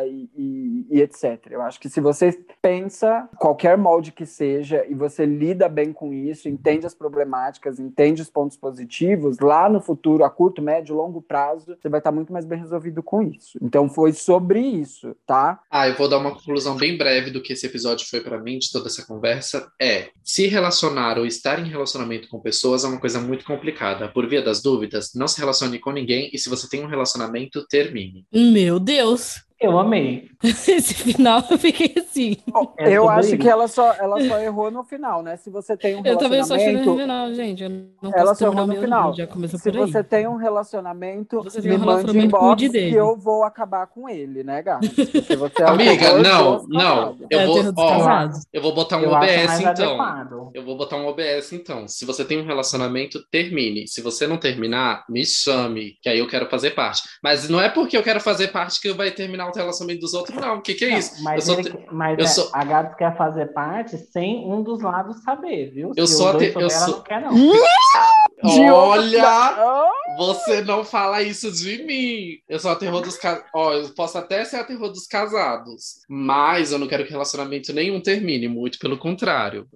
e, e- e etc. Eu acho que se você pensa qualquer molde que seja e você lida bem com isso, entende as problemáticas, entende os pontos positivos, lá no futuro, a curto, médio, longo prazo, você vai estar muito mais bem resolvido com isso. Então foi sobre isso, tá? Ah, eu vou dar uma conclusão bem breve do que esse episódio foi pra mim, de toda essa conversa. É, se relacionar ou estar em relacionamento com pessoas é uma coisa muito complicada. Por via das dúvidas, não se relacione com ninguém e se você tem um relacionamento, termine. Meu Deus! Eu amei. Esse final eu fiquei assim. É eu acho que ela só, ela só errou no final, né? Se você tem um Eu também só achei no relacionamento, final, gente. Eu não ela só errou no final. livro, Já começou se por aí. você tem um relacionamento, Você me um mande relacionamento, inbox que dele. eu vou acabar com ele, né, você é Amiga, não, não. Eu É, vou, ó, eu vou botar um Eu OBS então. adequado. Eu vou botar um OBS então. Se você tem um relacionamento, termine. Se você não terminar, me chame, que aí eu quero fazer parte. Mas não é porque eu quero fazer parte que vai terminar o relacionamento dos outros, não. O que, que é isso? Não, mas eu sou ele- te- mas eu é, sou- a Gabs quer fazer parte sem um dos lados saber, viu? Eu Se sou ate- eu sou- não quer, não. Olha! Você não fala isso de mim. Eu sou a terror dos casados. Ó, eu posso até ser a terror dos casados, mas eu não quero que relacionamento nenhum termine. Muito pelo contrário.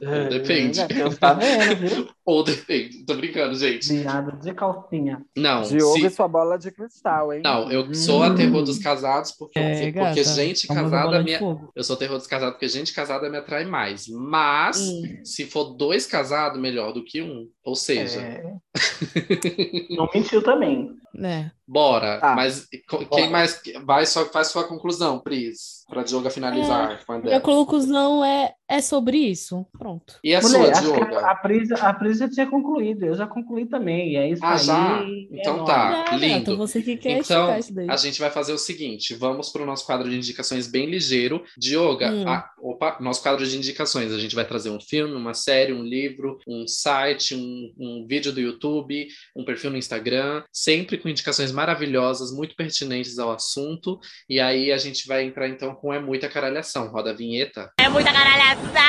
Ou depende. É, Deus tá vendo, viu? Ou depende. Tô brincando, gente. Viado de calcinha. Não. Diogo se- e sua bola de cristal, hein? Não, eu sou a terror dos casados porque, É, porque gata, gente famosa casada me. Eu sou terror dos casados porque gente casada me atrai mais. Mas, Hum. se for dois casados, melhor do que um. Ou seja, É. Não mentiu também. É. bora. Tá. Mas Bora. quem mais vai só faz sua conclusão, Pris, para Dioga finalizar a Minha conclusão é, é sobre isso. Pronto. E a Mulher, sua, Dioga? a Pris, a Pris já tinha concluído. Eu já concluí também. E é isso Ah, aí. já? é Então tá. Ah, lindo. Então você que quer Então, esticar isso daí. a gente vai fazer o seguinte: vamos para o nosso quadro de indicações bem ligeiro. Dioga, Hum. a- opa, nosso quadro de indicações. A gente vai trazer um filme, uma série, um livro, um site, um, um vídeo do YouTube, um perfil no Instagram, sempre com indicações maravilhosas, muito pertinentes ao assunto. E aí a gente vai entrar então com É Muita Caralhação. Roda a vinheta. É muita caralhação!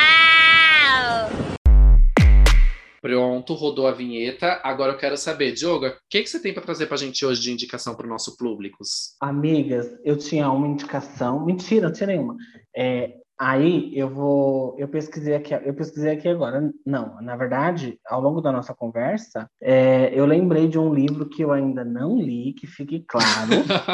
Pronto, rodou a vinheta. Agora eu quero saber, Dioga, o que, que você tem para trazer para a gente hoje de indicação para o nosso públicos? Amigas, eu tinha uma indicação. Mentira, não tinha nenhuma. É, aí eu vou. Eu pesquisei aqui, eu pesquisei aqui agora. Não, na verdade, ao longo da nossa conversa, é, eu lembrei de um livro que eu ainda não li, que fique claro.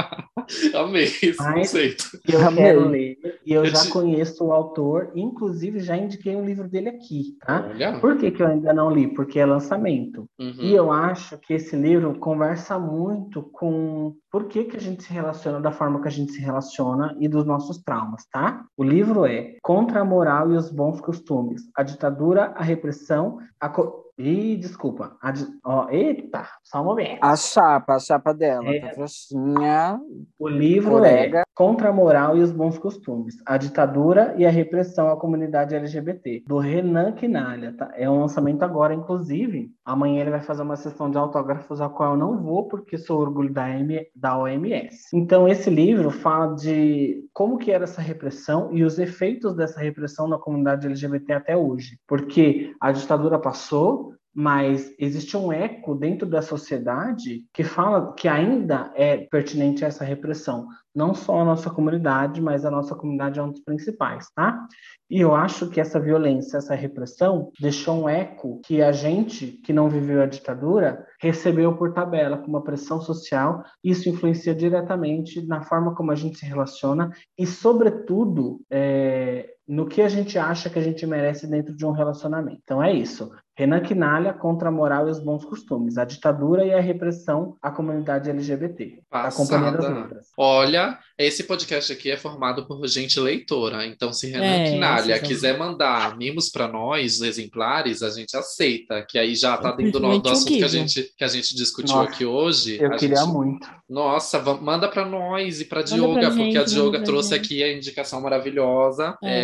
Amei esse conceito. eu Amei. quero ler. E eu Eu já te- conheço o autor, inclusive já indiquei um livro dele aqui, tá? Olha. Por que, que eu ainda não li? Porque é lançamento. Uhum. E eu acho que esse livro conversa muito com por que, que a gente se relaciona da forma que a gente se relaciona e dos nossos traumas, tá? O livro é Contra a Moral e os Bons Costumes: A Ditadura, a Repressão, a. Ih, desculpa. A ó, eita, só um momento. A chapa, a chapa dela, É. tá. O livro Orega. é Contra a Moral e os Bons Costumes: A Ditadura e a Repressão à Comunidade LGBT, do Renan Quinalha. Tá? É um lançamento agora, inclusive. Amanhã ele vai fazer uma sessão de autógrafos, a qual eu não vou, porque sou orgulho da, M, da OMS. Então, esse livro fala de como que era essa repressão e os efeitos dessa repressão na comunidade LGBT até hoje. Porque a ditadura passou, mas existe um eco dentro da sociedade que fala que ainda é pertinente essa repressão. Não só a nossa comunidade, mas a nossa comunidade é um dos principais, tá? E eu acho que essa violência, essa repressão, deixou um eco que a gente, que não viveu a ditadura, recebeu por tabela, com uma pressão social. Isso influencia diretamente na forma como a gente se relaciona e, sobretudo, é, no que a gente acha que a gente merece dentro de um relacionamento. Então é isso. Renan Quinalha contra a moral e os bons costumes, a ditadura e a repressão à comunidade LGBT. Acompanhando as Passada. letras. Olha, esse podcast aqui é formado por gente leitora. Então, se Renan É, Quinalha esse quiser mandar mimos para nós, exemplares, a gente aceita. Que aí já tá dentro do, do assunto que a gente, que a gente discutiu Nossa, aqui hoje. Eu a queria gente- muito. Nossa, manda para nós e para Dioga, porque gente, a Dioga trouxe gente. aqui a indicação maravilhosa. É.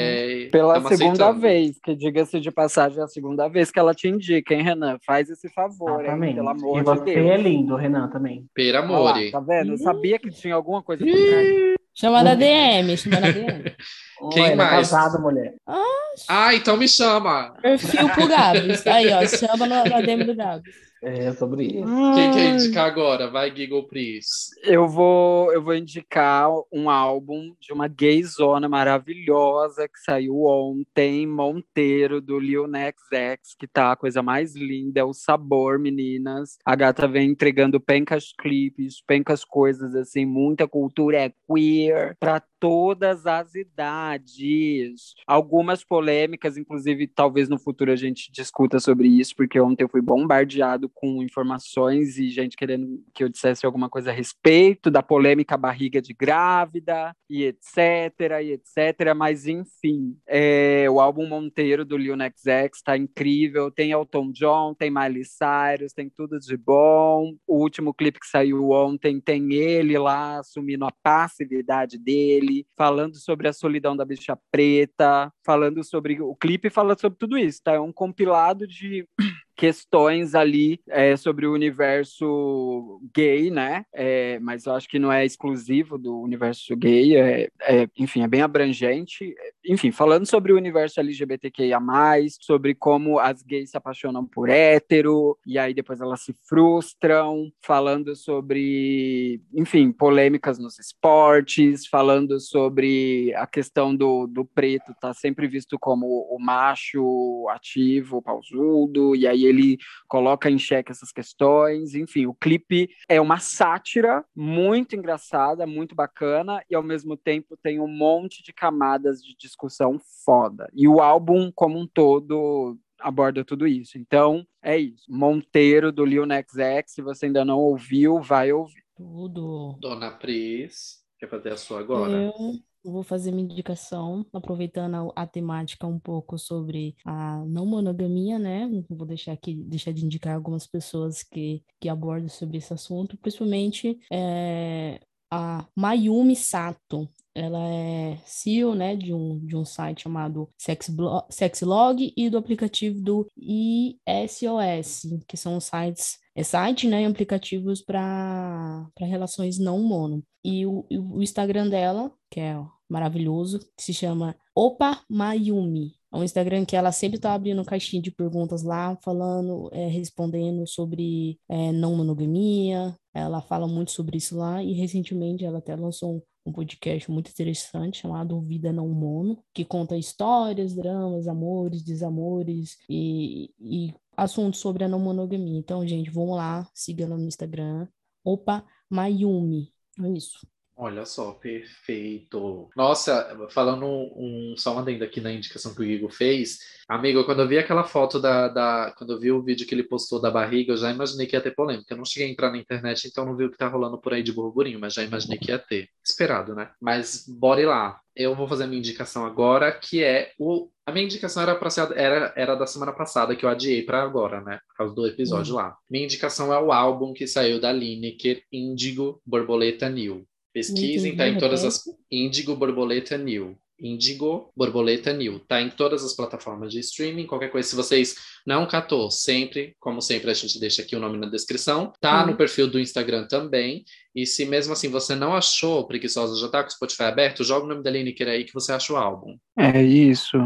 É, Pela segunda aceitando. vez, que diga-se de passagem, é a segunda vez que ela te indica, hein, Renan? Faz esse favor, hein? Pelo amor e de você Deus. é lindo, Renan, também. Per Olha lá, amore. tá vendo? Eu sabia que tinha alguma coisa por trás. Chama da DM, chama da DM. Quem ele é mais? casado, mulher. Ah, então me chama. Perfil pro Gabs. Aí, ó, chama no, na DM do Gabs. É sobre isso. Quem quer indicar agora? Vai, Giggle Pris. Eu vou, eu vou indicar um álbum de uma gayzona maravilhosa que saiu ontem, Monteiro, do Lil Nas X, que tá a coisa mais linda, é o sabor, meninas. A gata vem entregando pencas clipes, pencas coisas, assim, muita cultura é queer pra todas as idades. Algumas polêmicas, inclusive, talvez no futuro a gente discuta sobre isso, porque ontem eu fui bombardeado com informações e gente querendo que eu dissesse alguma coisa a respeito da polêmica barriga de grávida e etc, e etc. Mas, enfim, é, o álbum Monteiro do Lil Nas X está incrível. Tem Elton John, tem Miley Cyrus, tem tudo de bom. O último clipe que saiu ontem tem ele lá assumindo a passividade dele, falando sobre a solidão da bicha preta, falando sobre o clipe fala sobre tudo isso, tá? É um compilado de questões ali é, sobre o universo gay, né? É, mas eu acho que não é exclusivo do universo gay, é, é, enfim, é bem abrangente. Enfim, falando sobre o universo LGBTQIA+, sobre como as gays se apaixonam por hétero, e aí depois elas se frustram, falando sobre, enfim, polêmicas nos esportes, falando sobre a questão do, do preto tá sempre visto como o macho ativo, pausudo, e aí ele coloca em xeque essas questões. Enfim, o clipe é uma sátira muito engraçada, muito bacana, e ao mesmo tempo tem um monte de camadas de discussão foda. E o álbum, como um todo, aborda tudo isso. Então, é isso. Monteiro, do Lil Nas X, se você ainda não ouviu, vai ouvir. Tudo. Dona Pris, quer fazer a sua agora? Eu vou fazer minha indicação, aproveitando a, a temática um pouco sobre a não monogamia, né? Vou deixar aqui, deixar de indicar algumas pessoas que, que abordam sobre esse assunto, principalmente é, a Mayumi Sato. Ela é CEO né, de, um, de um site chamado Sexlog e do aplicativo do ISOS, que são sites, é site né, e aplicativos para relações não mono. E o, o Instagram dela, que é maravilhoso, que se chama Opa Mayumi. É um Instagram que ela sempre tá abrindo caixinha de perguntas lá, falando, é, respondendo sobre é, não monogamia. Ela fala muito sobre isso lá e recentemente ela até lançou um, podcast muito interessante chamado Vida Não Mono, que conta histórias, dramas, amores, desamores e, e assuntos sobre a não monogamia. Então, gente, vamos lá, siga no Instagram. Opa Mayumi. É isso. Olha só, perfeito. Nossa, falando um, só uma adendo aqui na indicação que o Igor fez, amigo, quando eu vi aquela foto da, da, Quando eu vi o vídeo que ele postou da barriga, eu já imaginei que ia ter polêmica. Eu não cheguei a entrar na internet, então não vi o que tá rolando por aí de burburinho, mas já imaginei que ia ter. Esperado, né? Mas bora ir lá. Eu vou fazer a minha indicação agora, que é o. A minha indicação era, pra ser, era, era da semana passada, que eu adiei para agora, né? Por causa do episódio hum. lá. Minha indicação é o álbum que saiu da Lineker, Índigo Borboleta New. Pesquisem, tá em todas as. Índigo Borboleta New. Índigo Borboleta New. Tá em todas as plataformas de streaming. Qualquer coisa, se vocês não catou, sempre, como sempre, a gente deixa aqui o nome na descrição. Tá uhum. no perfil do Instagram também. E se mesmo assim você não achou Preguiçosa, já tá com o Spotify aberto, joga o nome da Lineker aí que você acha o álbum. É isso.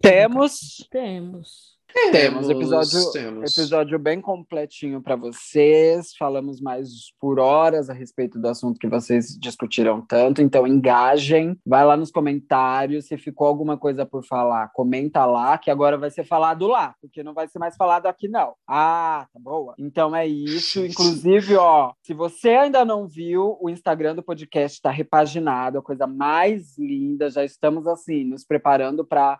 Temos. Temos. Temos, episódio, temos. episódio bem completinho para vocês. Falamos mais por horas a respeito do assunto que vocês discutiram tanto. Então, engajem. Vai lá nos comentários. Se ficou alguma coisa por falar, comenta lá, que agora vai ser falado lá, porque não vai ser mais falado aqui, não. Ah, tá boa. Então é isso. Inclusive, ó, se você ainda não viu, o Instagram do podcast está repaginado, a coisa mais linda. Já estamos assim, nos preparando para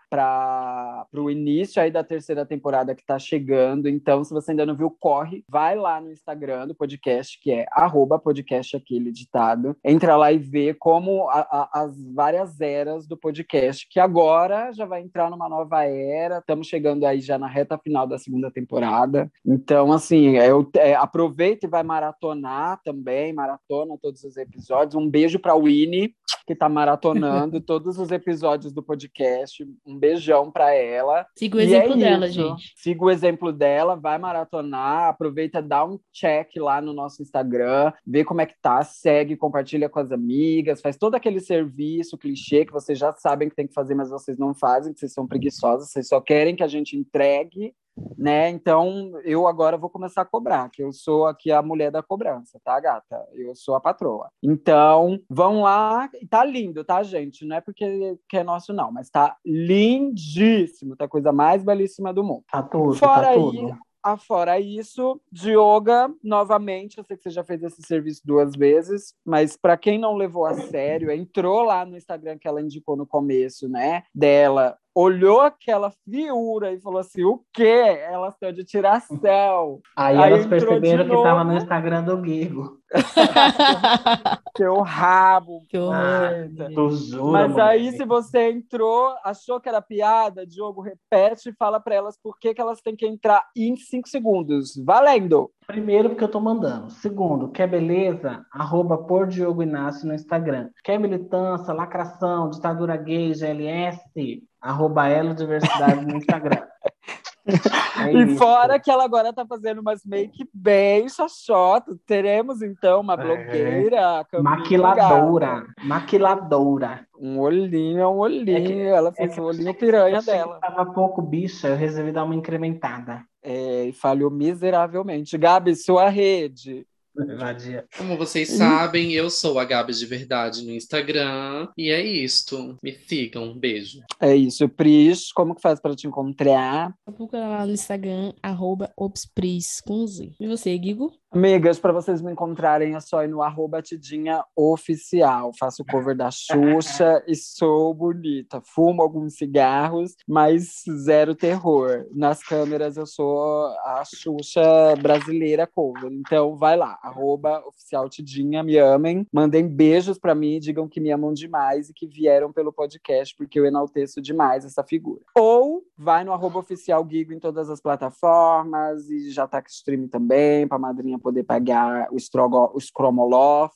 o início aí da terceira temporada que está chegando. Então, se você ainda não viu, corre, vai lá no Instagram do podcast, que é arroba podcast aquele ditado. Entra lá e vê como a, a, as várias eras do podcast, que agora já vai entrar numa nova era. Estamos chegando aí já na reta final da segunda temporada. Então, assim, eu, é, aproveita e vai maratonar também, maratona todos os episódios. Um beijo para Winnie, que está maratonando todos os episódios do podcast. Um beijão para ela. Siga o e exemplo é dela, gente. Siga o exemplo dela, vai maratonar, aproveita, dá um check lá no nosso Instagram, vê como é que tá, segue, compartilha com as amigas, faz todo aquele serviço clichê que vocês já sabem que tem que fazer, mas vocês não fazem, que vocês são preguiçosas, vocês só querem que a gente entregue né? Então eu agora vou começar a cobrar, que eu sou aqui a mulher da cobrança, tá, gata? Eu sou a patroa. Então, vão lá, tá lindo, tá, gente? Não é porque que é nosso não, mas tá lindíssimo, tá a coisa mais belíssima do mundo. Tá tudo, Fora tá aí, tudo. afora isso, Dioga, novamente, eu sei que você já fez esse serviço duas vezes, mas para quem não levou a sério, entrou lá no Instagram que ela indicou no começo, né? Dela, olhou aquela figura e falou assim: o quê? Elas estão de tiração. Aí, Aí elas perceberam que estava no Instagram do Guigo. Seu rabo. Que horror. Tu jura, Mas mulher? aí, se você entrou, achou que era piada, Diogo, repete e fala para elas por que, que elas têm que entrar em cinco segundos. Valendo! Primeiro, porque eu tô mandando. Segundo, quer beleza? Arroba por Diogo Inácio no Instagram. Quer militância, lacração, ditadura gay, GLS? Arroba Elo Diversidade no Instagram. É e isso. fora que ela agora tá fazendo umas make bem xoxota. Teremos, então, uma É. blogueira. Camila Maquiladora. Gata. Maquiladora. Um olhinho, é um olhinho. É que- ela É fez o eu olhinho piranha dela. Tava pouco bicha, eu resolvi dar uma incrementada. É, e falhou miseravelmente. Gabi, sua rede. Vadia. Como vocês sabem, eu sou a Gabi de Verdade no Instagram. E é isto. Me sigam. Beijo. É isso, Pris. Como que faz para te encontrar? Procura lá no Instagram, arroba opspris com Z. E você, Guigo? Amigas, para vocês me encontrarem é só ir no arroba Tidinha Oficial. Faço cover da Xuxa e sou bonita. Fumo alguns cigarros, mas zero terror. Nas câmeras eu sou a Xuxa brasileira cover. Então vai lá, arroba Oficial Tidinha, me amem. Mandem beijos para mim, digam que me amam demais e que vieram pelo podcast, porque eu enalteço demais essa figura. Ou vai no arroba Oficial Guigo em todas as plataformas e já tá com stream também, para madrinha poder pagar o, estrogo, o Scromoloff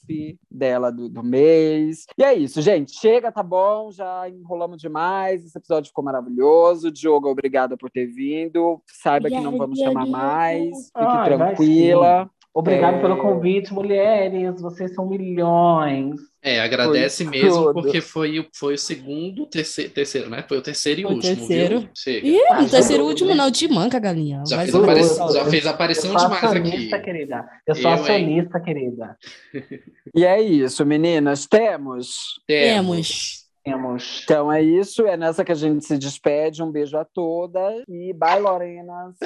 dela do, do mês. E é isso, gente. Chega, tá bom? Já enrolamos demais. Esse episódio ficou maravilhoso. Diogo, obrigada por ter vindo. Saiba que não vamos chamar mais. Fique Ai, vai tranquila. Obrigado É. pelo convite, mulheres. Vocês são milhões. É, agradece Foi mesmo, tudo. porque foi, o- foi o segundo, terceiro, terceiro, né? Foi o terceiro e Foi o último, terceiro. viu? Chega. Ih, Ah, já terceiro deu, último né? não, te manca, galinha. Já fez, apare- aparição, já fez Eu aparição sou demais aqui. acionista, querida. Eu sou Eu, hein? acionista, querida. E é isso, meninas. Temos. Temos. Temos. Então é isso. É nessa que a gente se despede. Um beijo a todas. E bye, Lorenas.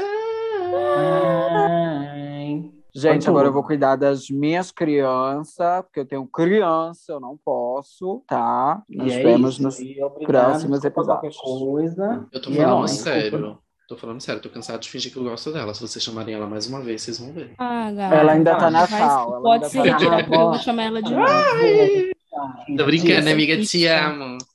Ai. Gente, agora eu vou cuidar das minhas crianças, porque eu tenho criança, eu não posso, tá? E Nos é vemos isso. nos E obrigado, próximos episódios. coisa. Eu tô é falando nóis, sério. desculpa. Tô falando sério, tô cansado de fingir que eu gosto dela. Se vocês chamarem ela mais uma vez, vocês vão ver. Ah, gata. Ela ainda tá na Mas sal. ela pode tá sal. porque eu vou chamar ela de novo. Tô brincando, amiga, te amo.